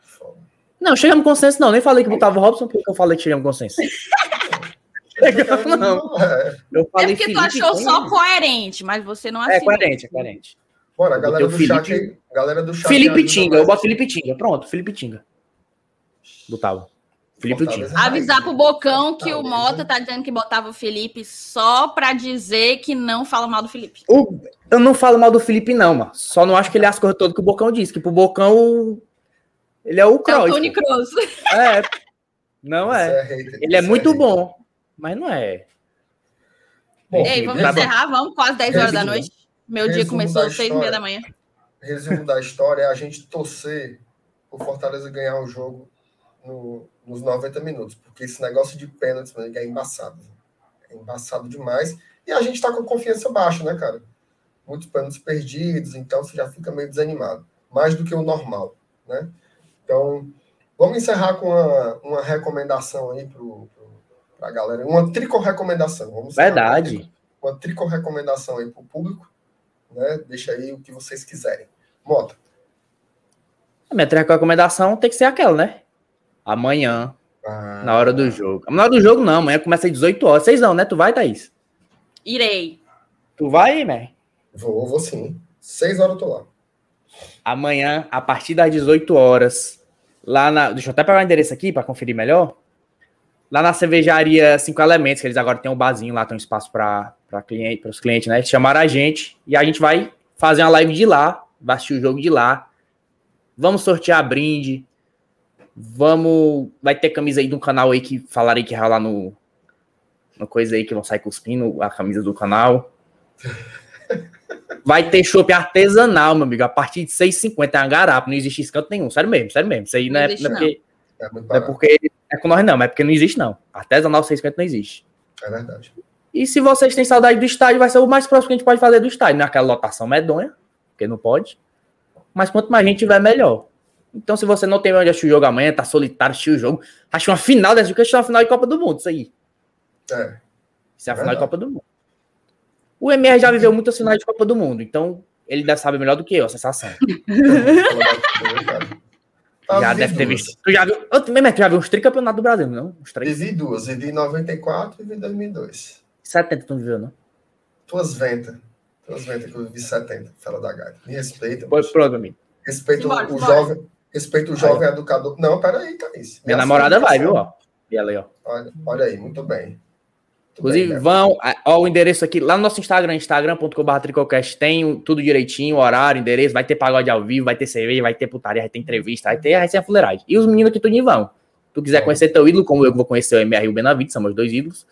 Foda. Não, chegamos no consenso, não. Nem falei que botava o Robson, porque eu falei que chegamos no consenso. Legal, não. É. Eu falei é porque tu achou só coerente, mas você não É coerente, é coerente. Bora, galera do, Felipe... chat, galera do chat. Felipe Tinga, eu boto Felipe Tinga. Pronto, Felipe Tinga. Botava. Felipe Tinga. Avisar pro Bocão que o Mota tá dizendo que botava o Felipe só pra dizer que não fala mal do Felipe. O... Eu não falo mal do Felipe, não, mano. Só não acho que ele é as coisas todas que o Bocão disse. Que pro Bocão. Ele é o Kroos. É o Tony Kroos. É. Não é. é ele é, é muito bom, mas não é. Bom, Ei, vamos tá encerrar, vamos, quase 10 horas da noite. Meu dia começou às 6 e meia da manhã. Resumo da história é a gente torcer o Fortaleza ganhar o jogo no, nos 90 minutos, porque esse negócio de pênaltis é embaçado. É embaçado demais. E a gente tá com confiança baixa, né, cara? Muitos pênaltis perdidos, então você já fica meio desanimado. Mais do que o normal, né? Então, vamos encerrar com uma, uma recomendação aí para a galera. Uma trico-recomendação. Vamos Verdade. Uma trico-recomendação aí para o público. Né? Deixa aí o que vocês quiserem. Mota. A minha trico-recomendação tem que ser aquela, né? Amanhã, ah, na hora do jogo. Na hora do jogo, não. Amanhã começa às 18 horas. Vocês não, né? Tu vai, Thaís? Irei. Tu vai, Mer? Vou, vou sim. Seis horas eu tô lá. Amanhã, a partir das 18 horas, lá na. Deixa eu até pegar o endereço aqui para conferir melhor. Lá na cervejaria Cinco Elementos, que eles agora têm um barzinho lá, tem um espaço para cliente, os clientes, né? Eles chamaram a gente e a gente vai fazer uma live de lá, vai assistir o jogo de lá. Vamos sortear brinde. Vamos. Vai ter camisa aí de um canal aí que falaram que lá no. No coisa aí que vão sair cuspindo a camisa do canal. Vai ter chopp artesanal, meu amigo, a partir de 6,50 é uma garapa, não existe escanto nenhum, sério mesmo, sério mesmo. Isso aí não, não, é, existe, não é porque. É não é porque é com nós, não, mas é porque não existe, não. Artesanal 6,50 não existe. É verdade. E se vocês têm saudade do estádio, vai ser o mais próximo que a gente pode fazer do estádio, naquela é lotação medonha, porque não pode. Mas quanto mais gente tiver, melhor. Então, se você não tem onde assistir o jogo amanhã, tá solitário, assistir o jogo, acho uma final dessa, que é uma final de Copa do Mundo, isso aí. É. Isso é a final de Copa do Mundo. O MR já viveu muitas finais de Copa do Mundo, então ele deve saber melhor do que eu a sensação. já deve ter visto. Tu já viu? Eu, tu já viu uns tricampeonatos do Brasil, não? Uns três? Vivi duas, vivi em 94 e vivi em 2002. 70 tu não viveu, não? Tuas ventas. Tuas ventas que eu vivi 70, fala da gaita. Me respeita. Pois pronto, amigo. Respeito o jovem. Respeito o jovem educador. Não, peraí, Thaís. Minha namorada vai, viu? Ó. E ela aí, ó. Olha, olha aí, muito bem. Inclusive, né? vão, ó, o endereço aqui, lá no nosso Instagram, instagram.com.br tricocast, tem tudo direitinho, horário, endereço, vai ter pagode ao vivo, vai ter cerveja, vai ter putaria, vai ter entrevista, vai ter a resenha fuleiragem. E os meninos aqui tudinho vão. tu quiser conhecer teu ídolo, como eu vou conhecer o MR e o Benavides, são meus dois ídolos,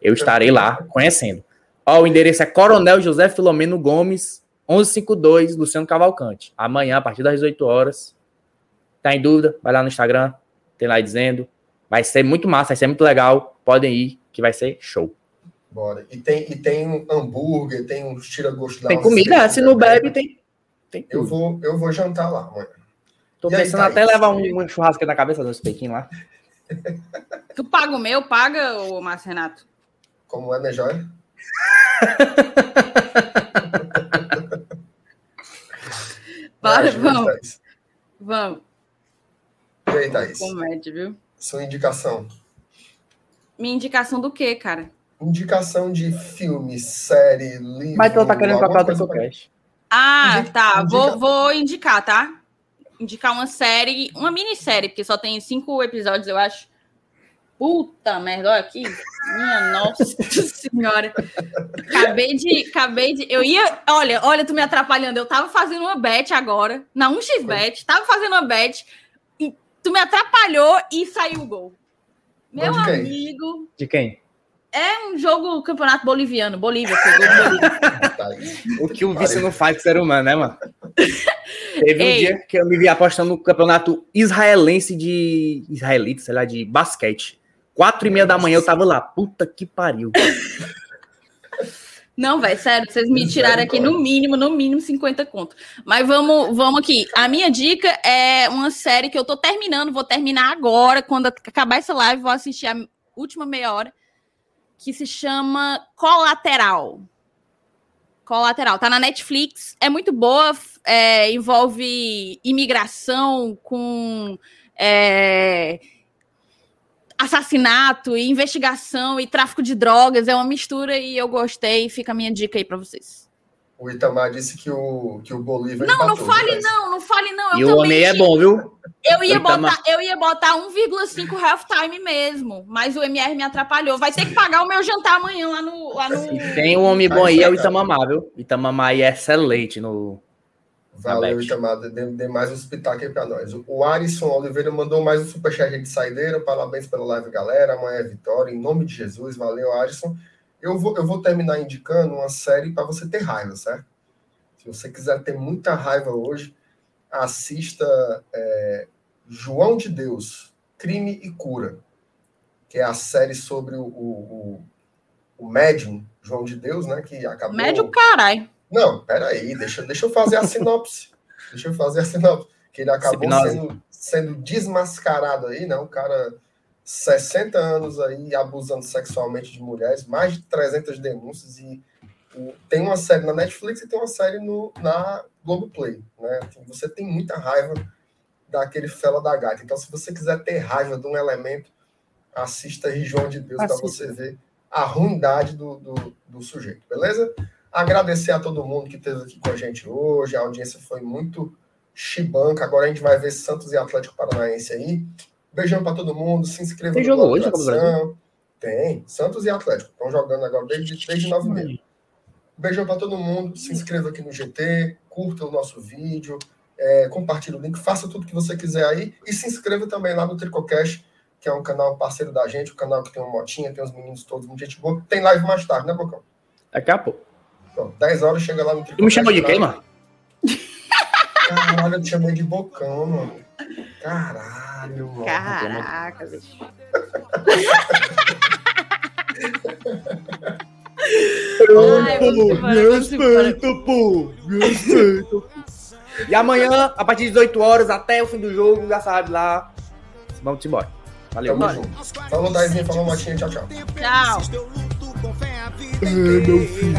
eu estarei lá conhecendo. Ó, o endereço é Coronel José Filomeno Gomes, 1152, Luciano Cavalcante. Amanhã, a partir das 18 horas. Tá em dúvida? Vai lá no Instagram, tem lá dizendo. Vai ser muito massa, vai ser muito legal. Podem ir que vai ser show. Bora. E tem, e tem um hambúrguer, tem um tira-gosto lá. Tem comida, se não bebe, tem. tem eu, vou, eu vou jantar lá amanhã. Tô e pensando aí, até levar um, um churrasco na cabeça dos pequim lá. Tu paga o meu, paga, o Márcio Renato? Como é, minha joia? Bora, vamos. Vamos. E aí, Thaís? Comédia, viu? Sua indicação. Minha indicação do quê, cara? Indicação de filme, série, livro. Mas tu tá querendo papel do podcast. Ah, Indica, tá. Indica... Vou, vou indicar, tá? Indicar uma série, uma minissérie, porque só tem cinco episódios, eu acho. Puta merda, olha aqui. Minha nossa senhora. Acabei de. Acabei de. Eu ia. Olha, olha, tu me atrapalhando. Eu tava fazendo uma bet agora, na 1xBet, tava fazendo uma bet, e tu me atrapalhou e saiu o gol. Meu de amigo. De quem? É um jogo campeonato boliviano. Bolívia, o que o vice não faz com ser humano, né, mano? Teve Ei. um dia que eu me vi apostando no campeonato israelense de. Israelita, sei lá, de basquete. Quatro e meia da manhã eu tava lá. Puta que pariu. Não, velho, sério, vocês me tiraram aqui no mínimo, no mínimo 50 conto. Mas vamos, vamos aqui. A minha dica é uma série que eu tô terminando, vou terminar agora, quando acabar essa live, vou assistir a última meia hora, que se chama Colateral. Colateral, tá na Netflix, é muito boa, é, envolve imigração com é, assassinato e investigação e tráfico de drogas. É uma mistura e eu gostei. Fica a minha dica aí para vocês. O Itamar disse que o, que o Bolívar. Não, não fale não, não fale não. Eu e o homem é bom, viu? Eu ia, botar, eu ia botar 1,5 halftime mesmo, mas o MR me atrapalhou. Vai ter que pagar o meu jantar amanhã lá no. Lá no... tem um homem bom aí, é o Itamamá, viu? Itamamá aí é excelente no. Valeu, Itamar. Dê, dê mais um espetáculo aí pra nós. O Arisson Oliveira mandou mais um superchat de saideira. Parabéns pela live, galera. Amanhã é vitória. Em nome de Jesus. Valeu, Arisson. Eu vou, eu vou terminar indicando uma série para você ter raiva, certo? Se você quiser ter muita raiva hoje, assista é, João de Deus, Crime e Cura, que é a série sobre o, o, o, médium João de Deus, né? Que acabou. Médium, carai. Não, peraí, deixa, deixa eu fazer a sinopse. deixa eu fazer a sinopse. Que ele acabou sendo, sendo desmascarado aí, né? Um cara 60 anos aí abusando sexualmente de mulheres, mais de 300 denúncias e tem uma série na Netflix e tem uma série no, na Globoplay, né? Assim, você tem muita raiva daquele fela da gata. Então, se você quiser ter raiva de um elemento, assista Região de Deus para você ver a ruindade do, do, do, sujeito, beleza? Agradecer a todo mundo que esteve aqui com a gente hoje. A audiência foi muito chibanca. Agora a gente vai ver Santos e Atlético Paranaense aí. Beijão para todo mundo. Se inscreva Tem jogo hoje, Tem. Santos e Atlético. Estão jogando agora desde, desde 9 e meia. Beijão para todo mundo. Se inscreva aqui no GT. Curta o nosso vídeo. É, compartilhe o link. Faça tudo que você quiser aí. E se inscreva também lá no Tricocast, que é um canal parceiro da gente. O um canal que tem uma motinha, tem os meninos todos, muito gente boa. Tem live mais tarde, né, Bocão? Daqui a pouco. Pronto, 10 horas chega lá no Tricocast. Tu me chamou de quem, mano? Caralho, eu te chamei de Bocão, mano. Caralho, mano. Caraca, bicho. Ai, me respeita, pô. Me respeita. E amanhã, a partir de 18 horas, até o fim do jogo, já sabe lá. Vamos embora. Valeu, Tamo junto. Falou, Daizinho. Falou, Motinha. Tchau, tchau. Tchau. É, meu filho.